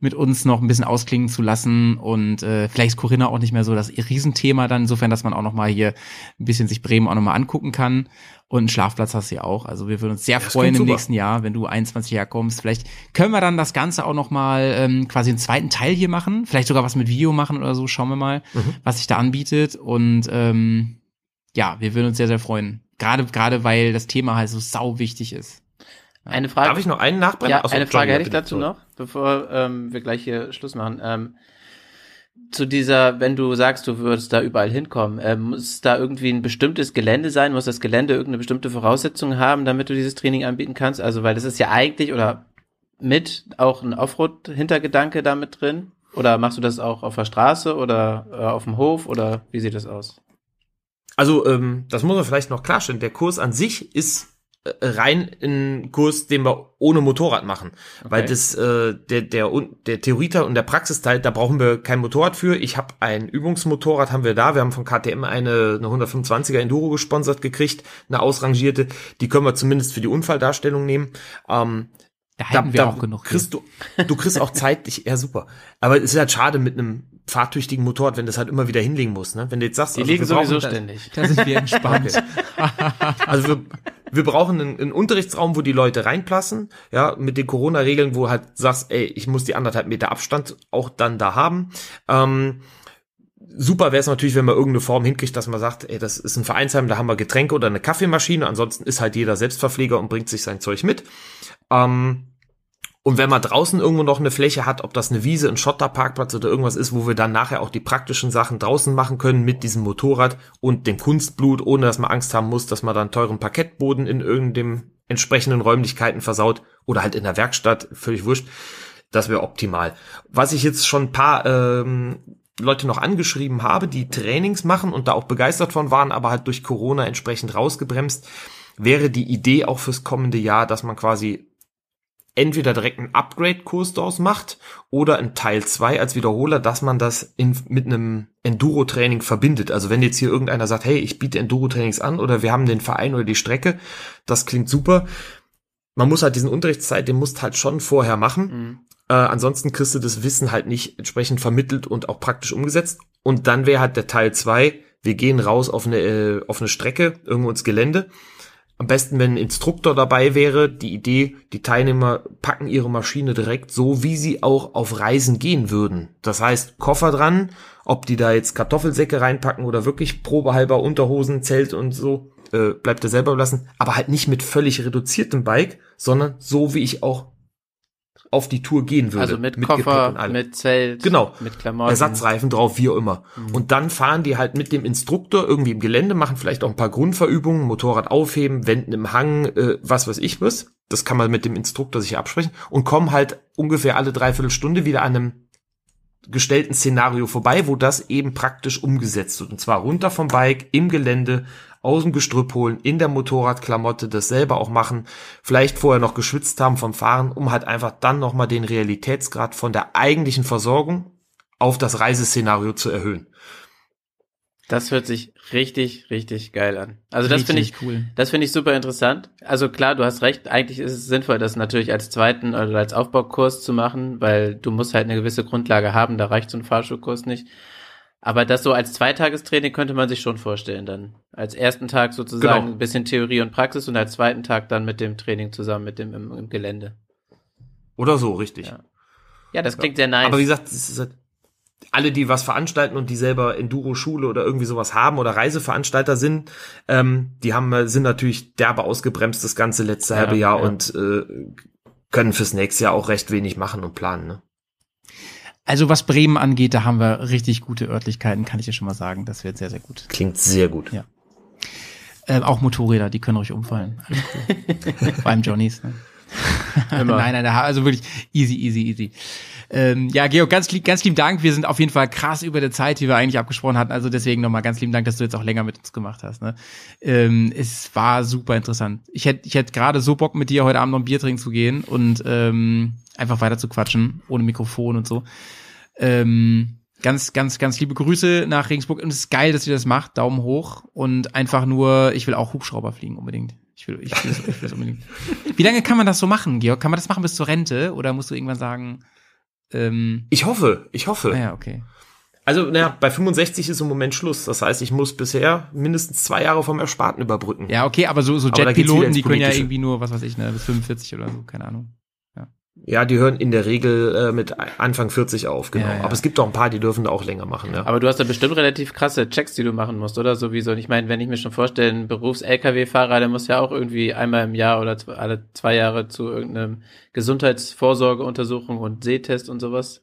mit uns noch ein bisschen ausklingen zu lassen. Und äh, vielleicht ist Corinna auch nicht mehr so das Riesenthema dann, insofern, dass man auch noch mal hier ein bisschen sich Bremen auch noch mal angucken kann. Und einen Schlafplatz hast du ja auch. Also wir würden uns sehr das freuen im super. nächsten Jahr, wenn du 21 herkommst. Vielleicht können wir dann das Ganze auch noch mal ähm, quasi einen zweiten Teil hier machen. Vielleicht sogar was mit Video machen oder so. Schauen wir mal, Mhm. was sich da anbietet. Und ähm, ja, wir würden uns sehr, sehr freuen. Gerade, gerade weil das Thema halt so sau wichtig ist. Eine Frage. Darf ich noch einen nachbrennen? Ja, Achso, eine Frage Johnny, hätte ich dazu noch, bevor ähm, wir gleich hier Schluss machen. Ähm, zu dieser, wenn du sagst, du würdest da überall hinkommen, ähm, muss da irgendwie ein bestimmtes Gelände sein? Muss das Gelände irgendeine bestimmte Voraussetzung haben, damit du dieses Training anbieten kannst? Also, weil das ist ja eigentlich, oder mit auch ein Offroad-Hintergedanke damit drin? Oder machst du das auch auf der Straße oder äh, auf dem Hof oder wie sieht das aus? Also, ähm, das muss man vielleicht noch klarstellen. Der Kurs an sich ist äh, rein ein Kurs, den wir ohne Motorrad machen. Weil das, äh, der, der, der Theorieteil und der Praxisteil, da brauchen wir kein Motorrad für. Ich habe ein Übungsmotorrad, haben wir da. Wir haben von KTM eine, eine 125er Enduro gesponsert gekriegt, eine ausrangierte. Die können wir zumindest für die Unfalldarstellung nehmen. Ähm, Da hätten wir auch genug. Kriegst du, du kriegst auch zeitlich, ja super. Aber es ist halt schade mit einem fahrtüchtigen Motorrad, wenn das halt immer wieder hinlegen musst. Ne? Wenn du jetzt sagst, Die also liegen sowieso da- ständig. Da sind wir entspannt. also wir, wir brauchen einen, einen Unterrichtsraum, wo die Leute reinpassen, ja, mit den Corona-Regeln, wo halt sagst, ey, ich muss die anderthalb Meter Abstand auch dann da haben. Ähm, super wäre es natürlich, wenn man irgendeine Form hinkriegt, dass man sagt, ey, das ist ein Vereinsheim, da haben wir Getränke oder eine Kaffeemaschine, ansonsten ist halt jeder Selbstverpfleger und bringt sich sein Zeug mit. Ähm, und wenn man draußen irgendwo noch eine Fläche hat, ob das eine Wiese, ein Schotterparkplatz oder irgendwas ist, wo wir dann nachher auch die praktischen Sachen draußen machen können mit diesem Motorrad und dem Kunstblut, ohne dass man Angst haben muss, dass man dann teuren Parkettboden in irgendeinem entsprechenden Räumlichkeiten versaut oder halt in der Werkstatt, völlig wurscht. Das wäre optimal. Was ich jetzt schon ein paar ähm, Leute noch angeschrieben habe, die Trainings machen und da auch begeistert von waren, aber halt durch Corona entsprechend rausgebremst, wäre die Idee auch fürs kommende Jahr, dass man quasi entweder direkt einen Upgrade-Kurs daraus macht oder ein Teil 2 als Wiederholer, dass man das in, mit einem Enduro-Training verbindet. Also wenn jetzt hier irgendeiner sagt, hey, ich biete Enduro-Trainings an oder wir haben den Verein oder die Strecke, das klingt super. Man muss halt diesen Unterrichtszeit, den musst halt schon vorher machen. Äh, ansonsten kriegst du das Wissen halt nicht entsprechend vermittelt und auch praktisch umgesetzt. Und dann wäre halt der Teil 2, wir gehen raus auf eine, äh, auf eine Strecke, irgendwo ins Gelände. Am besten, wenn ein Instruktor dabei wäre, die Idee, die Teilnehmer packen ihre Maschine direkt so, wie sie auch auf Reisen gehen würden. Das heißt, Koffer dran, ob die da jetzt Kartoffelsäcke reinpacken oder wirklich probehalber Unterhosen, Zelt und so, äh, bleibt er selber belassen, aber halt nicht mit völlig reduziertem Bike, sondern so, wie ich auch auf die Tour gehen würde. Also mit, und Koffer, mit Zelt, Genau. mit Klamotten. Ersatzreifen drauf, wie auch immer. Und dann fahren die halt mit dem Instruktor irgendwie im Gelände, machen vielleicht auch ein paar Grundverübungen, Motorrad aufheben, wenden im Hang, äh, was weiß ich was. Das kann man mit dem Instruktor sich absprechen und kommen halt ungefähr alle dreiviertel Stunde wieder an einem gestellten Szenario vorbei, wo das eben praktisch umgesetzt wird. Und zwar runter vom Bike, im Gelände, aus dem Gestrüpp holen, in der Motorradklamotte, das selber auch machen, vielleicht vorher noch geschwitzt haben vom Fahren, um halt einfach dann nochmal den Realitätsgrad von der eigentlichen Versorgung auf das Reiseszenario zu erhöhen. Das hört sich richtig, richtig geil an. Also das finde ich, cool. das finde ich super interessant. Also klar, du hast recht. Eigentlich ist es sinnvoll, das natürlich als zweiten oder als Aufbaukurs zu machen, weil du musst halt eine gewisse Grundlage haben. Da reicht so ein Fahrschulkurs nicht. Aber das so als Zweitagestraining könnte man sich schon vorstellen dann. Als ersten Tag sozusagen Genau. ein bisschen Theorie und Praxis und als zweiten Tag dann mit dem Training zusammen mit dem im, im Gelände. Oder so, richtig. Ja. Ja, das klingt sehr nice. Aber wie gesagt, halt, alle, die was veranstalten und die selber Enduro-Schule oder irgendwie sowas haben oder Reiseveranstalter sind, ähm, die haben sind natürlich derbe ausgebremst das ganze letzte Ja, halbe Jahr ja. und äh, können fürs nächste Jahr auch recht wenig machen und planen. Ne? Also was Bremen angeht, da haben wir richtig gute Örtlichkeiten, kann ich dir schon mal sagen. Das wird sehr, sehr gut. Klingt sehr gut. Ja. Ähm, auch Motorräder, die können ruhig umfallen. Allem Johnnies. Ne? Nein, nein, da- also wirklich easy, easy, easy. Ähm, ja, Georg, ganz, ganz lieben Dank. Wir sind auf jeden Fall krass über der Zeit, die wir eigentlich abgesprochen hatten. Also deswegen nochmal ganz lieben Dank, dass du jetzt auch länger mit uns gemacht hast. Ne? Ähm, es war super interessant. Ich hätte ich hätte gerade so Bock, mit dir heute Abend noch ein Bier trinken zu gehen und ähm, einfach weiter zu quatschen, ohne Mikrofon und so. Ähm, ganz, ganz, ganz liebe Grüße nach Regensburg. Und es ist geil, dass ihr das macht. Daumen hoch. Und einfach nur, ich will auch Hubschrauber fliegen unbedingt. Ich will, ich will, das, ich will das unbedingt. Wie lange kann man das so machen, Georg? Kann man das machen bis zur Rente? Oder musst du irgendwann sagen, ähm, Ich hoffe, ich hoffe. ah ja, okay. Also, naja, bei 65 ist im Moment Schluss. Das heißt, ich muss bisher mindestens zwei Jahre vom Ersparten überbrücken. Ja, okay, aber so, so Jetpiloten, die können ja irgendwie nur, was weiß ich, ne, bis 45 oder so, keine Ahnung. Ja, die hören in der Regel äh, mit Anfang 40 auf, genau. Ja, ja. Aber es gibt auch ein paar, die dürfen da auch länger machen. Ja. Aber du hast da bestimmt relativ krasse Checks, die du machen musst, oder? Sowieso. Und ich meine, wenn ich mir schon vorstelle, ein Berufs-LKW-Fahrer, der muss ja auch irgendwie einmal im Jahr oder zwei, alle zwei Jahre zu irgendeinem Gesundheitsvorsorgeuntersuchung und Sehtest und sowas.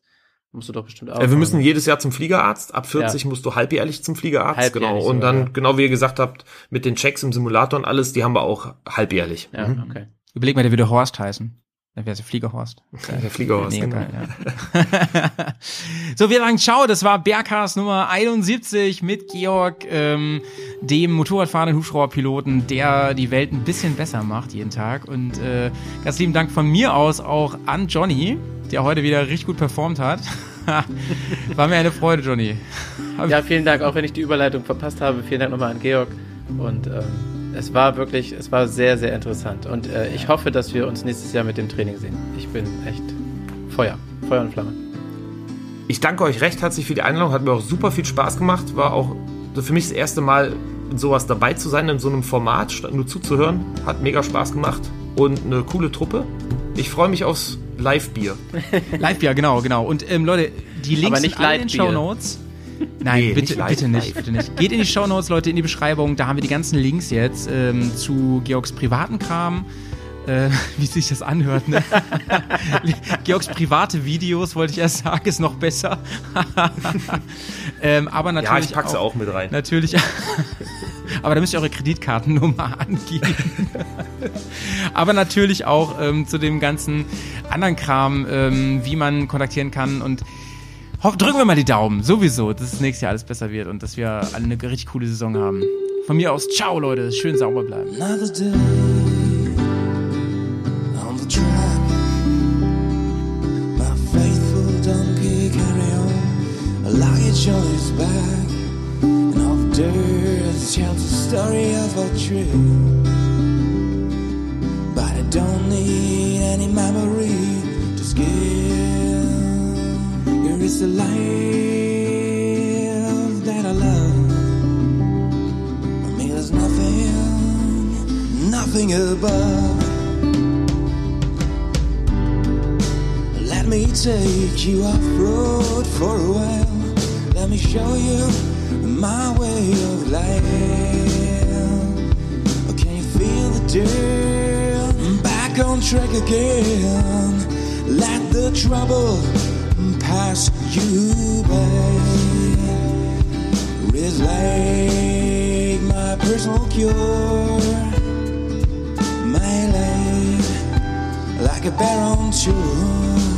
Musst du doch bestimmt auch. Äh, wir müssen jedes Jahr zum Fliegerarzt. Ab 40 musst du halbjährlich zum Fliegerarzt. Halbjährlich genau. Und sogar, dann, ja. genau wie ihr gesagt habt, mit den Checks im Simulator und alles, die haben wir auch halbjährlich. Ja, Mhm. okay. Überleg mal, der würde Horst heißen. Dann wäre es Fliegerhorst. Der Fliegerhorst, Mega genau. geil, ja. so, wir sagen Ciao, das war Bergcast Nummer 71 mit Georg, ähm, dem Motorradfahrenden Hubschrauberpiloten, der die Welt ein bisschen besser macht jeden Tag. Und äh, ganz lieben Dank von mir aus auch an Johnny, der heute wieder richtig gut performt hat. war mir eine Freude, Johnny. Ja, vielen Dank, auch wenn ich die Überleitung verpasst habe. Vielen Dank nochmal an Georg. Und ähm, es war wirklich, es war sehr, sehr interessant. Und äh, ich hoffe, dass wir uns nächstes Jahr mit dem Training sehen. Ich bin echt Feuer, Feuer und Flamme. Ich danke euch recht herzlich für die Einladung. Hat mir auch super viel Spaß gemacht. War auch so für mich das erste Mal in sowas dabei zu sein, in so einem Format, statt nur zuzuhören. Hat mega Spaß gemacht und eine coole Truppe. Ich freue mich aufs Live-Bier. Live, ja, genau, genau. Und ähm, Leute, die Links in den. Show Notes. Nein, Nee, bitte, nicht live, bitte nicht, live. bitte nicht. Geht in die Show Notes, Leute, in die Beschreibung. Da haben wir die ganzen Links jetzt ähm, zu Georgs privaten Kram. Äh, wie sich das anhört, ne? Georgs private Videos, wollte ich erst sagen, ist noch besser. ähm, aber natürlich Ja, ich pack's auch mit rein. Natürlich. Aber da müsst ihr eure Kreditkartennummer angeben. Aber natürlich auch ähm, zu dem ganzen anderen Kram, ähm, wie man kontaktieren kann. Und drücken wir mal die Daumen, sowieso, dass es nächstes Jahr alles besser wird und dass wir eine richtig coole Saison haben. Von mir aus, ciao Leute, schön sauber bleiben. Another day on the track. My faithful donkey carry on, a luggage on his back. And the dirt tells the story of a trip. But I don't need any memory to skip. Is the life that I love. I mean, there's nothing, nothing above. Let me take you off road for a while. Let me show you my way of life. Can you feel the dirt? Back on track again. Let the trouble pass you by. It's like my personal cure. My life, like a on tour.